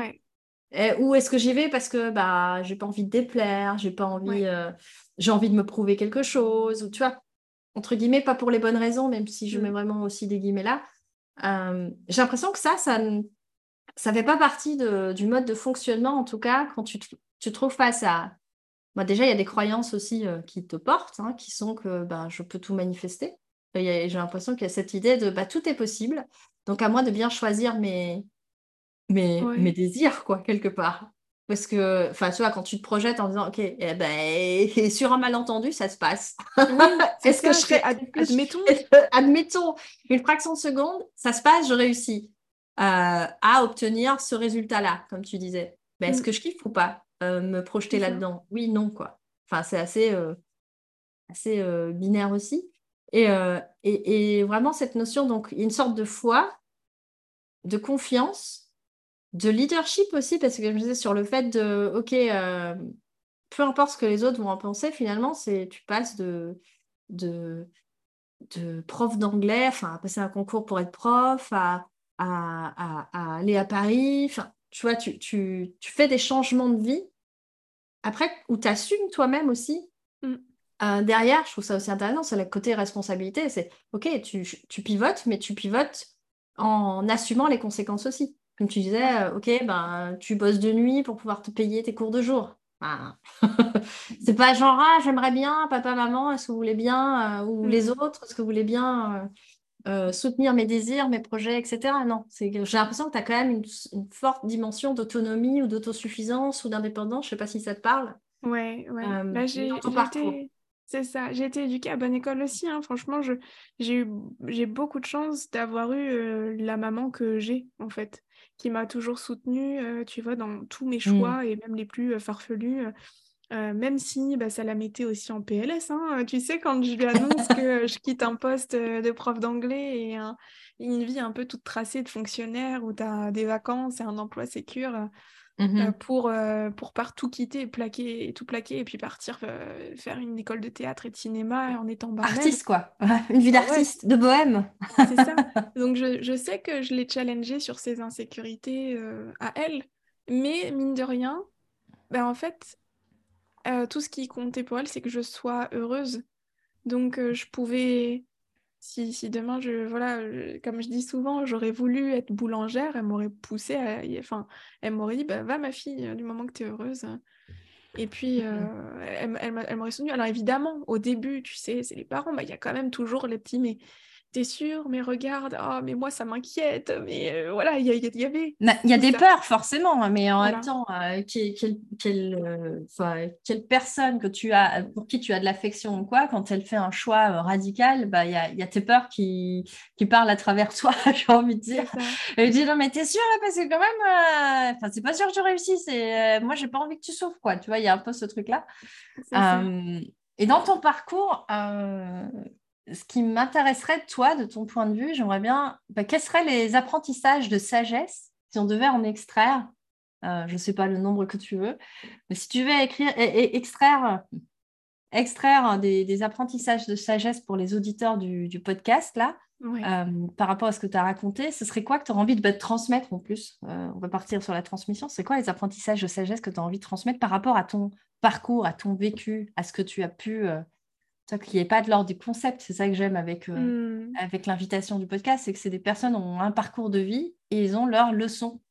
Speaker 1: Ou est-ce que j'y vais? Parce que bah j'ai pas envie de déplaire, j'ai pas envie, euh, j'ai envie de me prouver quelque chose, ou tu vois, entre guillemets, pas pour les bonnes raisons, même si je mets mm. vraiment aussi des guillemets là. Euh, j'ai l'impression que ça, ça ne ça fait pas partie du mode de fonctionnement, en tout cas, quand tu te, tu trouves face à. Bah, déjà, il y a des croyances aussi euh, qui te portent, hein, qui sont que bah, je peux tout manifester. J'ai l'impression qu'il y a cette idée de bah, tout est possible. Donc, à moi de bien choisir mes, mes, mes désirs, quoi, quelque part. Parce que, enfin, tu vois, quand tu te projettes en disant, OK, eh ben, sur un malentendu, ça se passe. <laughs> <laughs>
Speaker 2: Est-ce que je serais, admettons,
Speaker 1: admettons, une fraction de seconde, ça se passe, je réussis euh, à obtenir ce résultat-là, comme tu disais. Ben, Est-ce mm. que je kiffe ou pas euh, me projeter là-dedans? Oui, non, quoi. Enfin, c'est assez, euh, assez binaire aussi. Et, et, et, vraiment, cette notion, donc, une sorte de foi, de confiance de leadership aussi, parce que je me disais sur le fait de, OK, euh, peu importe ce que les autres vont en penser, finalement, c'est tu passes de, de, de prof d'anglais, enfin, à passer un concours pour être prof, à, à, à, aller à Paris, enfin, tu vois, tu, tu, tu, fais des changements de vie. Après, où tu assumes toi-même aussi. Mm. Euh, derrière, je trouve ça aussi intéressant, c'est le côté responsabilité. C'est OK, tu, tu pivotes, mais tu pivotes en assumant les conséquences aussi. Comme tu disais, euh, ok, ben, tu bosses de nuit pour pouvoir te payer tes cours de jour. <laughs> c'est pas genre, ah, j'aimerais bien, papa, maman, est-ce que vous voulez bien, euh, ou les mm. autres, est-ce que vous voulez bien euh, soutenir mes désirs, mes projets, etc. Non, j'ai l'impression que tu as quand même une, forte dimension d'autonomie ou d'autosuffisance ou d'indépendance. Je sais pas si ça te parle.
Speaker 2: Ouais, ouais. Là, j'ai été... C'est ça, j'ai été éduquée à bonne école aussi. Hein. Franchement, j'ai eu j'ai beaucoup de chance d'avoir eu la maman que j'ai, en fait qui m'a toujours soutenue, euh, tu vois, dans tous mes mmh. choix et même les plus euh, farfelus. Euh, même si bah, ça la mettait aussi en PLS. Hein. Tu sais, quand je lui annonce que je quitte un poste de prof d'anglais et une vie un peu toute tracée de fonctionnaire où tu as des vacances et un emploi sécure, Mmh euh, pour, euh, pour pas tout quitter, plaquer, tout plaquer et puis partir euh, faire une école de théâtre et de cinéma en étant barmaid.
Speaker 1: Artiste, quoi. une vie d'artiste, de bohème.
Speaker 2: C'est ça. <laughs> Donc, je, je, sais que je l'ai challengée sur ses insécurités à elle. Mais, mine de rien, ben, en fait, tout ce qui comptait pour elle, c'est que je sois heureuse. Donc, je pouvais si, si, demain, je, voilà, comme je dis souvent, j'aurais voulu être boulangère, elle m'aurait poussé à. Enfin, elle m'aurait dit bah, va, ma fille, du moment que tu es heureuse. Et puis, euh, <laughs> elle, elle, m'aurait soutenu. Alors, évidemment, au début, tu sais, c'est les parents, bah, il y a quand même toujours les petits mais, t'es sûr, mais regarde, oh, mais moi ça m'inquiète, mais euh, voilà, il y, y, avait.
Speaker 1: Il y a des peurs forcément, hein, mais en même temps, euh, quelle, euh, quelle, personne que tu as, pour qui tu as de l'affection ou quoi, quand elle fait un choix radical, bah, il y, a, y, a, tes peurs qui, qui parlent à travers <laughs> toi, j'ai envie de dire. Et je dis non, mais t'es sûr parce que quand même, enfin, c'est pas sûr que tu réussisses, et moi j'ai pas envie que tu souffres, quoi, tu vois, il y a un peu ce truc-là. et dans ton parcours, ce qui m'intéresserait, toi, de ton point de vue, j'aimerais bien, bah, quels seraient les apprentissages de sagesse si on devait en extraire euh, Je ne sais pas le nombre que tu veux, mais si tu devais écrire, et, extraire, extraire des, apprentissages de sagesse pour les auditeurs du, podcast, là, euh, par rapport à ce que tu as raconté, ce serait quoi que tu aurais envie de, bah, transmettre en plus euh, On va partir sur la transmission. C'est quoi les apprentissages de sagesse que tu as envie de transmettre par rapport à ton parcours, à ton vécu, à ce que tu as pu qu'il n'y ait pas de l'ordre du concept. C'est ça que j'aime avec, euh, mm. avec l'invitation du podcast, c'est que c'est des personnes qui ont un parcours de vie et ils ont leurs leçons,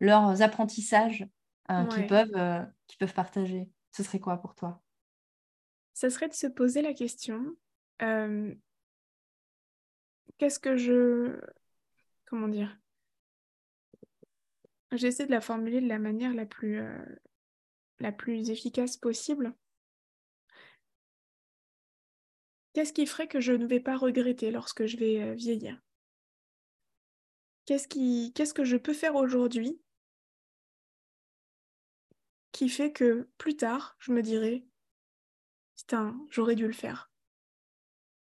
Speaker 1: leurs apprentissages hein, qu'ils peuvent, euh, peuvent partager. Ce serait quoi pour toi?
Speaker 2: Ce serait de se poser la question euh, qu'est-ce que je. Comment dire? J'essaie de la formuler de la manière la plus, la plus efficace possible. Qu'est-ce qui ferait que je ne vais pas regretter lorsque je vais euh, vieillir? Qu'est-ce que je peux faire aujourd'hui qui fait que plus tard, je me dirai, putain, j'aurais dû le faire.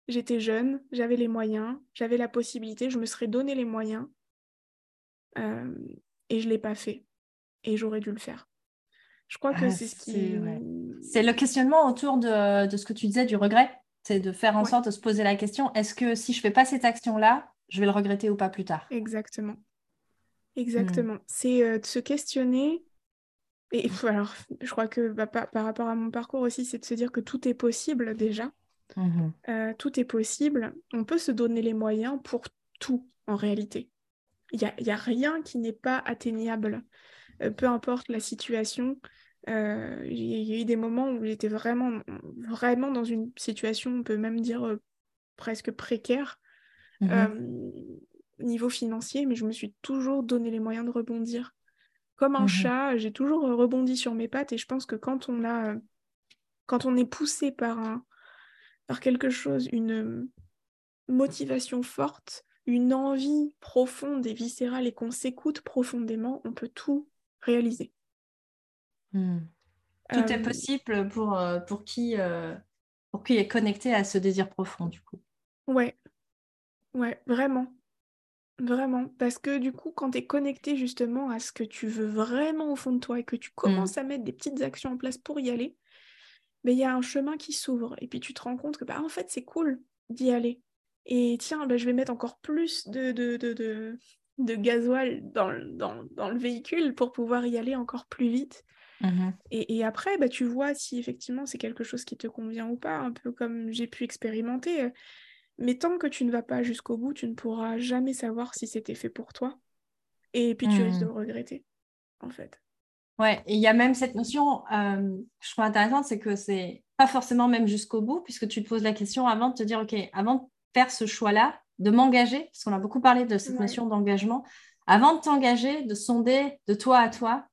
Speaker 2: J'étais jeune, j'avais les moyens, j'avais la possibilité, je me serais donné les moyens euh, et je ne l'ai pas fait. Et j'aurais dû le faire. Je crois que ah, c'est ce qui...
Speaker 1: C'est le questionnement autour de, de, ce que tu disais du regret. C'est de faire en sorte de se poser la question, est-ce que si je fais pas cette action-là, je vais le regretter ou pas plus tard?
Speaker 2: Exactement. Exactement. Hmm. C'est euh, de se questionner. Et alors, je crois que bah, par, rapport à mon parcours aussi, c'est de se dire que tout est possible déjà. Mmh euh, tout est possible. On peut se donner les moyens pour tout en réalité. Il n'y a, y a, rien qui n'est pas atteignable. Euh, peu importe la situation, euh, il y a eu des moments où j'étais vraiment, vraiment dans une situation, on peut même dire euh, presque précaire, mmh euh, niveau financier, mais je me suis toujours donné les moyens de rebondir. Comme un mmh chat, j'ai toujours rebondi sur mes pattes et je pense que quand on a, quand on est poussé par un, par quelque chose, une motivation forte, une envie profonde et viscérale et qu'on s'écoute profondément, on peut tout réaliser.
Speaker 1: Hmm. Tout est euh, possible pour, euh, pour, qui, euh, pour qui est connecté à ce désir profond, du coup.
Speaker 2: Ouais, ouais, vraiment. Vraiment. Parce que du coup, quand tu es connecté justement à ce que tu veux vraiment au fond de toi et que tu hmm. commences à mettre des petites actions en place pour y aller, ben, il y a un chemin qui s'ouvre. Et puis tu te rends compte que bah, en fait, c'est cool d'y aller. Et tiens, ben, je vais mettre encore plus de, de, de, de, de gasoil dans, dans, dans, le véhicule pour pouvoir y aller encore plus vite. Mmh et, après, bah, tu vois si effectivement c'est quelque chose qui te convient ou pas, un peu comme j'ai pu expérimenter. Mais tant que tu ne vas pas jusqu'au bout, tu ne pourras jamais savoir si c'était fait pour toi. Et puis tu risques de le mmh. regretter, en fait.
Speaker 1: Ouais, et il y a même cette notion que je trouve intéressante, c'est que c'est pas forcément même jusqu'au bout, puisque tu te poses la question avant de te dire, OK, avant de faire ce choix-là, de m'engager, parce qu'on a beaucoup parlé de cette notion d'engagement, avant de t'engager, de sonder de toi à toi,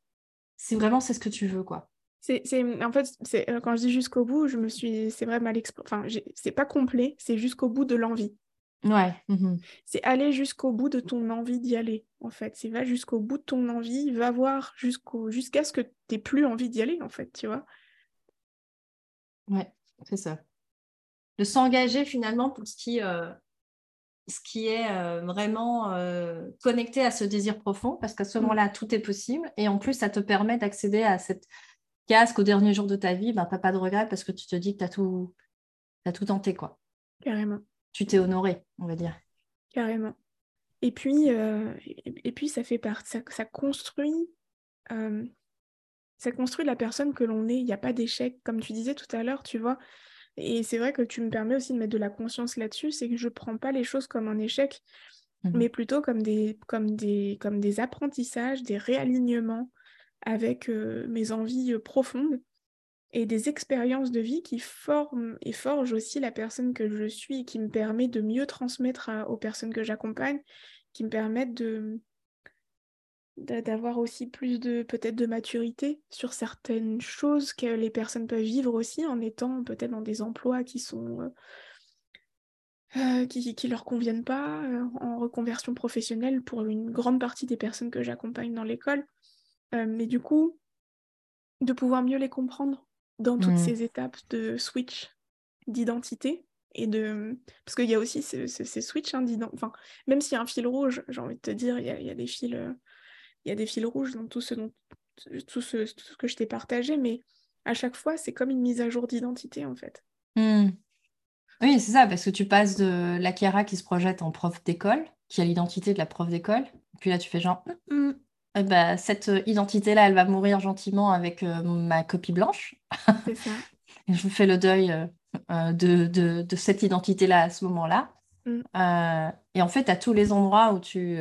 Speaker 1: c'est vraiment c'est ce que tu veux quoi.
Speaker 2: C'est, en fait, c'est, euh, quand je dis jusqu'au bout, je me suis, c'est vrai mal enfin, c'est pas complet, c'est jusqu'au bout de l'envie.
Speaker 1: Ouais.
Speaker 2: Mmh c'est aller jusqu'au bout de ton envie d'y aller, en fait. C'est va jusqu'au bout de ton envie, va voir jusqu'au, jusqu'à ce que tu n'aies plus envie d'y aller, en fait, tu vois.
Speaker 1: Ouais, c'est ça. De s'engager finalement pour ce qui, euh, ce qui est euh, vraiment euh, connecté à ce désir profond, parce qu'à ce mm. moment-là, tout est possible. Et en plus, ça te permet d'accéder à cette casque au dernier jour de ta vie. Ben, pas de regret parce que tu te dis que tu as tout, as tout tenté. Quoi.
Speaker 2: Carrément.
Speaker 1: Tu t'es honoré, on va dire.
Speaker 2: Carrément. Et puis, euh, et, puis ça fait partie, ça, ça construit. ça construit la personne que l'on est. Il n'y a pas d'échec. Comme tu disais tout à l'heure, tu vois, et c'est vrai que tu me permets aussi de mettre de la conscience là-dessus, c'est que je ne prends pas les choses comme un échec, mmh mais plutôt comme des, comme, des, comme des apprentissages, des réalignements avec euh, mes envies euh, profondes. et des expériences de vie qui forment et forgent aussi la personne que je suis et qui me permet de mieux transmettre aux personnes que j'accompagne, qui me permettent de d'avoir aussi plus de peut-être de maturité sur certaines choses que les personnes peuvent vivre aussi en étant peut-être dans des emplois qui sont euh, euh, qui, qui leur conviennent pas euh, en reconversion professionnelle pour une grande partie des personnes que j'accompagne dans l'école mais du coup de pouvoir mieux les comprendre dans toutes mmh. ces étapes de switch d'identité et de parce qu'il y a aussi ces, ces, switches hein, enfin même s'il y a un fil rouge j'ai envie de te dire il y a, y a des fils il y a des fils rouges dans tout ce, dont, tout ce, ce que je t'ai partagé, mais à chaque fois, c'est comme une mise à jour d'identité, en fait.
Speaker 1: Hmm. Oui, c'est ça, parce que tu passes de la Chiara qui se projette en prof d'école, qui a l'identité de la prof d'école, puis là, tu fais genre, hmm, hmm, bah, cette identité-là, elle va mourir gentiment avec euh, ma copie blanche. <laughs> C'est ça. et je fais le deuil euh, euh, de, de, de, cette identité-là à ce moment-là. et en fait, à tous les endroits où tu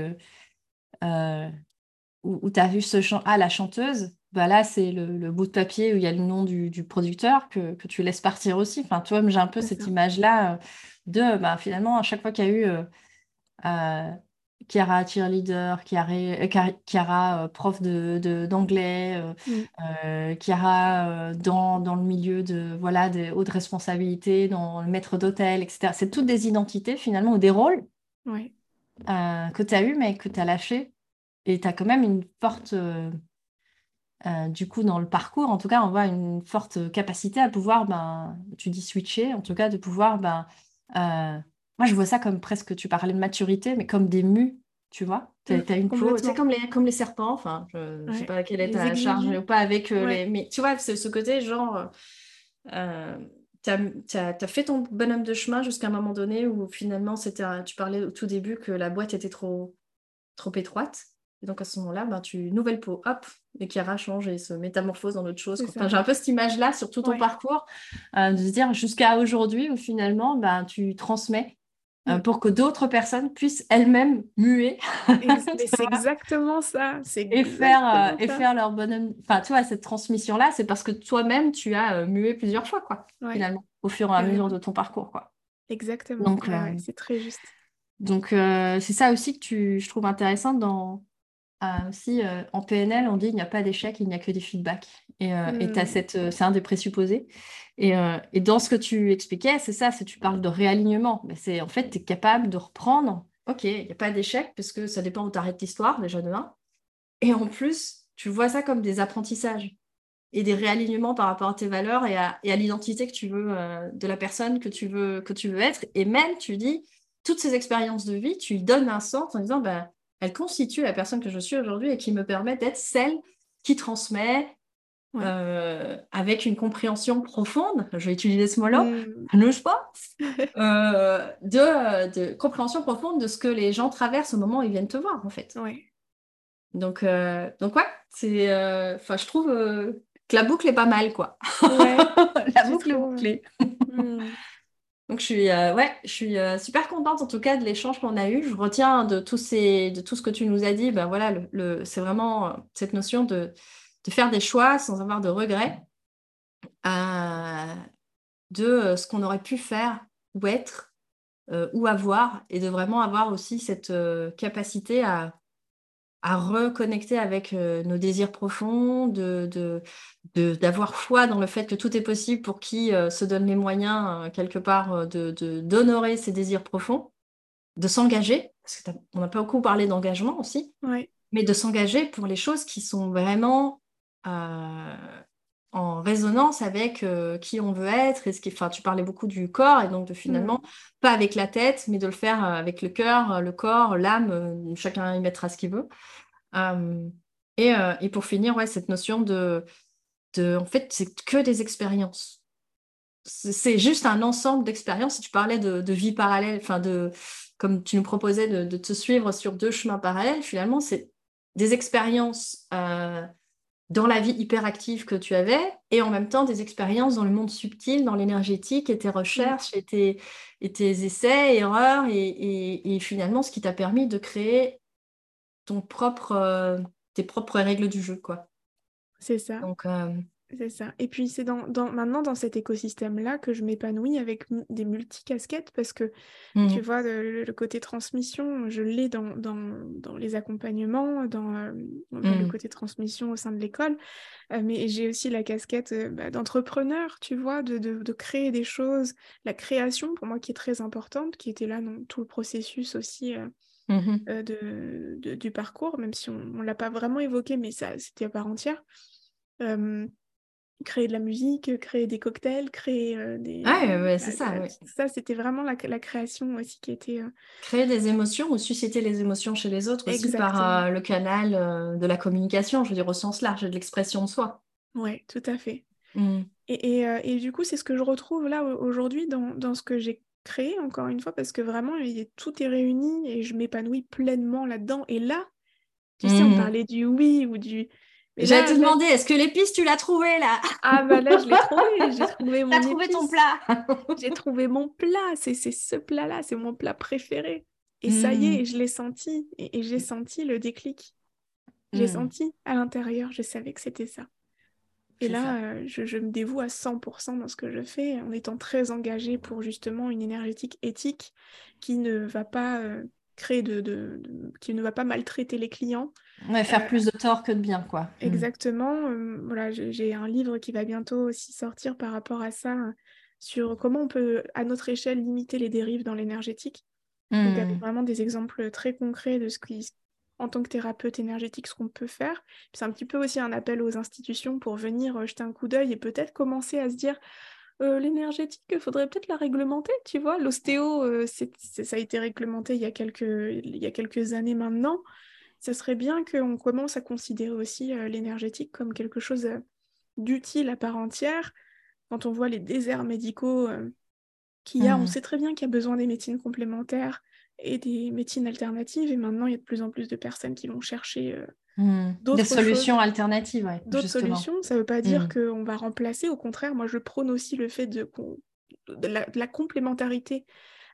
Speaker 1: où, tu as vu ce chant, ah, la chanteuse, bah là, c'est le, bout de papier où il y a le nom du, producteur que, que, tu laisses partir aussi. Enfin, tu vois, j'ai un peu cette image-là euh, de, bah, finalement, à chaque fois qu'il y a eu euh, euh, Chiara cheerleader, Chiara, prof d'anglais, de, mm. Chiara dans, dans, le milieu de voilà des hautes responsabilités, dans le maître d'hôtel, etc. C'est toutes des identités finalement ou des rôles que tu as eu mais que tu as lâché et tu as quand même une forte, euh, euh, du coup, dans le parcours, en tout cas, on voit une forte capacité à pouvoir, ben, tu dis switcher, en tout cas, de pouvoir, ben, euh, moi, je vois ça comme presque, tu parlais de maturité, mais comme des mus, tu vois. Tu as, une
Speaker 2: peau, tu comme les, comme les serpents, enfin, je ne sais pas quelle est ta charge ou pas avec les... Mais tu vois, c'est ce côté, genre, tu as, fait ton bonhomme de chemin jusqu'à un moment donné où finalement, tu parlais au tout début que la boîte était trop, trop étroite. Et donc à ce moment-là, ben, tu nouvelle peau, hop, et Chiara change et se métamorphose dans autre chose. j'ai un peu cette image-là sur tout ton parcours, euh, de se dire jusqu'à aujourd'hui où finalement ben, tu transmets euh, mm. pour que d'autres personnes puissent elles-mêmes muer. <laughs> c'est exactement ça.
Speaker 1: Et, faire, euh, et faire leur bonhomme. Enfin, tu vois, cette transmission-là, c'est parce que toi-même, tu as mué plusieurs fois, quoi, finalement, au fur et à mesure de ton parcours, quoi.
Speaker 2: Exactement. Donc, c'est très juste.
Speaker 1: Donc, c'est ça aussi que tu, je trouve intéressant dans, aussi, euh, en PNL, on dit il n'y a pas d'échec, il n'y a que des feedbacks. Et, euh, hmm. cette, euh, c'est un des présupposés. Et, et, dans ce que tu expliquais, c'est ça, c'est tu parles de réalignement. Mais c'est en fait, tu es capable de reprendre. Ok, il n'y a pas d'échec parce que ça dépend où tu arrêtes l'histoire, déjà de Et en plus, tu vois ça comme des apprentissages et des réalignements par rapport à tes valeurs et à, et à l'identité que tu veux de la personne que tu veux que tu veux être. Et même, tu dis, toutes ces expériences de vie, tu lui donnes un sens en disant, bah, elle constitue la personne que je suis aujourd'hui et qui me permet d'être celle qui transmet euh, avec une compréhension profonde, je vais utiliser ce mot-là, <laughs> mmh. je pas, <laughs> euh, de, compréhension profonde de ce que les gens traversent au moment où ils viennent te voir, en fait. Donc, euh, donc ouais, c'est, enfin, je trouve que la boucle est pas mal, quoi. <laughs> la boucle est bouclée. Mmh. Donc je suis, euh, euh, super contente en tout cas de l'échange qu'on a eu. Je retiens de, tous ces, de tout ce que tu nous as dit, ben voilà, c'est vraiment euh, cette notion de, de, faire des choix sans avoir de regrets de ce qu'on aurait pu faire ou être ou avoir et de vraiment avoir aussi cette capacité à, à reconnecter avec euh, nos désirs profonds, de, d'avoir foi dans le fait que tout est possible pour qui euh, se donne les moyens, euh, quelque part, de, d'honorer ses désirs profonds, de s'engager, parce qu'on n'a pas beaucoup parlé d'engagement aussi, mais de s'engager pour les choses qui sont vraiment en résonance avec qui on veut être. Et ce qui, enfin, tu parlais beaucoup du corps, et donc de finalement, mm. pas avec la tête, mais de le faire avec le cœur, le corps, l'âme, chacun y mettra ce qu'il veut. et, et, pour finir, ouais, cette notion de, de en fait, c'est que des expériences. C'est juste un ensemble d'expériences. Si tu parlais de, de vie parallèle, enfin de, comme tu nous proposais de, de, te suivre sur deux chemins parallèles, finalement, c'est des expériences euh, dans la vie hyperactive que tu avais et en même temps des expériences dans le monde subtil, dans l'énergétique et tes recherches et tes, et tes essais, erreurs et, et, finalement ce qui t'a permis de créer ton propre, euh, tes propres règles du jeu. quoi.
Speaker 2: C'est ça.
Speaker 1: Donc, euh,
Speaker 2: C'est ça. Et puis c'est dans, maintenant dans cet écosystème-là que je m'épanouis avec des multicasquettes parce que mmh. tu vois, le, côté transmission, je l'ai dans, dans, les accompagnements, dans euh, le mmh. côté transmission au sein de l'école, euh, mais j'ai aussi la casquette euh, bah, d'entrepreneur, tu vois, de, de, créer des choses, la création pour moi qui est très importante, qui était là dans tout le processus aussi. Mmh de, du parcours, même si on ne l'a pas vraiment évoqué, mais ça c'était à part entière créer de la musique, créer des cocktails, créer euh, des...
Speaker 1: Ouais, c'est ça.
Speaker 2: Ça, c'était vraiment la, création aussi qui était... Euh,
Speaker 1: créer des émotions ou susciter les émotions chez les autres aussi par euh, le canal de la communication, je veux dire au sens large, de l'expression de soi.
Speaker 2: Oui, tout à fait. Mmh. Et, et, du coup, c'est ce que je retrouve là aujourd'hui dans, dans ce que j'ai créé, encore une fois, parce que vraiment, tout est réuni et je m'épanouis pleinement là-dedans. Et là, tu sais, on mmh. parlait du oui ou du
Speaker 1: J'allais te demander, est-ce que l'épice, tu l'as trouvé là?
Speaker 2: Ah bah là, je l'ai trouvé. <laughs> J'ai trouvé mon
Speaker 1: trouvé ton plat <laughs>
Speaker 2: J'ai trouvé mon plat. C'est ce plat-là, c'est mon plat préféré. Et ça y est, hmm. je l'ai senti. Et, j'ai senti le déclic. J'ai hmm. senti à l'intérieur, je savais que c'était ça. Et là, euh, je, je, me dévoue à 100% dans ce que je fais, en étant très engagée pour justement une énergétique éthique qui ne va pas euh, créer de, qui ne va pas maltraiter les clients.
Speaker 1: Ouais, faire euh, plus de tort que de bien, quoi. Mm.
Speaker 2: Exactement. Euh, voilà, j'ai un livre qui va bientôt aussi sortir par rapport à ça, sur comment on peut, à notre échelle, limiter les dérives dans l'énergétique. Donc, avec mm. vraiment des exemples très concrets de ce qui, en tant que thérapeute énergétique, ce qu'on peut faire. C'est un petit peu aussi un appel aux institutions pour venir euh, jeter un coup d'œil et peut-être commencer à se dire euh, l'énergétique, il faudrait peut-être la réglementer, tu vois. L'ostéo, euh, ça a été réglementé il y a quelques, il y a quelques années maintenant. Ça serait bien qu'on commence à considérer aussi euh, l'énergétique comme quelque chose d'utile à part entière. Quand on voit les déserts médicaux qu'il y a, on mmh. sait très bien qu'il y a besoin des médecines complémentaires et des médecines alternatives. Et maintenant, il y a de plus en plus de personnes qui vont chercher
Speaker 1: Hmm. Des solutions alternatives,
Speaker 2: D'autres solutions, ça ne veut pas dire hmm. qu'on va remplacer. Au contraire, moi, je prône aussi le fait de, de, la, complémentarité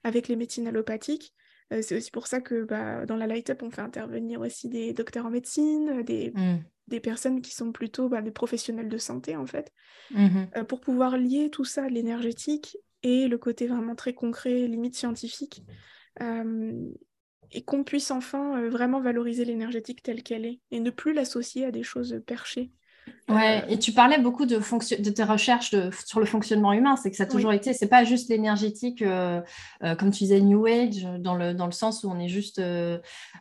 Speaker 2: avec les médecines allopathiques. Euh, c'est aussi pour ça que bah, dans la Light Up, on fait intervenir aussi des docteurs en médecine, des, hmm. des personnes qui sont plutôt bah, des professionnels de santé, en fait, euh, pour pouvoir lier tout ça, l'énergétique et le côté vraiment très concret, limite scientifique. Euh, et qu'on puisse enfin euh, vraiment valoriser l'énergétique telle qu'elle est et ne plus l'associer à des choses perchées.
Speaker 1: Ouais, euh, et tu parlais beaucoup de, de tes recherches sur le fonctionnement humain, c'est que ça a toujours été, c'est pas juste l'énergétique, euh, comme tu disais, New Age, dans le, dans le sens où on est juste,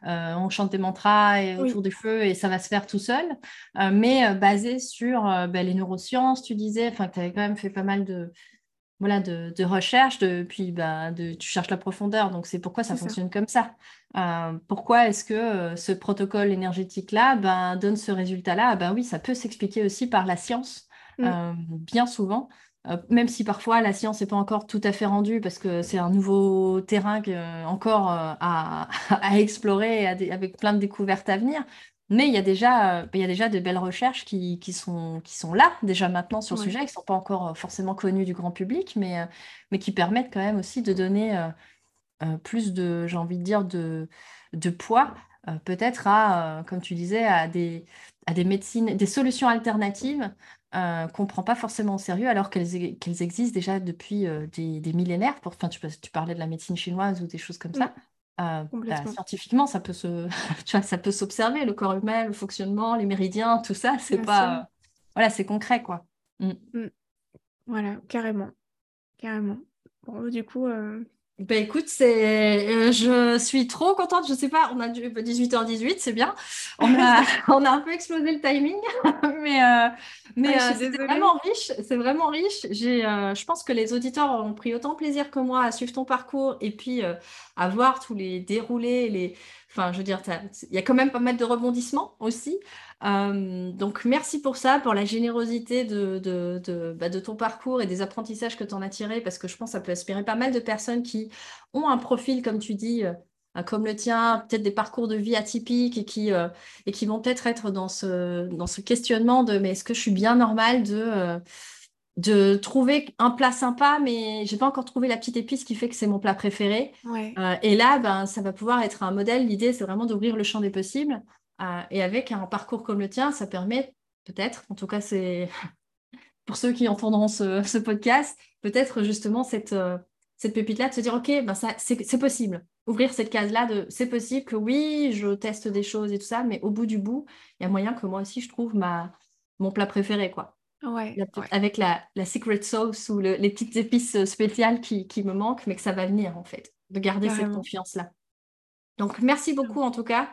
Speaker 1: on chante des mantras et autour du feu et ça va se faire tout seul, mais basé sur bah, les neurosciences, tu disais, enfin, tu avais quand même fait pas mal de, voilà, de, de recherche, de, puis bah, de, tu cherches la profondeur, donc c'est pourquoi ça fonctionne comme ça. Euh, pourquoi est-ce que euh, ce protocole énergétique-là ben, donne ce résultat-là? Ben oui, ça peut s'expliquer aussi par la science, mm. euh, bien souvent, même si parfois la science n'est pas encore tout à fait rendue, parce que c'est un nouveau terrain encore à, <laughs> à, explorer, avec plein de découvertes à venir. Mais il y a déjà, euh, il y a déjà de belles recherches qui, qui, sont, qui sont là déjà maintenant sur le sujet, qui ne sont pas encore euh, forcément connues du grand public, mais, euh, mais qui permettent quand même aussi de donner plus de, j'ai envie de dire, de, de poids, peut-être à, comme tu disais, à des, à des médecines, des solutions alternatives qu'on ne prend pas forcément au sérieux alors qu'elles qu'elles existent déjà depuis des, des, millénaires. Pour, enfin, tu, tu, parlais de la médecine chinoise ou des choses comme ça. Euh, bah, scientifiquement, ça peut se, <laughs> tu vois, ça peut s'observer, le corps humain, le fonctionnement, les méridiens, tout ça, c'est pas, voilà, c'est concret, quoi.
Speaker 2: Mm. Mm. Voilà, carrément, carrément. Bon, du coup, euh,
Speaker 1: ben écoute, c'est, euh, je suis trop contente. Je sais pas, on a du 18h18, c'est bien. On a, <laughs> <laughs> on a un peu explosé le timing, <laughs> mais, euh, mais euh, c'est vraiment riche. C'est vraiment riche. J'ai, je pense que les auditeurs ont pris autant plaisir que moi à suivre ton parcours et puis à voir tous les déroulés, les, Enfin, je veux dire, il y a quand même pas mal de rebondissements aussi. Euh, donc, merci pour ça, pour la générosité de, de, bah, de, ton parcours et des apprentissages que tu en as tirés, parce que je pense que ça peut inspirer pas mal de personnes qui ont un profil, comme tu dis, euh, comme le tien, peut-être des parcours de vie atypiques et qui, euh, et qui vont peut-être être dans ce, dans ce questionnement de mais est-ce que je suis bien normale de de trouver un plat sympa, mais j'ai pas encore trouvé la petite épice qui fait que c'est mon plat préféré. Euh, et là, ben, ça va pouvoir être un modèle. L'idée, c'est vraiment d'ouvrir le champ des possibles. Euh, et avec un parcours comme le tien, ça permet peut-être, en tout cas, c'est <laughs> pour ceux qui entendront ce, podcast, peut-être justement cette, cette pépite-là de se dire, OK, ben ça, c'est possible. Ouvrir cette case-là de c'est possible que oui, je teste des choses et tout ça, mais au bout du bout, il y a moyen que moi aussi, je trouve ma, mon plat préféré, quoi.
Speaker 2: Ouais,
Speaker 1: Avec la, la, secret sauce ou les petites épices spéciales qui, qui, me manquent, mais que ça va venir, en fait, de garder cette confiance-là. Donc, merci beaucoup, en tout cas, euh,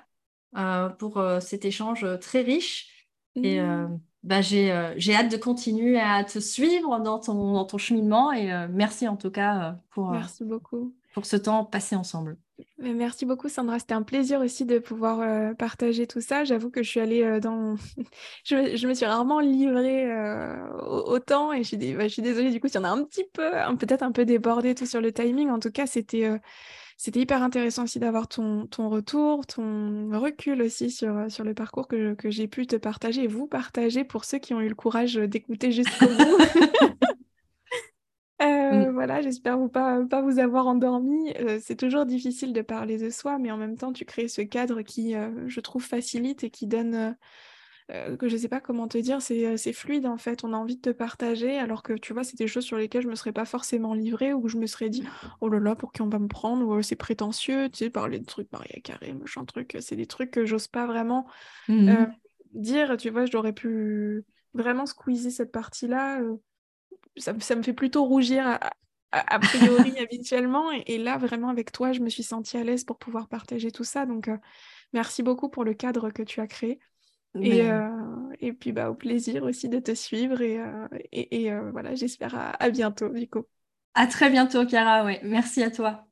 Speaker 1: pour euh, cet échange très riche. Et euh, mmh. bah, j'ai hâte de continuer à te suivre dans ton, dans ton cheminement. Et merci, en tout cas, pour,
Speaker 2: merci beaucoup.
Speaker 1: pour ce temps passé ensemble.
Speaker 2: Merci beaucoup Sandra, c'était un plaisir aussi de pouvoir euh, partager tout ça. J'avoue que je suis allée euh, dans... <laughs> je, me, suis rarement livrée euh, autant et je suis, bah, je suis, désolée du coup si on a un petit peu, peut-être un peu débordé tout sur le timing. En tout cas, c'était c'était hyper intéressant aussi d'avoir ton, ton retour, ton recul aussi sur, sur le parcours que, que j'ai pu te partager et vous partager pour ceux qui ont eu le courage d'écouter jusqu'au <laughs> bout. Euh, mm. Voilà, j'espère vous pas, pas vous avoir endormi. Euh, c'est toujours difficile de parler de soi, mais en même temps, tu crées ce cadre qui, euh, je trouve, facilite et qui donne, que je sais pas comment te dire, c'est fluide en fait. On a envie de te partager, alors que tu vois, c'est des choses sur lesquelles je me serais pas forcément livrée ou je me serais dit, oh là là, pour qui on va me prendre, ou c'est prétentieux, tu sais, parler de trucs Maria Carré, machin truc, c'est des trucs que j'ose pas vraiment mm. dire, tu vois, j'aurais pu vraiment squeezer cette partie-là ça, me fait plutôt rougir a, priori <laughs> habituellement. Et, là, vraiment, avec toi, je me suis sentie à l'aise pour pouvoir partager tout ça. Donc, euh, merci beaucoup pour le cadre que tu as créé. Et, euh, et, puis, bah, au plaisir aussi de te suivre. Et, euh, et, voilà, j'espère à, à, bientôt, du coup.
Speaker 1: À très bientôt, Cara. Ouais. Merci à toi.